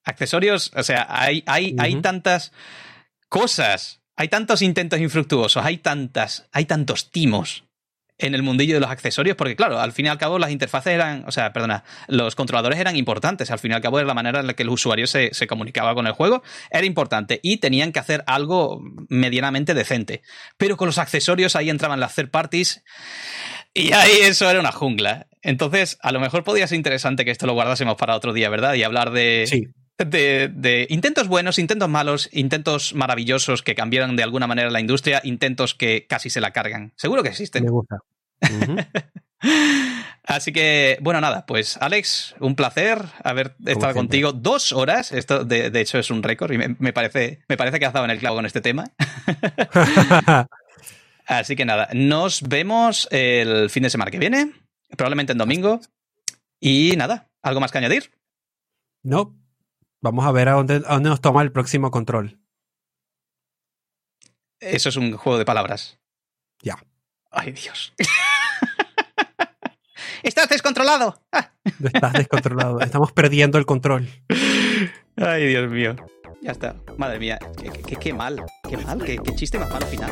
Accesorios, o sea, hay, hay, hay tantas cosas, hay tantos intentos infructuosos, hay tantas, hay tantos timos en el mundillo de los accesorios, porque claro, al fin y al cabo las interfaces eran, o sea, perdona, los controladores eran importantes, al fin y al cabo era la manera en la que el usuario se, comunicaba con el juego, era importante y tenían que hacer algo medianamente decente. Pero con los accesorios ahí entraban las third parties y ahí eso era una jungla. Entonces, a lo mejor podría ser interesante que esto lo guardásemos para otro día, ¿verdad? Y hablar de... De, de, intentos buenos, intentos malos, intentos maravillosos que cambiaron de alguna manera la industria, intentos que casi se la cargan. Seguro que existen. Me gusta. Así que, bueno, nada, pues Alex, un placer haber estado contigo dos horas. Esto, de, hecho, es un récord y me, parece, me parece que has dado en el clavo con este tema. Así que nada, nos vemos el fin de semana que viene, probablemente en domingo. Y nada, ¿algo más que añadir? No. Vamos a ver a dónde, a dónde nos toma el próximo control. Eso es un juego de palabras. Ya. Ay, Dios. Estás descontrolado. Estás descontrolado. Estamos perdiendo el control. Ay, Dios mío. Ya está. Madre mía. Qué, mal. Qué mal. Qué, qué chiste más malo final.